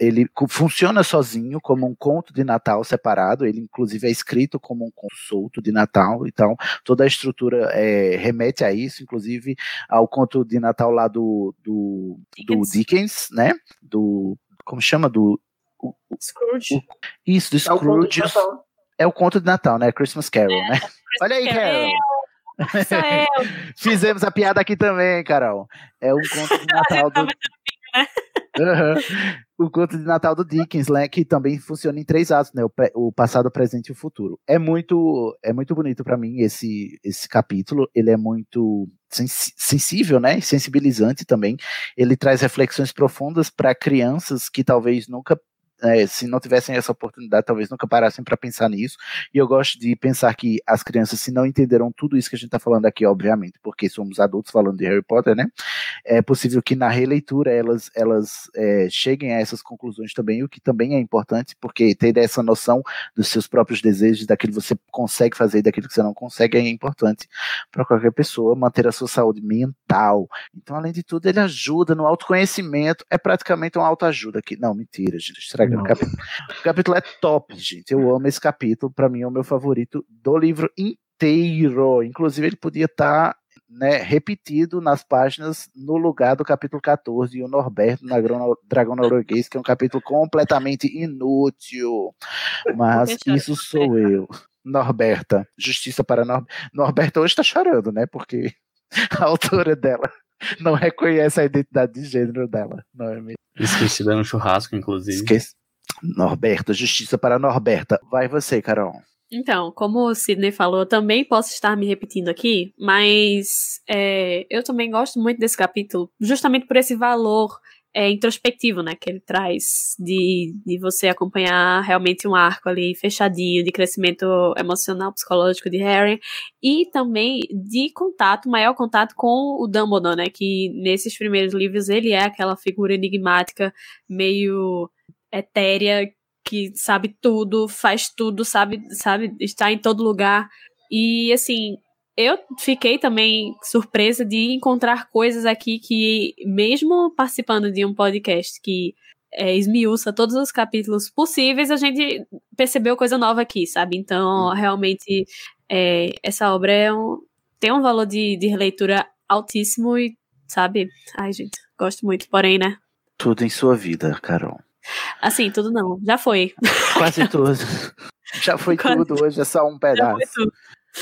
[SPEAKER 4] ele funciona sozinho como um conto de Natal separado, ele inclusive é escrito como um conto solto de Natal, então toda a estrutura é, remete a isso, inclusive ao conto de Natal lá do, do, do Dickens, né? Do. Como chama? Do.
[SPEAKER 1] O, Scrooge.
[SPEAKER 4] O, isso, do Scrooge. É o conto de Natal, né? Christmas Carol,
[SPEAKER 1] é,
[SPEAKER 4] né? Olha aí, Carol. Fizemos a piada aqui também, Carol. É um conto de Natal do. Uhum. O conto de Natal do Dickens, né, que também funciona em três atos, né, o, o passado, o presente e o futuro. É muito, é muito bonito para mim esse, esse capítulo. Ele é muito sens sensível, né, sensibilizante também. Ele traz reflexões profundas para crianças que talvez nunca é, se não tivessem essa oportunidade, talvez nunca parassem para pensar nisso. E eu gosto de pensar que as crianças, se não entenderam tudo isso que a gente está falando aqui, obviamente, porque somos adultos falando de Harry Potter, né? É possível que na releitura elas, elas é, cheguem a essas conclusões também, o que também é importante, porque ter essa noção dos seus próprios desejos, daquilo que você consegue fazer e daquilo que você não consegue, é importante para qualquer pessoa manter a sua saúde mental. Então, além de tudo, ele ajuda no autoconhecimento, é praticamente uma autoajuda aqui. Não, mentira, gente, estragando o capítulo. O capítulo é top, gente. Eu amo esse capítulo, para mim é o meu favorito do livro inteiro. Inclusive, ele podia estar tá né, repetido nas páginas no lugar do capítulo 14 e o Norberto na Dragão Norueguês, que é um capítulo completamente inútil. Mas isso sou eu. Norberta. Justiça para Nor Norberta hoje está chorando, né? Porque a autora dela não reconhece a identidade de gênero dela. Não é mesmo?
[SPEAKER 5] Esquecida no churrasco, inclusive.
[SPEAKER 4] Esqueci. Norberta, justiça para Norberta. Vai você, Carol.
[SPEAKER 1] Então, como o Sidney falou, eu também posso estar me repetindo aqui, mas é, eu também gosto muito desse capítulo, justamente por esse valor é, introspectivo, né, que ele traz de, de você acompanhar realmente um arco ali fechadinho de crescimento emocional, psicológico de Harry e também de contato, maior contato com o Dumbledore, né, que nesses primeiros livros ele é aquela figura enigmática, meio etérea que sabe tudo, faz tudo, sabe, sabe, está em todo lugar. E assim, eu fiquei também surpresa de encontrar coisas aqui que, mesmo participando de um podcast que é, esmiuça todos os capítulos possíveis, a gente percebeu coisa nova aqui, sabe? Então, uhum. realmente, é, essa obra é um, tem um valor de, de releitura altíssimo e, sabe? Ai, gente, gosto muito. Porém, né?
[SPEAKER 4] Tudo em sua vida, Carol.
[SPEAKER 1] Assim, tudo não. Já foi.
[SPEAKER 4] Quase tudo. Já foi Quase. tudo, hoje é só um pedaço.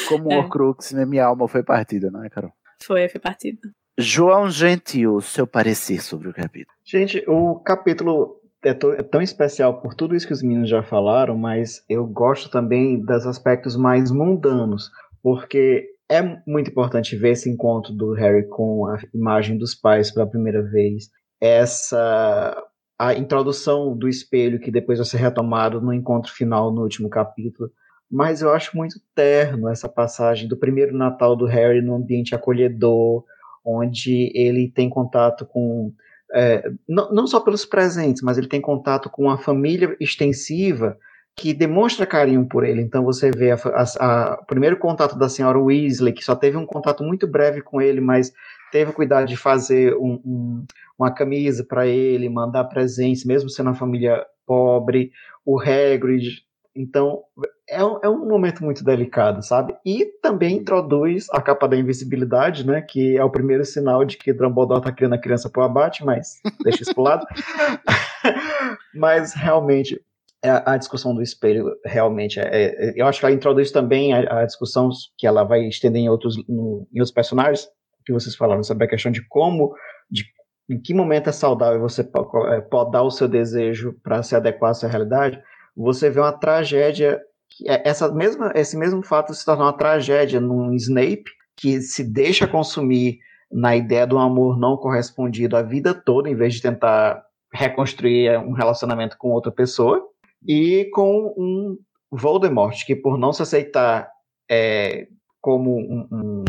[SPEAKER 4] Como é. Horcrux, né? minha alma foi partida, não é, Carol?
[SPEAKER 1] Foi, foi partida.
[SPEAKER 4] João Gentil, seu parecer sobre o capítulo.
[SPEAKER 8] Gente, o capítulo é, é, tão especial por tudo isso que os meninos já falaram, mas eu gosto também dos aspectos mais mundanos, porque é muito importante ver esse encontro do Harry com a imagem dos pais pela primeira vez, essa a introdução do espelho que depois vai ser retomado no encontro final no último capítulo. Mas eu acho muito terno essa passagem do primeiro Natal do Harry no ambiente acolhedor, onde ele tem contato com é, não, não só pelos presentes, mas ele tem contato com a família extensiva que demonstra carinho por ele. Então você vê o primeiro contato da senhora Weasley, que só teve um contato muito breve com ele, mas teve cuidado de fazer um, um, uma camisa para ele, mandar presentes, mesmo sendo uma família pobre, o Hagrid. Então, é um, é um momento muito delicado, sabe? E também introduz a capa da invisibilidade, né? Que é o primeiro sinal de que Dumbledore tá criando a criança pro abate, mas deixa isso pro lado. mas, realmente, é, a discussão do espelho realmente é, é, eu acho que ela introduz também a, a discussão que ela vai estender em outros no, em outros personagens que vocês falaram sobre a questão de como, de em que momento é saudável você é, pode dar o seu desejo para se adequar à sua realidade, você vê uma tragédia, é, essa mesma, esse mesmo fato se torna uma tragédia num Snape que se deixa consumir na ideia do amor não correspondido a vida toda, em vez de tentar reconstruir um relacionamento com outra pessoa, e com um Voldemort que por não se aceitar é, como um, um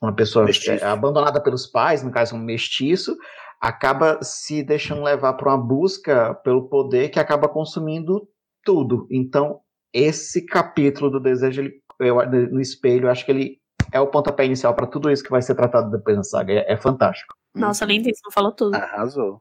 [SPEAKER 8] uma pessoa é, abandonada pelos pais, no caso um mestiço, acaba se deixando levar para uma busca pelo poder que acaba consumindo tudo. Então, esse capítulo do desejo ele, eu, no espelho, eu acho que ele é o pontapé inicial para tudo isso que vai ser tratado depois na saga. É, é fantástico.
[SPEAKER 1] Nossa, lindíssimo, falou tudo.
[SPEAKER 4] Arrasou.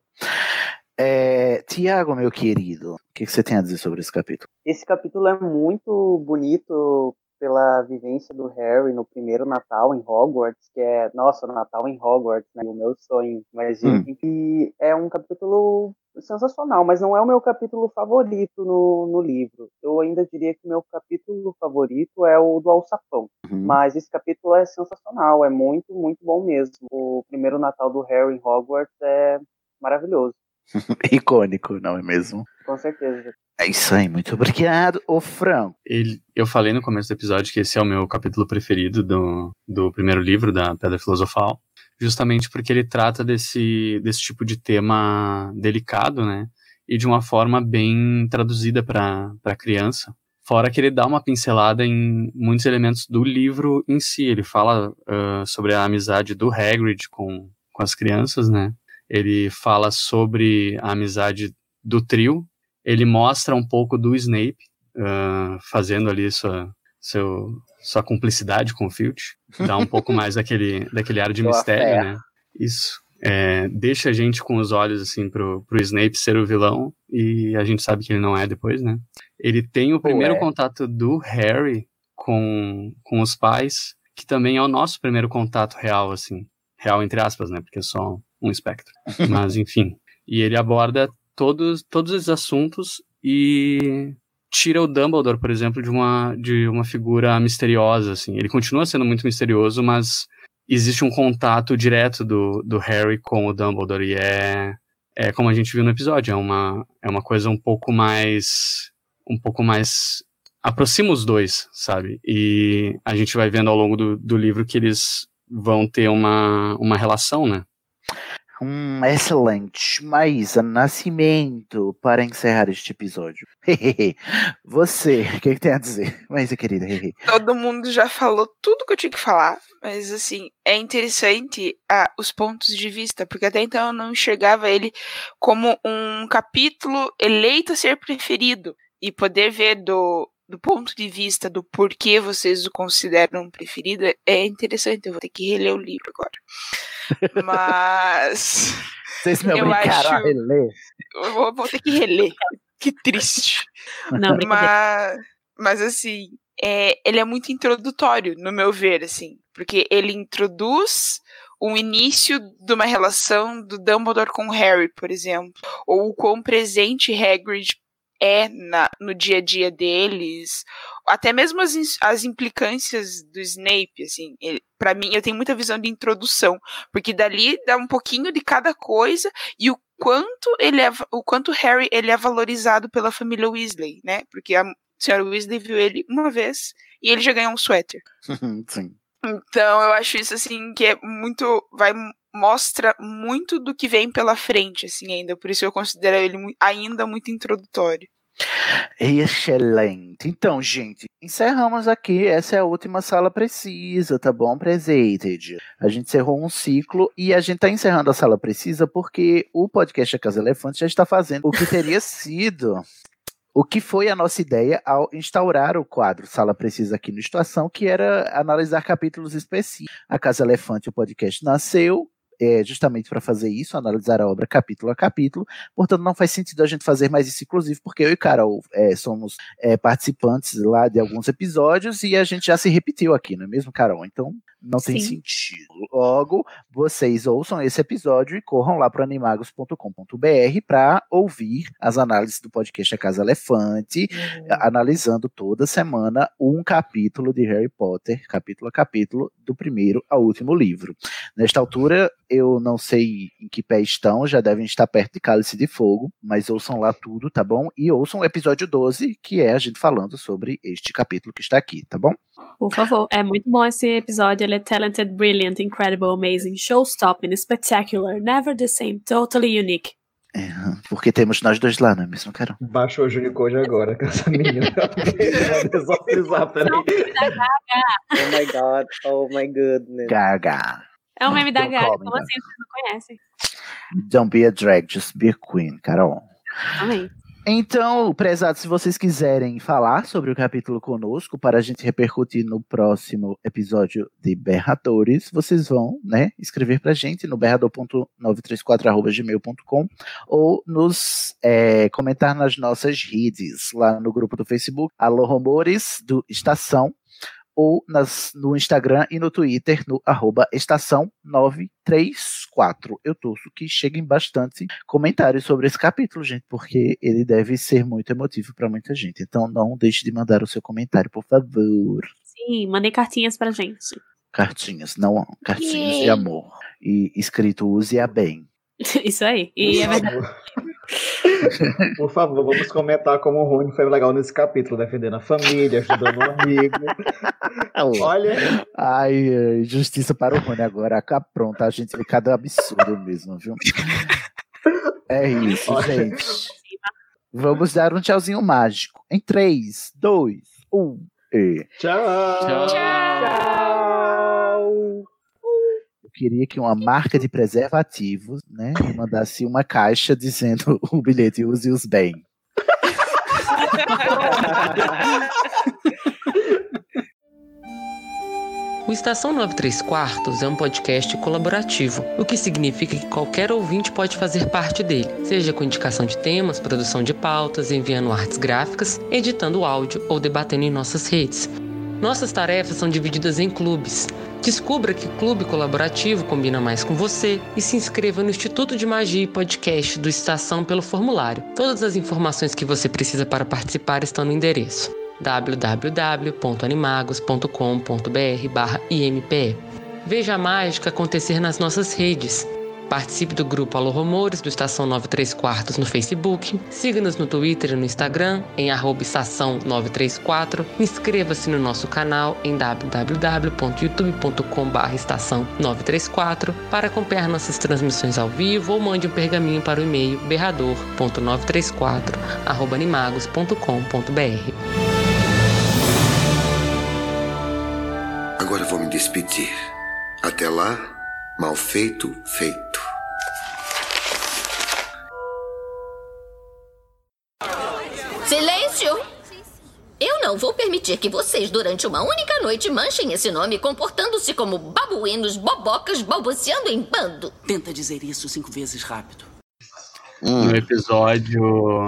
[SPEAKER 4] É, Tiago, meu querido, o que, que você tem a dizer sobre esse capítulo?
[SPEAKER 6] Esse capítulo é muito bonito pela vivência do Harry no primeiro Natal em Hogwarts, que é, nossa, Natal em Hogwarts, né? O meu sonho, imagina. Hum. E é um capítulo sensacional, mas não é o meu capítulo favorito no, no livro. Eu ainda diria que o meu capítulo favorito é o do Alçapão. Uhum. Mas esse capítulo é sensacional, é muito, muito bom mesmo. O primeiro Natal do Harry em Hogwarts é maravilhoso.
[SPEAKER 4] Icônico, não é mesmo?
[SPEAKER 6] Com certeza.
[SPEAKER 4] É isso aí, muito obrigado, ô Franco.
[SPEAKER 5] Ele, eu falei no começo do episódio que esse é o meu capítulo preferido do, do primeiro livro, da Pedra Filosofal, justamente porque ele trata desse, desse tipo de tema delicado, né? e de uma forma bem traduzida para a criança. Fora que ele dá uma pincelada em muitos elementos do livro em si. Ele fala uh, sobre a amizade do Hagrid com, com as crianças, né? Ele fala sobre a amizade do trio. Ele mostra um pouco do Snape, uh, fazendo ali sua, seu, sua cumplicidade com o Filch. Dá um pouco mais daquele, daquele ar de mistério,
[SPEAKER 4] fé.
[SPEAKER 5] né? Isso. É, deixa a gente com os olhos assim pro, pro Snape ser o vilão e a gente sabe que ele não é depois, né? Ele tem o primeiro
[SPEAKER 4] é.
[SPEAKER 5] contato do Harry com, com os pais, que também é o nosso primeiro contato real, assim. Real entre aspas, né? Porque é só um espectro. Mas, enfim. E ele aborda todos, todos esses assuntos e tira o Dumbledore, por exemplo, de uma, de uma figura misteriosa, assim. Ele continua sendo muito misterioso, mas existe um contato direto do, do Harry com o Dumbledore e é, é como a gente viu no episódio, é uma, é uma coisa um pouco mais um pouco mais aproxima os dois, sabe? E a gente vai vendo ao longo do, do livro que eles vão ter uma, uma relação, né?
[SPEAKER 4] Hum, excelente. Maísa Nascimento, para encerrar este episódio. Você, o que, que tem a dizer? Maísa, querida.
[SPEAKER 3] Todo mundo já falou tudo que eu tinha que falar, mas assim, é interessante ah, os pontos de vista, porque até então eu não enxergava ele como um capítulo eleito a ser preferido. E poder ver do, do ponto de vista do porquê vocês o consideram preferido é interessante. Eu vou ter que reler o livro agora. Mas.
[SPEAKER 4] Vocês me
[SPEAKER 3] eu
[SPEAKER 4] obrigaram a
[SPEAKER 3] acho-
[SPEAKER 4] reler.
[SPEAKER 3] Eu vou, vou ter que reler. Que triste.
[SPEAKER 1] Não,
[SPEAKER 3] mas, mas assim, é, ele é muito introdutório, no meu ver, assim. Porque ele introduz o início de uma relação do Dumbledore com o Harry, por exemplo. Ou o quão presente Hagrid é na, no dia a dia deles. Até mesmo as, as implicâncias do Snape, assim. Para mim, eu tenho muita visão de introdução. Porque dali dá um pouquinho de cada coisa e o quanto ele é, o quanto Harry ele é valorizado pela família Weasley, né? Porque a senhora Weasley viu ele uma vez e ele já ganhou um suéter.
[SPEAKER 4] Sim.
[SPEAKER 3] Então eu acho isso assim que é muito vai mostra muito do que vem pela frente assim ainda, por isso eu considero ele ainda muito introdutório.
[SPEAKER 4] Excelente. Então, gente, encerramos aqui. Essa é a última sala precisa, tá bom? Presented. A gente encerrou um ciclo e a gente tá encerrando a sala precisa porque o podcast A Casa Elefante já está fazendo o que teria sido. O que foi a nossa ideia ao instaurar o quadro Sala Precisa aqui no Estação, que era analisar capítulos específicos. A Casa Elefante, o podcast nasceu é, justamente para fazer isso, analisar a obra capítulo a capítulo. Portanto, não faz sentido a gente fazer mais isso, inclusive, porque eu e Carol é, somos é, participantes lá de alguns episódios e a gente já se repetiu aqui, não é mesmo, Carol? Então, não tem
[SPEAKER 1] Sim.
[SPEAKER 4] sentido. Logo, vocês ouçam esse episódio e corram lá para animagos.com.br para ouvir as análises do podcast A Casa Elefante, analisando toda semana um capítulo de Harry Potter, capítulo a capítulo, do primeiro ao último livro. Nesta altura, eu não sei em que pé estão, já devem estar perto de Cálice de Fogo, mas ouçam lá tudo, tá bom? E ouçam o episódio 12, que é a gente falando sobre este capítulo que está aqui, tá bom?
[SPEAKER 1] Por favor. É muito bom esse episódio. Ele é talented, brilliant, incredible, amazing, show-stopping, spectacular, never the same, totally unique.
[SPEAKER 4] Porque temos nós dois lá, não é mesmo, Carol?
[SPEAKER 8] Baixou o Junicode agora com essa menina. Peraí.
[SPEAKER 6] Oh my god, oh my goodness.
[SPEAKER 4] Gaga.
[SPEAKER 1] É o meme da
[SPEAKER 4] Don't
[SPEAKER 1] Gaga. Como assim? Vocês não conhecem?
[SPEAKER 4] Don't be a drag, just be a queen, Carol.
[SPEAKER 1] Amém.
[SPEAKER 4] Então, prezados, se vocês quiserem falar sobre o capítulo conosco, para a gente repercutir no próximo episódio de Berradores, vocês vão, né, escrever pra gente no berrador.934.gmail.com ou nos é, comentar nas nossas redes, lá no grupo do Facebook, Alô Rumores, do Estação, ou nas, no Instagram e no Twitter, no arroba estação 934. Eu torço que cheguem bastante comentários sobre esse capítulo, gente, porque ele deve ser muito emotivo para muita gente. Então não deixe de mandar o seu comentário, por favor.
[SPEAKER 1] Sim, mandei cartinhas pra gente.
[SPEAKER 4] Cartinhas, não cartinhas de amor. E escrito use-a bem.
[SPEAKER 1] Isso aí. E é verdade.
[SPEAKER 8] Por favor, vamos comentar como o Rony foi legal nesse capítulo, defendendo a família, ajudando um amigo. Olha,
[SPEAKER 4] Ai, ai, justiça para o Rony agora. Pronto, a gente vê cada absurdo mesmo, viu? É isso,
[SPEAKER 8] Olha.
[SPEAKER 4] gente. Vamos dar um tchauzinho mágico. Em 3, 2, 1 e.
[SPEAKER 8] Tchau.
[SPEAKER 4] Eu queria que uma marca de preservativos, né, mandasse uma caixa dizendo o bilhete use-os bem.
[SPEAKER 11] O Estação 93 Quartos é um podcast colaborativo, o que significa que qualquer ouvinte pode fazer parte dele, seja com indicação de temas, produção de pautas, enviando artes gráficas, editando áudio ou debatendo em nossas redes. Nossas tarefas são divididas em clubes. Descubra que clube colaborativo combina mais com você e se inscreva no Instituto de Magia e Podcast do Estação pelo formulário. Todas as informações que você precisa para participar estão no endereço www.animagos.com.br/impe. Veja a mágica acontecer nas nossas redes. Participe do grupo Alô Rumores do Estação 93 Quartos no Facebook. Siga-nos no Twitter e no Instagram em estação 934. Inscreva-se no nosso canal em www.youtube.com.br estação 934 para acompanhar nossas transmissões ao vivo ou mande um pergaminho para o e-mail berrador.934 arroba animagos.com.br.
[SPEAKER 12] Agora vou me despedir. Até lá, mal feito, feito.
[SPEAKER 13] Silêncio! Eu não vou permitir que vocês, durante uma única noite, manchem esse nome comportando-se como babuínos, bobocas, balbuciando em bando.
[SPEAKER 14] Tenta dizer isso cinco vezes rápido.
[SPEAKER 5] No episódio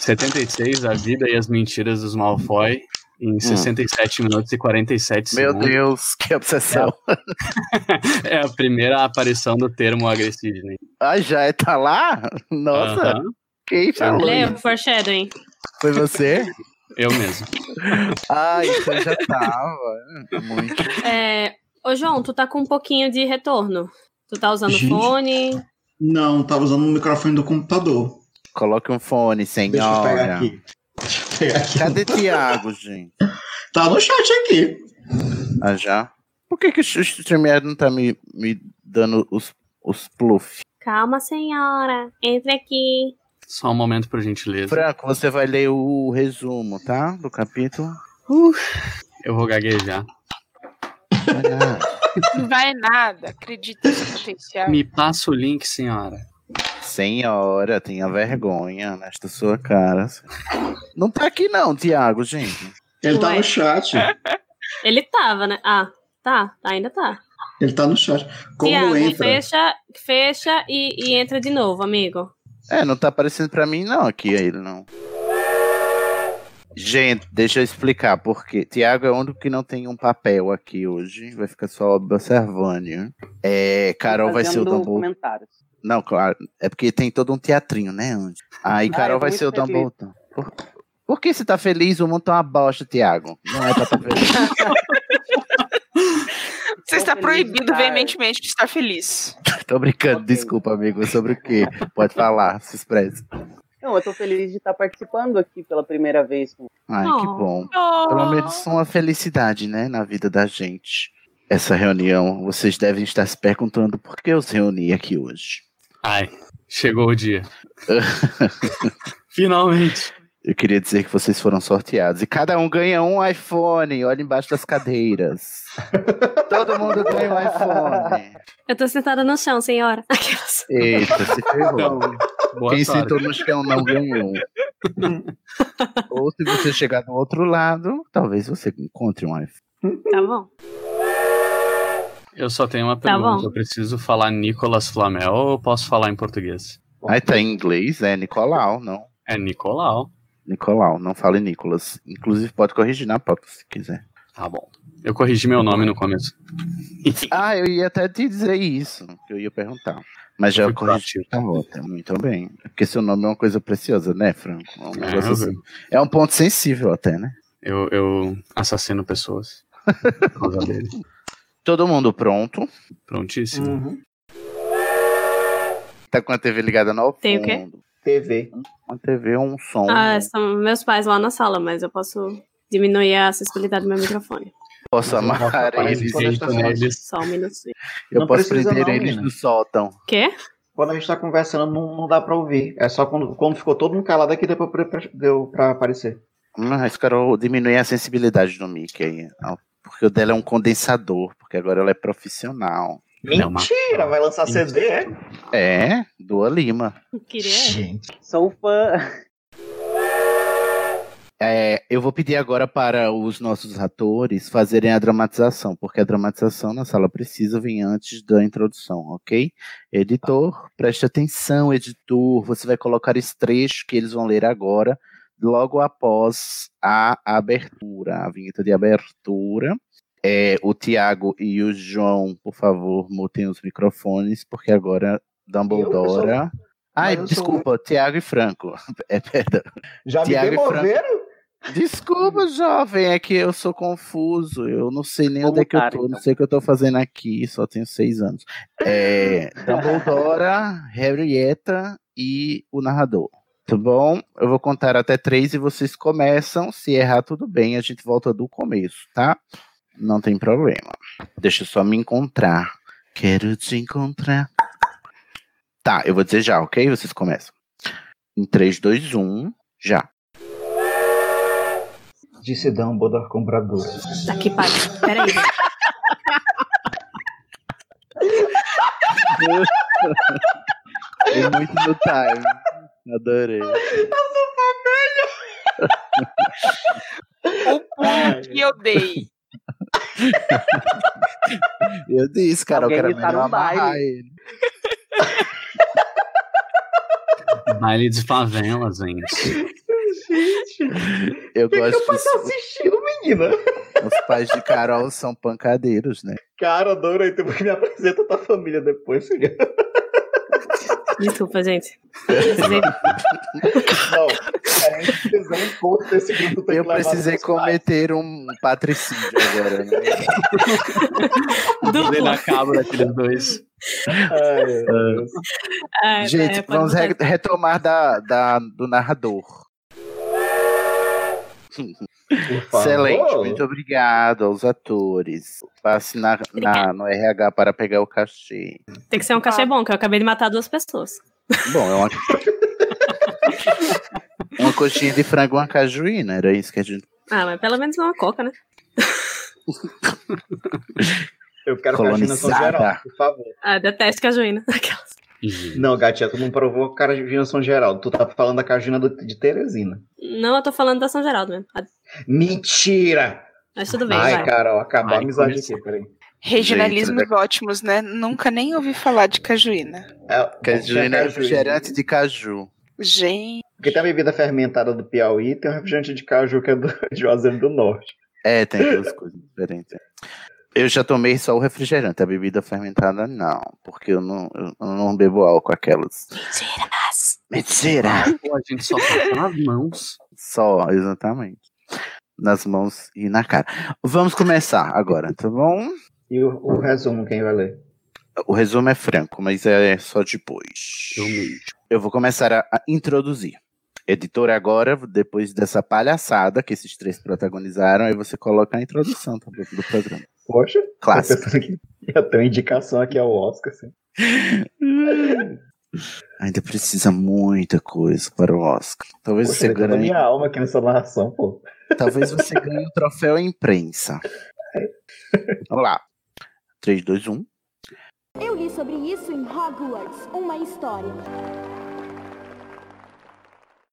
[SPEAKER 5] 76, A Vida e as Mentiras dos Malfoy, em 67 minutos e 47
[SPEAKER 4] Meu
[SPEAKER 5] segundos.
[SPEAKER 4] Deus, que obsessão.
[SPEAKER 5] É a primeira aparição do termo agressivo.
[SPEAKER 4] Ah, já é- tá lá? Nossa.
[SPEAKER 5] Aham.
[SPEAKER 4] Quem falou? Isso?
[SPEAKER 1] foreshadowing.
[SPEAKER 4] Foi você?
[SPEAKER 5] Eu mesmo.
[SPEAKER 4] Ah, então já tava. Muito.
[SPEAKER 1] É, ô, João, tu tá com um pouquinho de retorno. Tu tá usando
[SPEAKER 15] Gente.
[SPEAKER 1] fone.
[SPEAKER 15] Não, tava usando o microfone do computador.
[SPEAKER 4] Coloque um fone, senhora.
[SPEAKER 15] Deixa eu pegar aqui.
[SPEAKER 4] Cadê Tiago, gente?
[SPEAKER 15] Tá no chat aqui.
[SPEAKER 4] Ah, já? Por que, que o StreamYard não tá me, me dando os, os pluff?
[SPEAKER 1] Calma, senhora. Entre aqui.
[SPEAKER 5] Só um momento, por gentileza.
[SPEAKER 4] Franco, você vai ler o resumo, tá? Do capítulo.
[SPEAKER 5] Eu vou gaguejar.
[SPEAKER 3] Não vai nada, acredita no potencial.
[SPEAKER 5] Me passa o link, senhora.
[SPEAKER 4] Senhora, tenha vergonha nesta sua cara. Não tá aqui não, Tiago, gente.
[SPEAKER 15] Ele tá
[SPEAKER 1] Ué.
[SPEAKER 15] no chat.
[SPEAKER 1] Ele tava, né? Ah, tá. Ainda tá.
[SPEAKER 15] Ele tá no chat. Como
[SPEAKER 1] Tiago,
[SPEAKER 15] entra?
[SPEAKER 1] fecha, fecha e, e entra de novo, amigo.
[SPEAKER 4] É, não tá aparecendo pra mim não aqui ele não. Gente, deixa eu explicar porque Tiago é o único que não tem um papel aqui hoje, vai ficar só observando. É, Carol vai ser o
[SPEAKER 6] comentários.
[SPEAKER 4] Não, claro, é porque tem todo um teatrinho, né, Andy? Aí
[SPEAKER 6] Ah,
[SPEAKER 4] Carol
[SPEAKER 6] tô
[SPEAKER 4] vai ser o. Dumbledore. Por, por que você tá feliz? O mundo tá uma bosta, Tiago. Não é pra estar feliz.
[SPEAKER 3] Você está
[SPEAKER 6] feliz
[SPEAKER 3] proibido veementemente de estar feliz.
[SPEAKER 4] Tô brincando, desculpa, amigo. Sobre o quê? Pode falar, se expresse.
[SPEAKER 6] Não, eu tô feliz de estar participando aqui pela primeira vez.
[SPEAKER 4] Ai, que
[SPEAKER 1] Oh.
[SPEAKER 4] bom. Pelo menos uma felicidade, né, na vida da gente. Essa reunião, vocês devem estar se perguntando por que eu os reuni aqui hoje.
[SPEAKER 5] Ai, chegou o dia. Finalmente.
[SPEAKER 4] Eu queria dizer que vocês foram sorteados. E cada um ganha um iPhone. Olha embaixo das cadeiras. Todo mundo ganha um iPhone.
[SPEAKER 1] Eu tô sentada no chão, senhora. Aquelas.
[SPEAKER 4] Eita, se ferrou.
[SPEAKER 5] Então, Boa
[SPEAKER 4] Quem
[SPEAKER 5] sorte.
[SPEAKER 4] sentou no chão não ganhou. Ou se você chegar do outro lado, talvez você encontre um iPhone.
[SPEAKER 1] Tá bom.
[SPEAKER 5] Eu só tenho uma
[SPEAKER 1] Tá
[SPEAKER 5] pergunta.
[SPEAKER 1] bom.
[SPEAKER 5] eu preciso falar Nicolas Flamel ou posso falar em português?
[SPEAKER 4] Aí tá em inglês, é Nicolau, não.
[SPEAKER 5] É Nicolau.
[SPEAKER 4] Nicolau, não fale Nicolas. Inclusive pode corrigir na pauta se quiser.
[SPEAKER 5] Tá bom. Eu corrigi meu nome no começo.
[SPEAKER 4] Ah, eu ia até te dizer isso, que eu ia perguntar. Mas já
[SPEAKER 5] Fui
[SPEAKER 4] corrigi. Tá ótimo, muito bem. Porque seu nome é uma coisa preciosa, né, Franco? É um,
[SPEAKER 5] É,
[SPEAKER 4] assim. é um ponto sensível até, né?
[SPEAKER 5] Eu, eu assassino pessoas. Por causa dele.
[SPEAKER 4] Todo mundo pronto.
[SPEAKER 5] Prontíssimo.
[SPEAKER 15] Uhum.
[SPEAKER 4] Tá com a TV ligada no
[SPEAKER 1] Tem o quê?
[SPEAKER 4] fundo.
[SPEAKER 8] TV.
[SPEAKER 4] Uma TV ou um som.
[SPEAKER 1] Ah, são meus pais lá na sala, mas eu posso diminuir a acessibilidade do meu microfone.
[SPEAKER 4] Posso amarrar eles,
[SPEAKER 8] eu falando.
[SPEAKER 5] neles.
[SPEAKER 1] Só um minutinho.
[SPEAKER 4] eu
[SPEAKER 8] Não
[SPEAKER 4] posso
[SPEAKER 8] precisa
[SPEAKER 4] prender
[SPEAKER 8] não,
[SPEAKER 4] eles no sótão.
[SPEAKER 1] Quê?
[SPEAKER 8] Quando a gente tá conversando, não, não dá pra ouvir. É só quando, quando ficou todo mundo calado aqui deu pra, deu pra aparecer.
[SPEAKER 4] Mas, Carol, diminui a sensibilidade do mic aí. Porque o dela é um condensador, porque agora ela é profissional.
[SPEAKER 8] Mentira, vai lançar CD, é?
[SPEAKER 4] É, Dua Lima.
[SPEAKER 1] Queria.
[SPEAKER 6] Sou fã.
[SPEAKER 4] É, eu vou pedir agora para os nossos atores fazerem a dramatização, porque a dramatização na sala precisa vir antes da introdução, ok? Editor, preste atenção, editor. Você vai colocar esse trecho que eles vão ler agora, logo após a abertura, a vinheta de abertura. É, o Tiago e o João, por favor, mutem os microfones, porque agora Dumbledore.
[SPEAKER 8] Eu sou-
[SPEAKER 4] Ai,
[SPEAKER 8] eu sou-
[SPEAKER 4] desculpa, Tiago e Franco. É, perdão.
[SPEAKER 8] Já me
[SPEAKER 4] Tiago e Franco.
[SPEAKER 8] demoveram?
[SPEAKER 4] Desculpa, jovem, é que eu sou confuso. Eu não sei nem onde é que eu tô, não
[SPEAKER 6] então.
[SPEAKER 4] sei o que eu tô fazendo aqui, só tenho seis anos. É, Dumbledore, Harrietta e o narrador. Tá bom? Eu vou contar até três e vocês começam. Se errar, tudo bem, a gente volta do começo, tá? Não tem problema. Deixa eu só me encontrar. Quero te encontrar. Tá, eu vou dizer já, ok? Vocês começam. Em 3, 2, 1, já.
[SPEAKER 8] Disse Dumbledore com bradura.
[SPEAKER 1] Tá que pariu. Peraí.
[SPEAKER 4] É muito no time. Adorei.
[SPEAKER 3] O pulo que eu dei.
[SPEAKER 4] Eu disse, cara,
[SPEAKER 6] Alguém
[SPEAKER 4] eu quero melhor
[SPEAKER 6] no
[SPEAKER 4] amarrar
[SPEAKER 6] baile.
[SPEAKER 4] ele.
[SPEAKER 5] Baile de favelas, gente.
[SPEAKER 4] Eu gosto
[SPEAKER 8] Eu
[SPEAKER 4] disso.
[SPEAKER 8] tô assistindo, menina.
[SPEAKER 4] Os pais de Carol são pancadeiros, né?
[SPEAKER 8] Cara, adorei. Tu me apresenta tua família depois, filha.
[SPEAKER 1] Desculpa, gente. Precisei-
[SPEAKER 8] Não, a gente fizer um encontro desse grupo. tem
[SPEAKER 4] Eu precisei
[SPEAKER 8] nossos pais.
[SPEAKER 4] cometer um patricídio agora, né?
[SPEAKER 5] Dei na cabo daqueles dois.
[SPEAKER 8] Ai, Deus.
[SPEAKER 1] Ah,
[SPEAKER 4] Gente,
[SPEAKER 1] é,
[SPEAKER 4] vamos re- retomar da, da- do narrador. Excelente, muito obrigado aos atores. Passe na, na- no RH para pegar o cachê.
[SPEAKER 1] Tem que ser um cachê bom, que eu acabei de matar duas pessoas.
[SPEAKER 4] Bom, é uma. uma coxinha de frango e uma cajuína, era isso que a gente.
[SPEAKER 1] Ah, mas pelo menos uma coca, né?
[SPEAKER 8] Eu quero cajinação
[SPEAKER 4] Colonizada.
[SPEAKER 8] geral, por favor.
[SPEAKER 1] Ah, detesto cajuína. Aquelas.
[SPEAKER 8] Não, gatinha, tu não provou cajinação geral. Tu tá falando da cajina do- de Teresina.
[SPEAKER 1] Não, eu tô falando da São Geraldo mesmo. Ah,
[SPEAKER 8] Mentira!
[SPEAKER 1] Mas tudo bem,
[SPEAKER 8] Ai,
[SPEAKER 1] vai.
[SPEAKER 8] Carol, acabou a amizade
[SPEAKER 5] começou.
[SPEAKER 8] aqui, peraí.
[SPEAKER 3] Regionalismos ótimos, né? Nunca nem ouvi falar de cajuína.
[SPEAKER 8] É,
[SPEAKER 4] Cajuína é
[SPEAKER 8] cajuína.
[SPEAKER 4] refrigerante de caju.
[SPEAKER 3] Gente.
[SPEAKER 8] Porque tem a bebida fermentada do Piauí e tem o refrigerante de caju que é do de Juazeiro do Norte.
[SPEAKER 4] É, tem duas coisas diferentes. Eu já tomei só o refrigerante, a bebida fermentada não, porque eu não, eu não bebo álcool aquelas.
[SPEAKER 1] Mentiras!
[SPEAKER 4] Mentira!
[SPEAKER 5] Pô, a gente só passa nas mãos.
[SPEAKER 4] Só, exatamente. Nas mãos e na cara. Vamos começar agora, tá bom?
[SPEAKER 8] E o, o resumo, quem vai ler?
[SPEAKER 4] O resumo é franco, mas é só depois.
[SPEAKER 5] Eu.
[SPEAKER 4] Eu vou começar a, a introduzir. Editor, agora, depois dessa palhaçada que esses três protagonizaram, aí você coloca a introdução também do programa.
[SPEAKER 8] Poxa,
[SPEAKER 4] Clássico.
[SPEAKER 8] ter uma indicação aqui ao Oscar. Assim.
[SPEAKER 4] Ainda precisa muita coisa para o Oscar. Talvez
[SPEAKER 8] Poxa,
[SPEAKER 4] você
[SPEAKER 8] tá
[SPEAKER 4] ganhe.
[SPEAKER 8] minha alma aqui nessa narração, pô.
[SPEAKER 4] Talvez você ganhe o troféu imprensa. Vamos lá. um. 3, 2, 1.
[SPEAKER 7] Eu li sobre isso em Hogwarts, uma história.